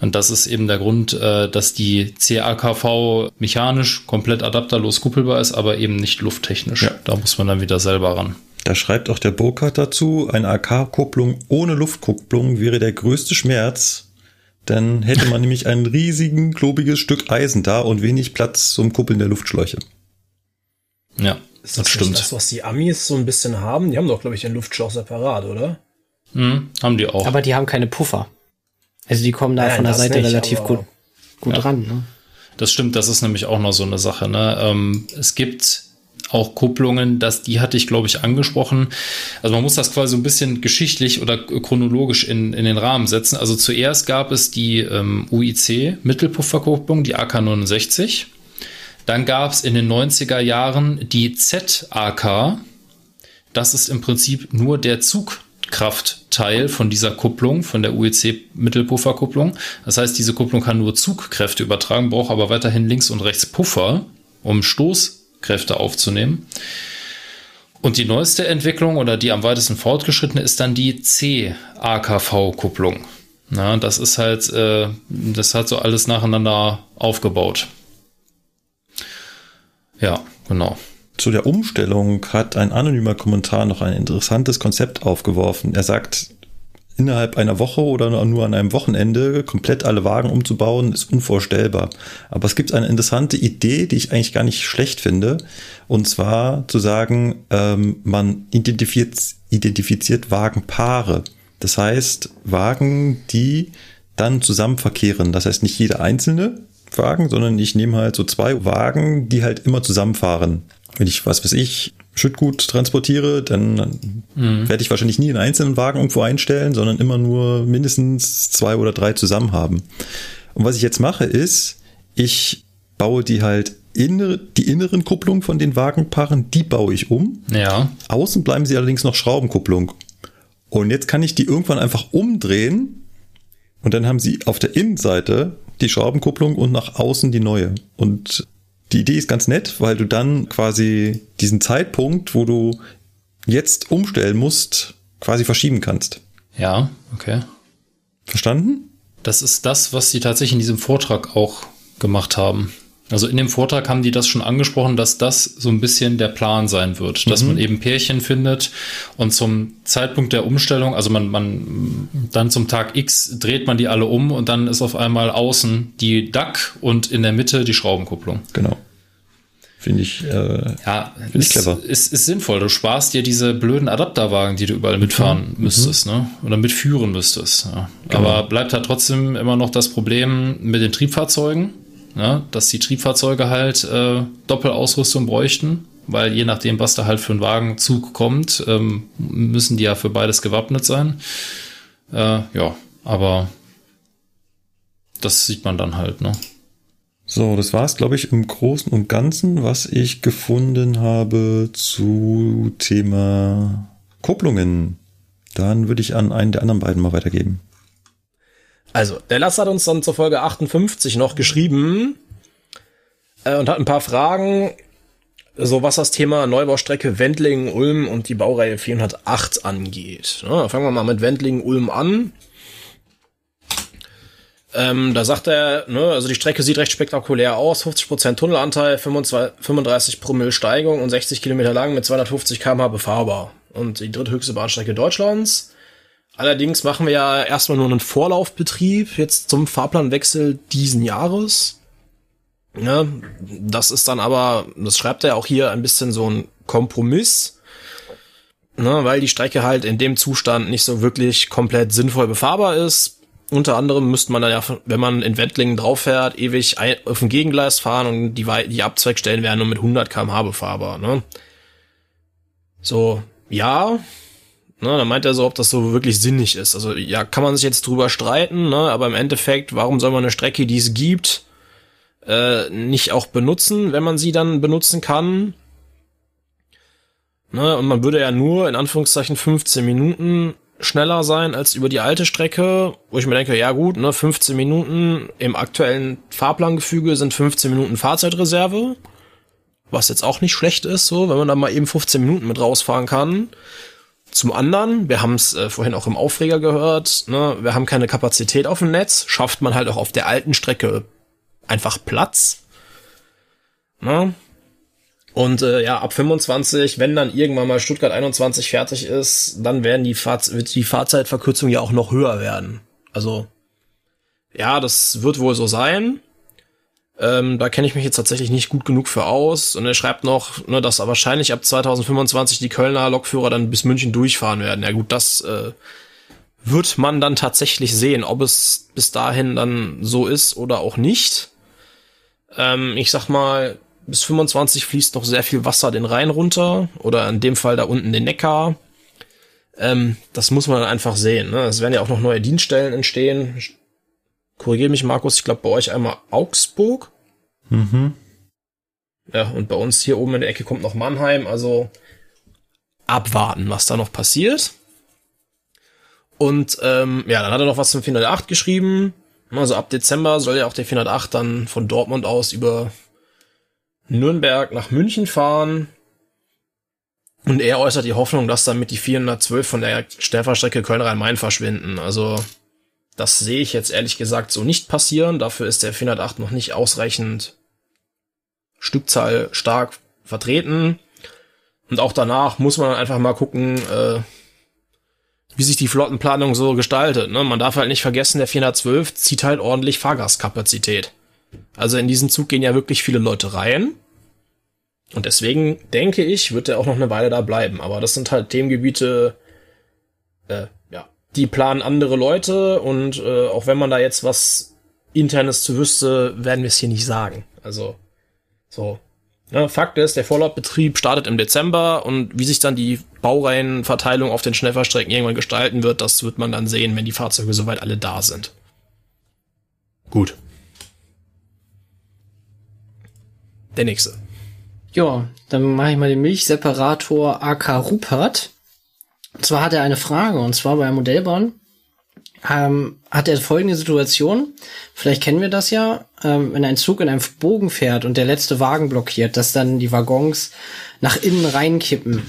Und das ist eben der Grund, äh, dass die CAKV mechanisch komplett adapterlos kuppelbar ist, aber eben nicht lufttechnisch. Ja. Da muss man dann wieder selber ran. Da schreibt auch der Burkhardt dazu, eine AK-Kupplung ohne Luftkupplung wäre der größte Schmerz. Dann hätte man *laughs* nämlich ein riesigen, klobiges Stück Eisen da und wenig Platz zum Kuppeln der Luftschläuche. Ja, ist das, das stimmt. Das, was die Amis so ein bisschen haben, die haben doch, glaube ich, den Luftschlauch separat, oder? Mhm, haben die auch. Aber die haben keine Puffer. Also die kommen da Nein, von der Seite nicht, relativ gut, gut ja. ran. Ne? Das stimmt, das ist nämlich auch noch so eine Sache. Ne? Ähm, es gibt auch Kupplungen, dass die hatte ich, glaube ich, angesprochen. Also man muss das quasi so ein bisschen geschichtlich oder chronologisch in, in den Rahmen setzen. Also zuerst gab es die ähm, UIC Mittelpufferkupplung, die AK69. Dann gab es in den 90er Jahren die ZAK. Das ist im Prinzip nur der Zugkraftteil von dieser Kupplung, von der UEC Mittelpufferkupplung. Das heißt, diese Kupplung kann nur Zugkräfte übertragen, braucht aber weiterhin links und rechts Puffer, um Stoß Kräfte aufzunehmen. Und die neueste Entwicklung oder die am weitesten fortgeschrittene ist dann die C-AKV-Kupplung. Das ist halt, äh, das hat so alles nacheinander aufgebaut. Ja, genau. Zu der Umstellung hat ein anonymer Kommentar noch ein interessantes Konzept aufgeworfen. Er sagt, innerhalb einer Woche oder nur an einem Wochenende komplett alle Wagen umzubauen, ist unvorstellbar. Aber es gibt eine interessante Idee, die ich eigentlich gar nicht schlecht finde. Und zwar zu sagen, ähm, man identifiziert, identifiziert Wagenpaare. Das heißt, Wagen, die dann zusammen verkehren. Das heißt, nicht jeder einzelne Wagen, sondern ich nehme halt so zwei Wagen, die halt immer zusammenfahren. Wenn ich, was weiß ich, Schüttgut transportiere, dann mhm. werde ich wahrscheinlich nie einen einzelnen Wagen irgendwo einstellen, sondern immer nur mindestens zwei oder drei zusammen haben. Und was ich jetzt mache, ist, ich baue die halt innere, die inneren Kupplungen von den Wagenpaaren, die baue ich um. Ja. Außen bleiben sie allerdings noch Schraubenkupplung. Und jetzt kann ich die irgendwann einfach umdrehen und dann haben sie auf der Innenseite die Schraubenkupplung und nach außen die neue. Und die Idee ist ganz nett, weil du dann quasi diesen Zeitpunkt, wo du jetzt umstellen musst, quasi verschieben kannst. Ja, okay. Verstanden? Das ist das, was sie tatsächlich in diesem Vortrag auch gemacht haben. Also in dem Vortrag haben die das schon angesprochen, dass das so ein bisschen der Plan sein wird, dass mhm. man eben Pärchen findet und zum Zeitpunkt der Umstellung, also man, man dann zum Tag X dreht man die alle um und dann ist auf einmal außen die DAC und in der Mitte die Schraubenkupplung. Genau. Finde ich, äh, ja, find ich clever. Ist, ist sinnvoll. Du sparst dir diese blöden Adapterwagen, die du überall mitfahren mhm. müsstest, ne? Oder mitführen müsstest. Ja. Genau. Aber bleibt halt trotzdem immer noch das Problem mit den Triebfahrzeugen ja, dass die Triebfahrzeuge halt äh, Doppelausrüstung bräuchten, weil je nachdem, was da halt für ein Wagenzug kommt, ähm, müssen die ja für beides gewappnet sein. Äh, ja, aber das sieht man dann halt, ne? So, das war es, glaube ich, im Großen und Ganzen, was ich gefunden habe zu Thema Kupplungen. Dann würde ich an einen der anderen beiden mal weitergeben. Also, der Lass hat uns dann zur Folge 58 noch geschrieben äh, und hat ein paar Fragen, so was das Thema Neubaustrecke Wendlingen-Ulm und die Baureihe 408 angeht. Ja, fangen wir mal mit Wendlingen-Ulm an. Ähm, da sagt er, ne, also die Strecke sieht recht spektakulär aus, 50% Tunnelanteil, 25, 35 Promille Steigung und 60 Kilometer lang mit 250 km/h befahrbar. Und die dritthöchste Bahnstrecke Deutschlands. Allerdings machen wir ja erstmal nur einen Vorlaufbetrieb jetzt zum Fahrplanwechsel diesen Jahres. Ja, das ist dann aber, das schreibt er auch hier ein bisschen so ein Kompromiss, ne, weil die Strecke halt in dem Zustand nicht so wirklich komplett sinnvoll befahrbar ist. Unter anderem müsste man dann ja, wenn man in Wettlingen drauf fährt, ewig auf dem Gegengleis fahren und die, die Abzweigstellen wären nur mit 100 kmh befahrbar. Ne? So, ja, Ne, dann meint er so, ob das so wirklich sinnig ist. Also ja, kann man sich jetzt drüber streiten, ne, aber im Endeffekt, warum soll man eine Strecke, die es gibt, äh, nicht auch benutzen, wenn man sie dann benutzen kann? Ne, und man würde ja nur in Anführungszeichen 15 Minuten schneller sein als über die alte Strecke, wo ich mir denke, ja gut, ne, 15 Minuten im aktuellen Fahrplangefüge sind 15 Minuten Fahrzeitreserve, was jetzt auch nicht schlecht ist, so, wenn man da mal eben 15 Minuten mit rausfahren kann. Zum anderen, wir haben es äh, vorhin auch im Aufreger gehört, ne, wir haben keine Kapazität auf dem Netz, schafft man halt auch auf der alten Strecke einfach Platz. Ne? Und äh, ja, ab 25, wenn dann irgendwann mal Stuttgart 21 fertig ist, dann werden die Fahr wird die Fahrzeitverkürzung ja auch noch höher werden. Also ja, das wird wohl so sein. Ähm, da kenne ich mich jetzt tatsächlich nicht gut genug für aus. Und er schreibt noch, ne, dass wahrscheinlich ab 2025 die Kölner Lokführer dann bis München durchfahren werden. Ja gut, das äh, wird man dann tatsächlich sehen, ob es bis dahin dann so ist oder auch nicht. Ähm, ich sag mal, bis 25 fließt noch sehr viel Wasser den Rhein runter oder in dem Fall da unten den Neckar. Ähm, das muss man dann einfach sehen. Ne? Es werden ja auch noch neue Dienststellen entstehen. Korrigiere mich, Markus, ich glaube bei euch einmal Augsburg. Mhm. Ja, und bei uns hier oben in der Ecke kommt noch Mannheim, also abwarten, was da noch passiert. Und ähm, ja, dann hat er noch was zum 408 geschrieben. Also ab Dezember soll ja auch der 408 dann von Dortmund aus über Nürnberg nach München fahren. Und er äußert die Hoffnung, dass damit die 412 von der Stellfahrstrecke Köln-Rhein-Main verschwinden. Also das sehe ich jetzt ehrlich gesagt so nicht passieren. Dafür ist der 408 noch nicht ausreichend Stückzahl stark vertreten. Und auch danach muss man einfach mal gucken, äh, wie sich die Flottenplanung so gestaltet. Ne? Man darf halt nicht vergessen, der 412 zieht halt ordentlich Fahrgastkapazität. Also in diesen Zug gehen ja wirklich viele Leute rein. Und deswegen denke ich, wird er auch noch eine Weile da bleiben. Aber das sind halt Themengebiete, äh, die planen andere Leute und äh, auch wenn man da jetzt was internes zu wüsste, werden wir es hier nicht sagen. Also so. Ne, Fakt ist, der Vorlaufbetrieb startet im Dezember und wie sich dann die Baureihenverteilung auf den Schnellfahrstrecken irgendwann gestalten wird, das wird man dann sehen, wenn die Fahrzeuge soweit alle da sind. Gut. Der nächste. Ja, dann mache ich mal den Milchseparator AK Rupert. Und zwar hat er eine Frage, und zwar bei Modellbahn ähm, hat er folgende Situation. Vielleicht kennen wir das ja, ähm, wenn ein Zug in einem Bogen fährt und der letzte Wagen blockiert, dass dann die Waggons nach innen reinkippen.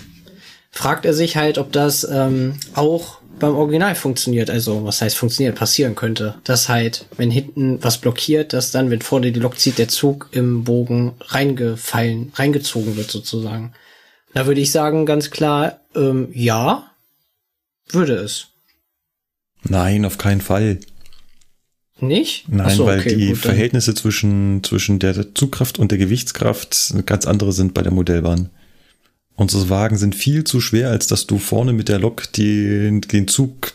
Fragt er sich halt, ob das ähm, auch beim Original funktioniert. Also, was heißt funktioniert, passieren könnte. Dass halt, wenn hinten was blockiert, dass dann, wenn vorne die Lok zieht, der Zug im Bogen reingefallen, reingezogen wird sozusagen. Da würde ich sagen, ganz klar, ähm, ja, würde es. Nein, auf keinen Fall. Nicht? Nein, so, weil okay, die gut, Verhältnisse zwischen, zwischen der Zugkraft und der Gewichtskraft ganz andere sind bei der Modellbahn. Unsere Wagen sind viel zu schwer, als dass du vorne mit der Lok die, den Zug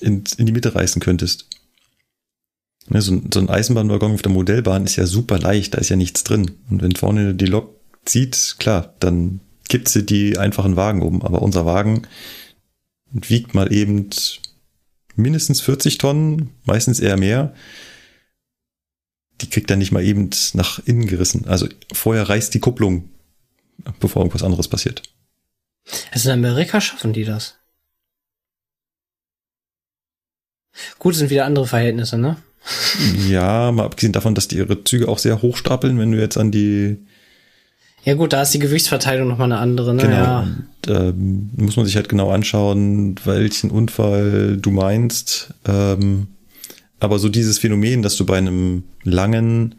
in, in die Mitte reißen könntest. Ne, so, so ein Eisenbahnwaggon auf der Modellbahn ist ja super leicht, da ist ja nichts drin. Und wenn vorne die Lok zieht, klar, dann gibt sie die einfachen Wagen um. Aber unser Wagen wiegt mal eben mindestens 40 Tonnen, meistens eher mehr. Die kriegt dann nicht mal eben nach innen gerissen. Also vorher reißt die Kupplung, bevor irgendwas anderes passiert. Also in Amerika schaffen die das. Gut, sind wieder andere Verhältnisse, ne? *laughs* Ja, mal abgesehen davon, dass die ihre Züge auch sehr hoch stapeln, wenn du jetzt an die ja gut, da ist die Gewichtsverteilung nochmal eine andere. Ne? Genau. Ja. Da muss man sich halt genau anschauen, welchen Unfall du meinst. Ähm, aber so dieses Phänomen, dass du bei einem langen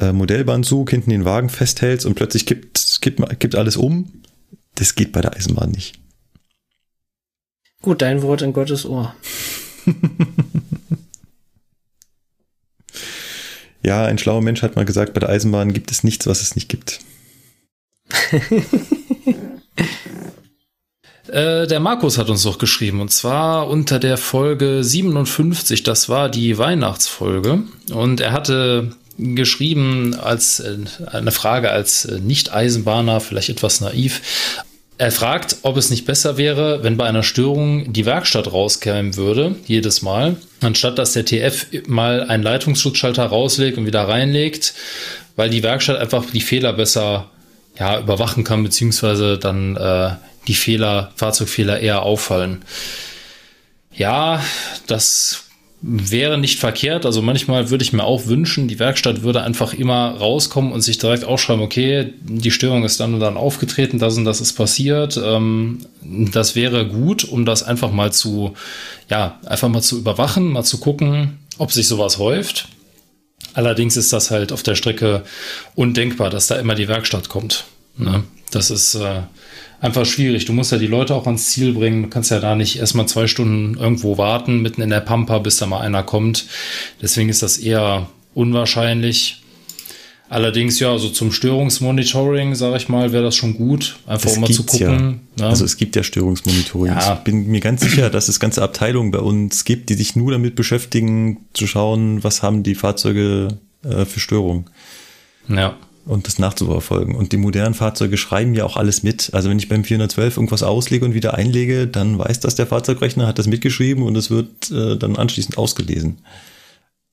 äh, Modellbahnzug hinten den Wagen festhältst und plötzlich kippt, kippt, kippt alles um, das geht bei der Eisenbahn nicht. Gut, dein Wort in Gottes Ohr. *laughs* ja, ein schlauer Mensch hat mal gesagt, bei der Eisenbahn gibt es nichts, was es nicht gibt. *laughs* Äh, der Markus hat uns doch geschrieben und zwar unter der Folge 57, das war die Weihnachtsfolge und er hatte geschrieben als äh, eine Frage als äh, Nicht-Eisenbahner, vielleicht etwas naiv. Er fragt, ob es nicht besser wäre, wenn bei einer Störung die Werkstatt rauskämen würde, jedes Mal, anstatt dass der TF mal einen Leitungsschutzschalter rauslegt und wieder reinlegt, weil die Werkstatt einfach die Fehler besser ja, überwachen kann, beziehungsweise dann äh, die Fehler, Fahrzeugfehler eher auffallen. Ja, das wäre nicht verkehrt. Also manchmal würde ich mir auch wünschen, die Werkstatt würde einfach immer rauskommen und sich direkt aufschreiben, okay, die Störung ist dann und dann aufgetreten, das und das ist passiert. Ähm, das wäre gut, um das einfach mal zu, ja, einfach mal zu überwachen, mal zu gucken, ob sich sowas häuft. Allerdings ist das halt auf der Strecke undenkbar, dass da immer die Werkstatt kommt. Ne? Das ist äh, einfach schwierig. Du musst ja die Leute auch ans Ziel bringen. Du kannst ja da nicht erstmal zwei Stunden irgendwo warten, mitten in der Pampa, bis da mal einer kommt. Deswegen ist das eher unwahrscheinlich. Allerdings, ja, so zum Störungsmonitoring, sage ich mal, wäre das schon gut, einfach um mal zu gucken. Ja. Ne? Ja. Also es gibt ja Störungsmonitoring. Ja. Ich bin mir ganz sicher, dass es ganze Abteilungen bei uns gibt, die sich nur damit beschäftigen, zu schauen, was haben die Fahrzeuge äh, für Störungen. Ja. Und das nachzuverfolgen. Und die modernen Fahrzeuge schreiben ja auch alles mit. Also wenn ich beim 412 irgendwas auslege und wieder einlege, dann weiß das der Fahrzeugrechner, hat das mitgeschrieben und es wird äh, dann anschließend ausgelesen.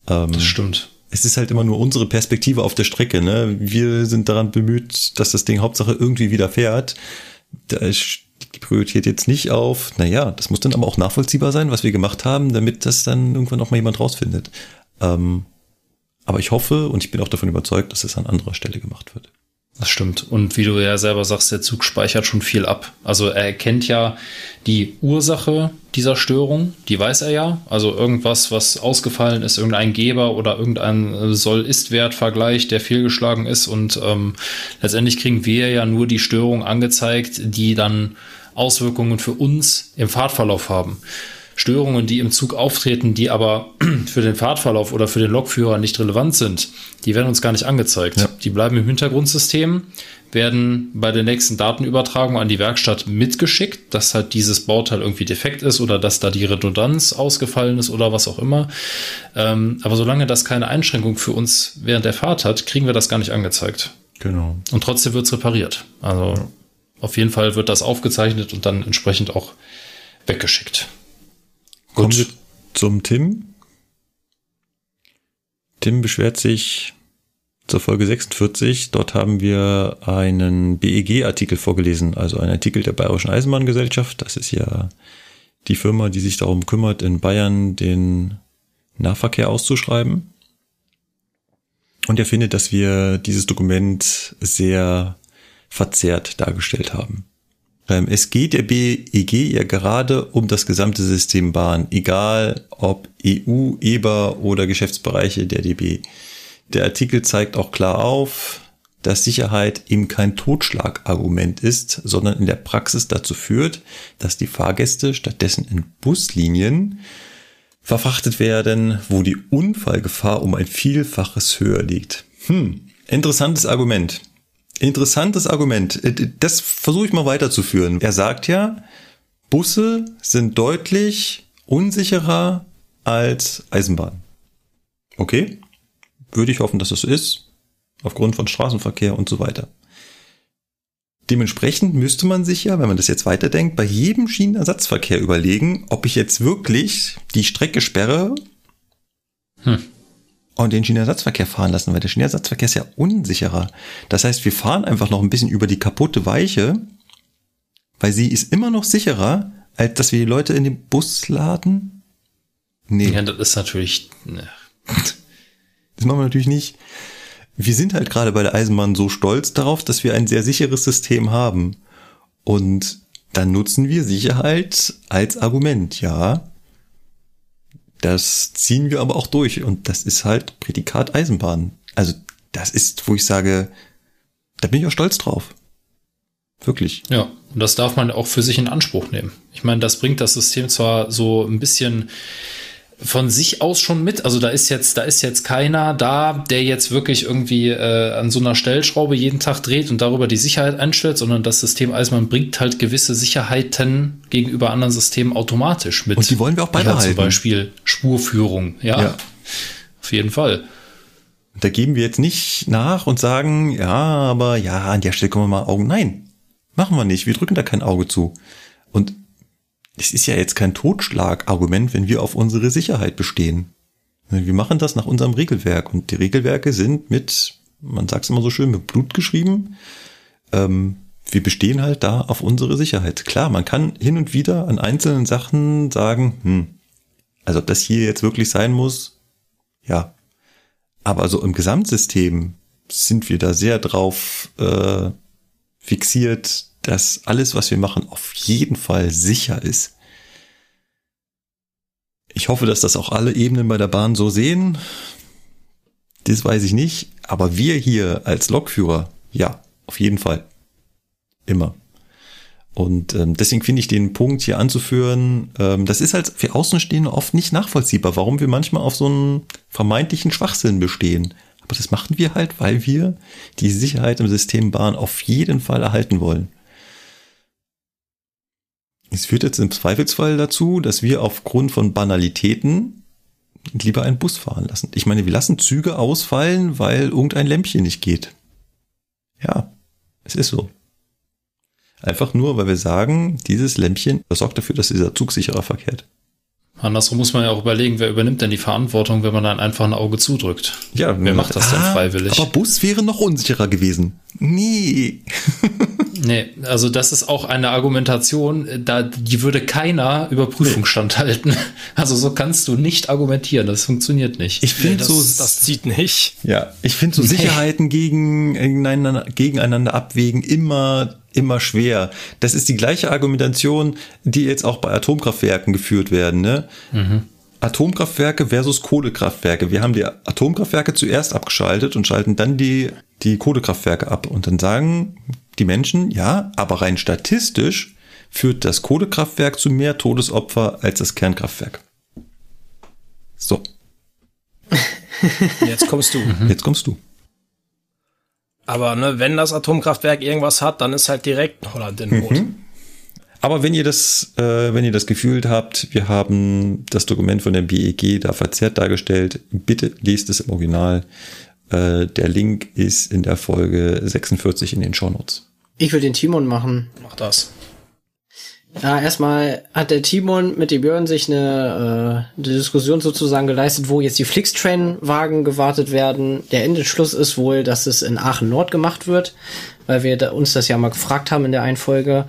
Ähm, das stimmt es ist halt immer nur unsere Perspektive auf der Strecke. Ne? Wir sind daran bemüht, dass das Ding Hauptsache irgendwie wieder fährt. Da ist die Priorität jetzt nicht auf, naja, das muss dann aber auch nachvollziehbar sein, was wir gemacht haben, damit das dann irgendwann auch mal jemand rausfindet. Ähm, aber ich hoffe und ich bin auch davon überzeugt, dass es an anderer Stelle gemacht wird. Das stimmt. Und wie du ja selber sagst, der Zug speichert schon viel ab. Also er erkennt ja die Ursache dieser Störung, die weiß er ja. Also irgendwas, was ausgefallen ist, irgendein Geber oder irgendein Soll-Ist-Wert-Vergleich, der fehlgeschlagen ist. Und ähm, letztendlich kriegen wir ja nur die Störung angezeigt, die dann Auswirkungen für uns im Fahrtverlauf haben. Störungen, die im Zug auftreten, die aber *clears throat* für den Fahrtverlauf oder für den Lokführer nicht relevant sind, die werden uns gar nicht angezeigt. Ja. Die bleiben im Hintergrundsystem, werden bei der nächsten Datenübertragung an die Werkstatt mitgeschickt, dass halt dieses Bauteil irgendwie defekt ist oder dass da die Redundanz ausgefallen ist oder was auch immer. Ähm, aber solange das keine Einschränkung für uns während der Fahrt hat, kriegen wir das gar nicht angezeigt. Genau. Und trotzdem wird es repariert. Also ja. auf jeden Fall wird das aufgezeichnet und dann entsprechend auch weggeschickt. Kommen wir zum Tim. Tim beschwert sich zur Folge 46. Dort haben wir einen BEG-Artikel vorgelesen, also einen Artikel der Bayerischen Eisenbahngesellschaft. Das ist ja die Firma, die sich darum kümmert, in Bayern den Nahverkehr auszuschreiben. Und er findet, dass wir dieses Dokument sehr verzerrt dargestellt haben. Ähm, es geht der BEG ja gerade um das gesamte System Bahn, egal ob EU, EBA oder Geschäftsbereiche der DB. Der Artikel zeigt auch klar auf, dass Sicherheit eben kein Totschlagargument ist, sondern in der Praxis dazu führt, dass die Fahrgäste stattdessen in Buslinien verfrachtet werden, wo die Unfallgefahr um ein Vielfaches höher liegt. Hm, interessantes Argument. Interessantes Argument. Äh, das versuche ich mal weiterzuführen. Er sagt ja, Busse sind deutlich unsicherer als Eisenbahn. Okay, würde ich hoffen, dass das so ist, aufgrund von Straßenverkehr und so weiter. Dementsprechend müsste man sich ja, wenn man das jetzt weiterdenkt, bei jedem Schienenersatzverkehr überlegen, ob ich jetzt wirklich die Strecke sperre hm und den Schienenersatzverkehr fahren lassen, weil der Schienenersatzverkehr ist ja unsicherer. Das heißt, wir fahren einfach noch ein bisschen über die kaputte Weiche, weil sie ist immer noch sicherer, als dass wir die Leute in den Bus laden. Nee. Ja, das ist natürlich. Ne. *laughs* Das machen wir natürlich nicht. Wir sind halt gerade bei der Eisenbahn so stolz darauf, dass wir ein sehr sicheres System haben. Und dann nutzen wir Sicherheit als Argument, ja. Das ziehen wir aber auch durch und das ist halt Prädikat Eisenbahn. Also das ist, wo ich sage, da bin ich auch stolz drauf. Wirklich. Ja, und das darf man auch für sich in Anspruch nehmen. Ich meine, das bringt das System zwar so ein bisschen von sich aus schon mit. Also da ist jetzt, da ist jetzt keiner da, der jetzt wirklich irgendwie äh, an so einer Stellschraube jeden Tag dreht und darüber die Sicherheit einstellt, sondern das System Eismann bringt halt gewisse Sicherheiten gegenüber anderen Systemen automatisch mit. Und die wollen wir auch beibehalten. Ja, zum Beispiel Spurführung, ja, ja. Auf jeden Fall. Da geben wir jetzt nicht nach und sagen, ja, aber ja, an der Stelle können wir mal Augen. Nein, machen wir nicht. Wir drücken da kein Auge zu. Und es ist ja jetzt kein Totschlagargument, wenn wir auf unsere Sicherheit bestehen. Wir machen das nach unserem Regelwerk und die Regelwerke sind mit, man sagt es immer so schön, mit Blut geschrieben. Ähm, wir bestehen halt da auf unsere Sicherheit. Klar, man kann hin und wieder an einzelnen Sachen sagen, hm, also ob das hier jetzt wirklich sein muss, ja. Aber so im Gesamtsystem sind wir da sehr drauf äh, fixiert, dass alles, was wir machen, auf jeden Fall sicher ist. Ich hoffe, dass das auch alle Ebenen bei der Bahn so sehen. Das weiß ich nicht. Aber wir hier als Lokführer, ja, auf jeden Fall. Immer. Und ähm, deswegen finde ich den Punkt hier anzuführen, ähm, das ist halt für Außenstehende oft nicht nachvollziehbar, warum wir manchmal auf so einen vermeintlichen Schwachsinn bestehen. Aber das machen wir halt, weil wir die Sicherheit im System Bahn auf jeden Fall erhalten wollen. Es führt jetzt im Zweifelsfall dazu, dass wir aufgrund von Banalitäten lieber einen Bus fahren lassen. Ich meine, wir lassen Züge ausfallen, weil irgendein Lämpchen nicht geht. Ja, es ist so. Einfach nur, weil wir sagen, dieses Lämpchen sorgt dafür, dass dieser Zug sicherer verkehrt. Andersrum muss man ja auch überlegen, wer übernimmt denn die Verantwortung, wenn man dann einfach ein Auge zudrückt. Ja, wer macht das ah, denn freiwillig? Aber Bus wäre noch unsicherer gewesen. Nie. nee, also das ist auch eine Argumentation, da die würde keiner Überprüfung standhalten. *laughs* Also so kannst du nicht argumentieren, das funktioniert nicht. Ich finde nee, so das zieht nicht. Ja, ich finde so Sicherheiten gegeneinander, gegeneinander abwägen immer immer schwer. Das ist die gleiche Argumentation, die jetzt auch bei Atomkraftwerken geführt werden. Ne? Mhm. Atomkraftwerke versus Kohlekraftwerke. Wir haben die Atomkraftwerke zuerst abgeschaltet und schalten dann die, die Kohlekraftwerke ab. Und dann sagen die Menschen, ja, aber rein statistisch führt das Kohlekraftwerk zu mehr Todesopfer als das Kernkraftwerk. So. *laughs* Jetzt kommst du. Jetzt kommst du. Aber ne, wenn das Atomkraftwerk irgendwas hat, dann ist halt direkt Holland in Not. Mhm. Aber wenn ihr das, äh, wenn ihr das gefühlt habt, wir haben das Dokument von der BEG da verzerrt dargestellt, bitte lest es im Original. Äh, der Link ist in der Folge 46 in den Shownotes. Ich will den Timon machen. Mach das. Ja, erstmal hat der Timon mit dem Björn sich eine, äh, eine Diskussion sozusagen geleistet, wo jetzt die Flixtrain-Wagen gewartet werden. Der Endentschluss ist wohl, dass es in Aachen Nord gemacht wird, weil wir da, uns das ja mal gefragt haben in der einen Folge.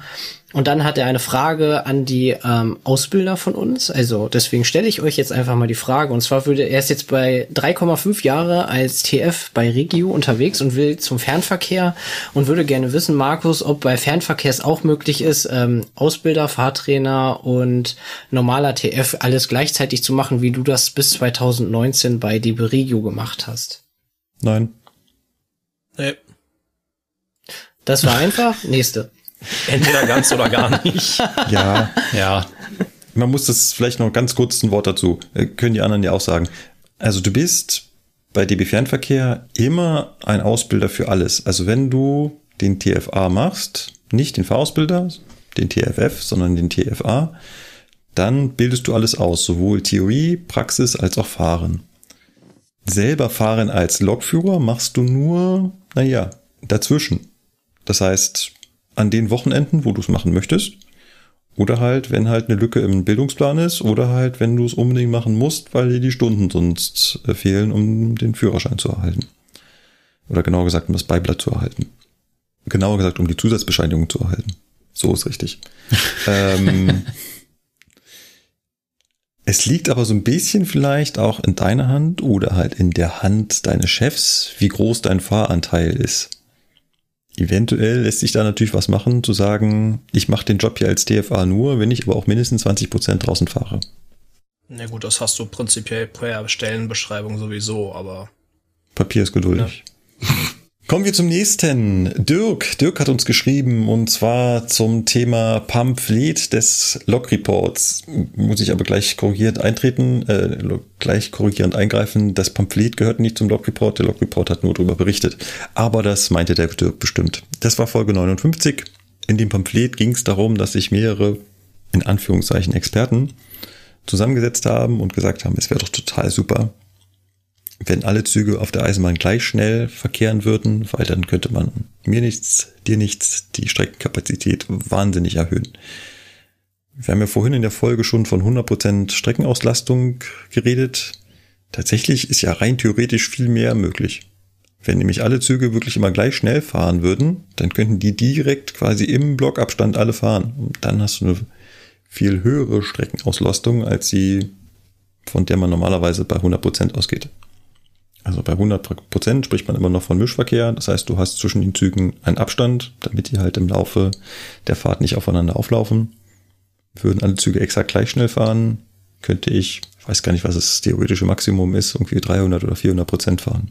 Und dann hat er eine Frage an die ähm, Ausbilder von uns. Also deswegen stelle ich euch jetzt einfach mal die Frage. Und zwar würde er ist jetzt bei 3,5 Jahre als TF bei Regio unterwegs und will zum Fernverkehr und würde gerne wissen, Markus, ob bei Fernverkehr es auch möglich ist, ähm, Ausbilder, Fahrtrainer und normaler TF alles gleichzeitig zu machen, wie du das bis 2019 bei DB Regio gemacht hast. Nein. Nee. Das war einfach. Nächste. Entweder ganz oder gar nicht. *laughs* Ja, ja. Man muss das vielleicht noch ganz kurz ein Wort dazu. Äh, können die anderen ja auch sagen. Also du bist bei DB Fernverkehr immer ein Ausbilder für alles. Also wenn du den TFA machst, nicht den Fahrausbilder, den TFF, sondern den TFA, dann bildest du alles aus, sowohl Theorie, Praxis als auch Fahren. Selber fahren als Lokführer machst du nur, naja, dazwischen. Das heißt, an den Wochenenden, wo du es machen möchtest. Oder halt, wenn halt eine Lücke im Bildungsplan ist, oder halt, wenn du es unbedingt machen musst, weil dir die Stunden sonst äh, fehlen, um den Führerschein zu erhalten. Oder genauer gesagt, um das Beiblatt zu erhalten. Genauer gesagt, um die Zusatzbescheinigung zu erhalten. So ist richtig. *laughs* ähm, es liegt aber so ein bisschen vielleicht auch in deiner Hand oder halt in der Hand deines Chefs, wie groß dein Fahranteil ist. Eventuell lässt sich da natürlich was machen, zu sagen, ich mache den Job hier als DFA nur, wenn ich aber auch mindestens 20 Prozent draußen fahre. Na gut, das hast du prinzipiell per Stellenbeschreibung sowieso, aber. Papier ist geduldig. Ja. *laughs* Kommen wir zum nächsten. Dirk. Dirk hat uns geschrieben und zwar zum Thema Pamphlet des Log Reports. Muss ich aber gleich korrigierend eintreten, äh, gleich korrigierend eingreifen. Das Pamphlet gehört nicht zum Log Report. Der Log Report hat nur darüber berichtet. Aber das meinte der Dirk bestimmt. Das war Folge 59. In dem Pamphlet ging es darum, dass sich mehrere, in Anführungszeichen, Experten zusammengesetzt haben und gesagt haben, es wäre doch total super, wenn alle Züge auf der Eisenbahn gleich schnell verkehren würden, weil dann könnte man mir nichts, dir nichts, die Streckenkapazität wahnsinnig erhöhen. Wir haben ja vorhin in der Folge schon von 100% Streckenauslastung geredet. Tatsächlich ist ja rein theoretisch viel mehr möglich. Wenn nämlich alle Züge wirklich immer gleich schnell fahren würden, dann könnten die direkt quasi im Blockabstand alle fahren. Und dann hast du eine viel höhere Streckenauslastung, als sie, von der man normalerweise bei 100% ausgeht. Also bei 100 Prozent spricht man immer noch von Mischverkehr. Das heißt, du hast zwischen den Zügen einen Abstand, damit die halt im Laufe der Fahrt nicht aufeinander auflaufen. Würden alle Züge exakt gleich schnell fahren, könnte ich, ich weiß gar nicht, was das theoretische Maximum ist, irgendwie 300 oder 400 Prozent fahren.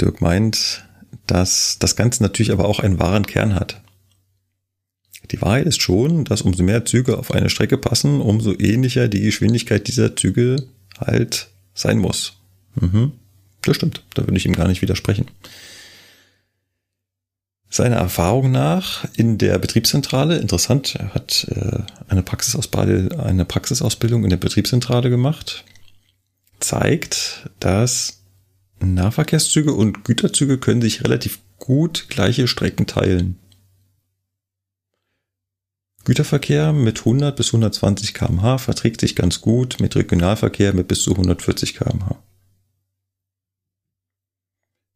Dirk meint, dass das Ganze natürlich aber auch einen wahren Kern hat. Die Wahrheit ist schon, dass umso mehr Züge auf eine Strecke passen, umso ähnlicher die Geschwindigkeit dieser Züge halt sein muss. Mhm. Das stimmt, da würde ich ihm gar nicht widersprechen. Seiner Erfahrung nach in der Betriebszentrale, interessant, er hat äh, eine, eine Praxisausbildung in der Betriebszentrale gemacht, zeigt, dass Nahverkehrszüge und Güterzüge können sich relativ gut gleiche Strecken teilen. Güterverkehr mit 100 bis 120 kmh verträgt sich ganz gut mit Regionalverkehr mit bis zu 140 kmh.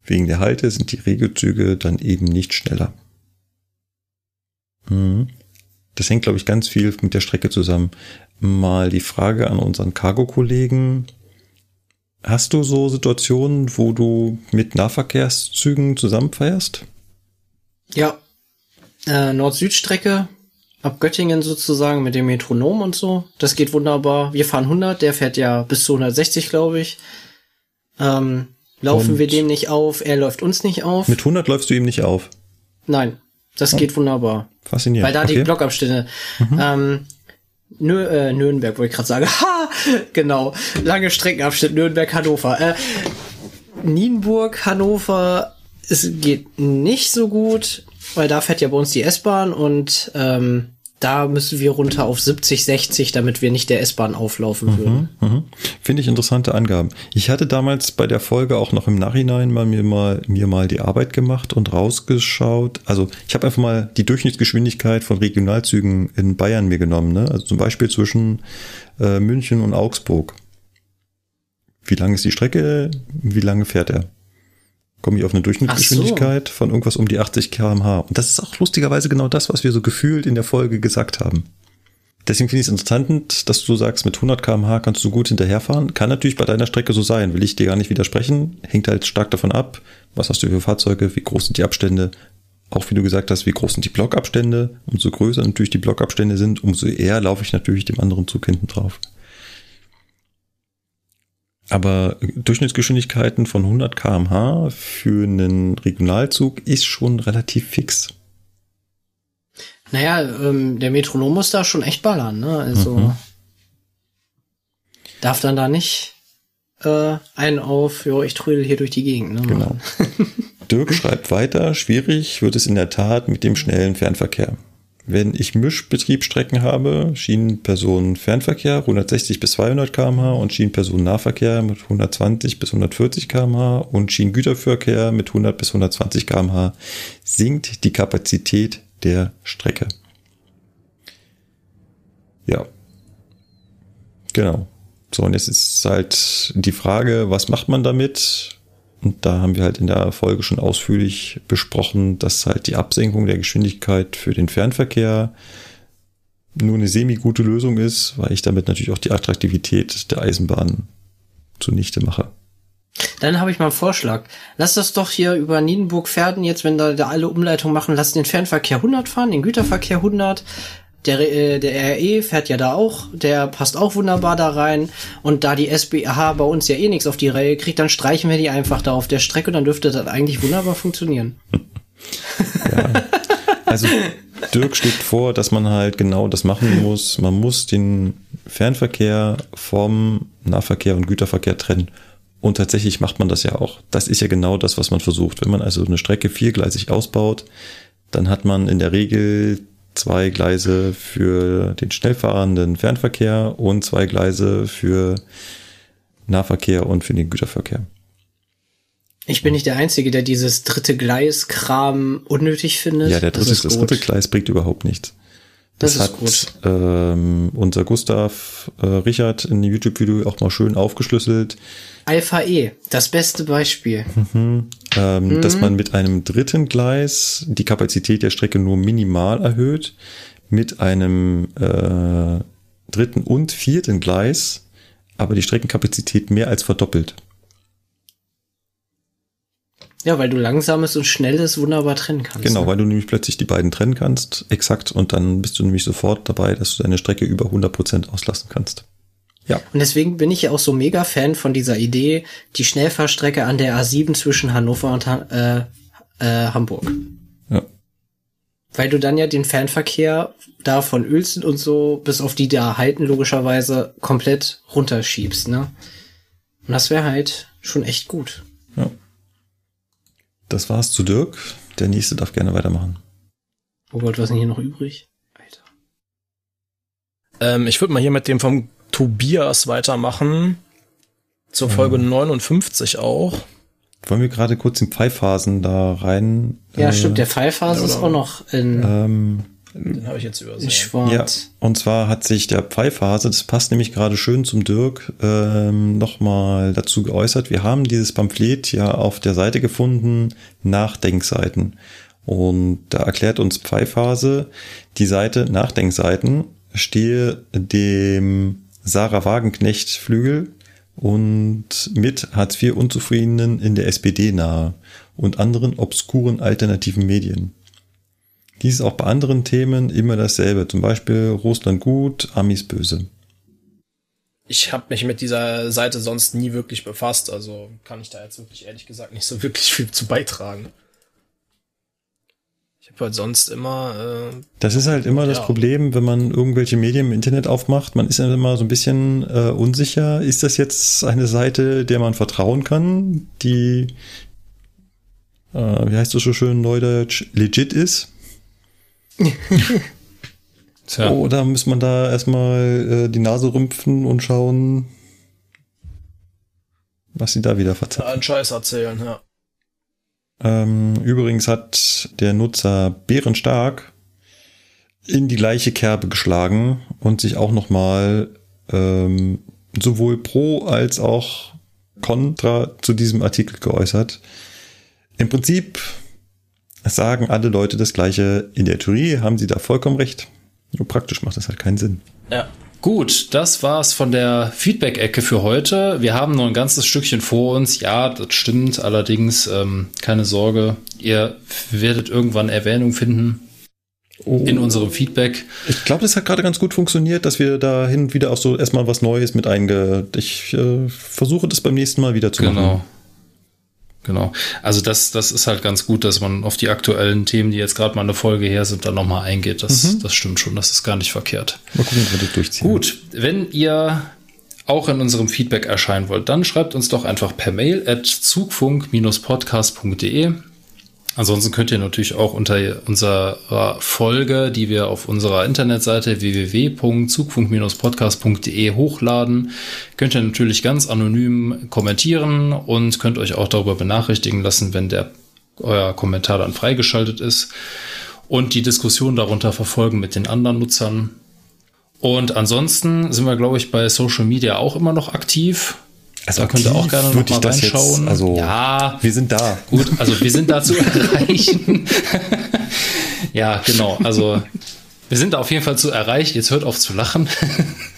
Wegen der Halte sind die Regelzüge dann eben nicht schneller. Mhm. Das hängt, glaube ich, ganz viel mit der Strecke zusammen. Mal die Frage an unseren Cargo-Kollegen. Hast du so Situationen, wo du mit Nahverkehrszügen zusammenfährst? Ja. Äh, Nord-Süd-Strecke ab Göttingen sozusagen mit dem Metronom und so. Das geht wunderbar. Wir fahren 100, der fährt ja bis zu 160, glaube ich. Ähm, Laufen und wir dem nicht auf, er läuft uns nicht auf. Mit 100 läufst du ihm nicht auf? Nein, das oh. geht wunderbar. Faszinierend. Weil da okay. die Blockabstände. Mhm. Ähm, Nür äh, Nürnberg wollte ich gerade sagen. *laughs* Ha! Genau. Lange Streckenabschnitt Nürnberg, Hannover. Äh, Nienburg, Hannover, es geht nicht so gut, weil da fährt ja bei uns die S-Bahn und ähm, da müssen wir runter auf 70, 60, damit wir nicht der S-Bahn auflaufen mhm, würden. Mhm. Finde ich interessante Angaben. Ich hatte damals bei der Folge auch noch im Nachhinein mal mir mal mir mal die Arbeit gemacht und rausgeschaut. Also ich habe einfach mal die Durchschnittsgeschwindigkeit von Regionalzügen in Bayern mir genommen. Ne? Also zum Beispiel zwischen äh, München und Augsburg. Wie lang ist die Strecke? Wie lange fährt er? Komme ich auf eine Durchschnittsgeschwindigkeit so. von irgendwas um die 80 km/h. Und das ist auch lustigerweise genau das, was wir so gefühlt in der Folge gesagt haben. Deswegen finde ich es interessant, dass du sagst, mit 100 km/h kannst du gut hinterherfahren. Kann natürlich bei deiner Strecke so sein, will ich dir gar nicht widersprechen. Hängt halt stark davon ab, was hast du für Fahrzeuge, wie groß sind die Abstände. Auch wie du gesagt hast, wie groß sind die Blockabstände. Umso größer natürlich die Blockabstände sind, umso eher laufe ich natürlich dem anderen Zug hinten drauf. Aber Durchschnittsgeschwindigkeiten von 100 km/h für einen Regionalzug ist schon relativ fix. Naja, ähm, der Metronom muss da schon echt ballern, ne? Also mhm. darf dann da nicht äh, einen auf, jo, ich trödel hier durch die Gegend. Ne, genau. *laughs* Dirk schreibt weiter, schwierig wird es in der Tat mit dem schnellen Fernverkehr. Wenn ich Mischbetriebsstrecken habe, Schienenpersonenfernverkehr 160 bis 200 km/h und Schienenpersonennahverkehr mit 120 bis 140 km/h und Schienengüterverkehr mit 100 bis 120 km/h, sinkt die Kapazität der Strecke. Ja. Genau. So, und jetzt ist halt die Frage, was macht man damit? Und da haben wir halt in der Folge schon ausführlich besprochen, dass halt die Absenkung der Geschwindigkeit für den Fernverkehr nur eine semi-gute Lösung ist, weil ich damit natürlich auch die Attraktivität der Eisenbahn zunichte mache. Dann habe ich mal einen Vorschlag. Lass das doch hier über Niedenburg-Pferden jetzt, wenn da, alle Umleitungen machen, lass den Fernverkehr 100 fahren, den Güterverkehr 100. Der, äh, der RE fährt ja da auch, der passt auch wunderbar da rein. Und da die SBH bei uns ja eh nichts auf die Reihe kriegt, dann streichen wir die einfach da auf der Strecke und dann dürfte das eigentlich wunderbar funktionieren. ja. Also Dirk schlägt vor, dass man halt genau das machen muss. Man muss den Fernverkehr vom Nahverkehr und Güterverkehr trennen. Und tatsächlich macht man das ja auch. Das ist ja genau das, was man versucht. Wenn man also eine Strecke viergleisig ausbaut, dann hat man in der Regel zwei Gleise für den schnellfahrenden Fernverkehr und zwei Gleise für Nahverkehr und für den Güterverkehr. Ich bin nicht der Einzige, der dieses dritte Gleis-Kram unnötig findet. Ja, der dritte, das, das dritte Gleis bringt überhaupt nichts. Das, das hat gut. Ähm, unser Gustav äh, Richard in dem YouTube-Video auch mal schön aufgeschlüsselt. Alpha E, das beste Beispiel. Mhm. Ähm, mhm. Dass man mit einem dritten Gleis die Kapazität der Strecke nur minimal erhöht, mit einem äh, dritten und vierten Gleis aber die Streckenkapazität mehr als verdoppelt. Ja, weil du langsames und schnelles wunderbar trennen kannst. Genau, ne? weil du nämlich plötzlich die beiden trennen kannst, exakt, und dann bist du nämlich sofort dabei, dass du deine Strecke über 100% auslassen kannst. Ja. Und deswegen bin ich ja auch so mega Fan von dieser Idee, die Schnellfahrstrecke an der A7 zwischen Hannover und äh, äh, Hamburg. Ja. Weil du dann ja den Fernverkehr da von Uelzen und so, bis auf die da halten, logischerweise komplett runterschiebst, ne? Und das wäre halt schon echt gut. Ja. Das war's zu Dirk. Der nächste darf gerne weitermachen. Robert, was ist denn hier noch übrig? Alter. Ähm, ich würde mal hier mit dem vom Tobias weitermachen. Zur Folge mhm. 59 auch. Wollen wir gerade kurz in Pfeifphasen da rein? Ja, äh, stimmt, der Pfeifphase ist auch noch in. Ähm, den habe ich jetzt übersehen. Schwarz. Ja, und zwar hat sich der Pfeifphase, das passt nämlich gerade schön zum Dirk, ähm, nochmal dazu geäußert. Wir haben dieses Pamphlet ja auf der Seite gefunden, Nachdenkseiten. Und da erklärt uns Pfeifphase, die Seite Nachdenkseiten stehe dem Sarah Wagenknecht Flügel und mit Hartz IV Unzufriedenen in der SPD nahe und anderen obskuren alternativen Medien. Dies ist auch bei anderen Themen immer dasselbe, zum Beispiel Russland gut, Amis böse. Ich habe mich mit dieser Seite sonst nie wirklich befasst, also kann ich da jetzt wirklich ehrlich gesagt nicht so *laughs* wirklich viel zu beitragen. Ich habe halt sonst immer. Äh, das ist halt immer ja. das Problem, wenn man irgendwelche Medien im Internet aufmacht. Man ist ja immer so ein bisschen äh, unsicher. Ist das jetzt eine Seite, der man vertrauen kann, die, äh, wie heißt das so schön neudeutsch, legit ist? *laughs* Tja. Oder muss man da erstmal äh, die Nase rümpfen und schauen, was sie da wieder verzeihen? Ja, einen Scheiß erzählen, ja. Ähm, übrigens hat der Nutzer Bärenstark in die gleiche Kerbe geschlagen und sich auch nochmal ähm, sowohl pro als auch contra zu diesem Artikel geäußert. im Prinzip sagen alle Leute das Gleiche. In der Theorie haben sie da vollkommen recht. Nur praktisch macht das halt keinen Sinn. Ja. Gut, das war's von der Feedback-Ecke für heute. Wir haben noch ein ganzes Stückchen vor uns. Ja, das stimmt. Allerdings ähm, keine Sorge, ihr werdet irgendwann Erwähnung finden oh. in unserem Feedback. Ich glaube, das hat gerade ganz gut funktioniert, dass wir da hin und wieder auch so erstmal was Neues mit einge. Ich äh, versuche das beim nächsten Mal wieder zu genau. machen. Genau. Genau. Also das, das ist halt ganz gut, dass man auf die aktuellen Themen, die jetzt gerade mal eine Folge her sind, dann nochmal eingeht. Das, mhm. das stimmt schon, das ist gar nicht verkehrt. Mal gucken, wie wir das durchziehen. Gut, wenn ihr auch in unserem Feedback erscheinen wollt, dann schreibt uns doch einfach per Mail at zugfunk-podcast.de. Ansonsten könnt ihr natürlich auch unter unserer Folge, die wir auf unserer Internetseite www.zugfunk-podcast.de hochladen, könnt ihr natürlich ganz anonym kommentieren und könnt euch auch darüber benachrichtigen lassen, wenn der euer Kommentar dann freigeschaltet ist und die Diskussion darunter verfolgen mit den anderen Nutzern. Und ansonsten sind wir, glaube ich, bei Social Media auch immer noch aktiv. Also da könnt ihr auch gerne noch mal reinschauen. Jetzt, also ja, wir sind da. Gut, also wir sind da zu erreichen. *laughs* ja, genau. Also wir sind da auf jeden Fall zu erreichen. Jetzt hört auf zu lachen.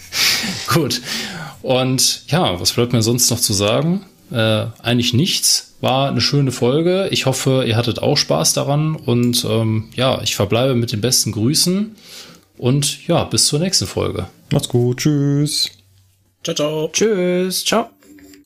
*laughs* gut. Und ja, was bleibt mir sonst noch zu sagen? Äh, eigentlich nichts. War eine schöne Folge. Ich hoffe, ihr hattet auch Spaß daran. Und ähm, ja, ich verbleibe mit den besten Grüßen. Und ja, bis zur nächsten Folge. Macht's gut. Tschüss. Ciao, ciao. Tschüss. Ciao.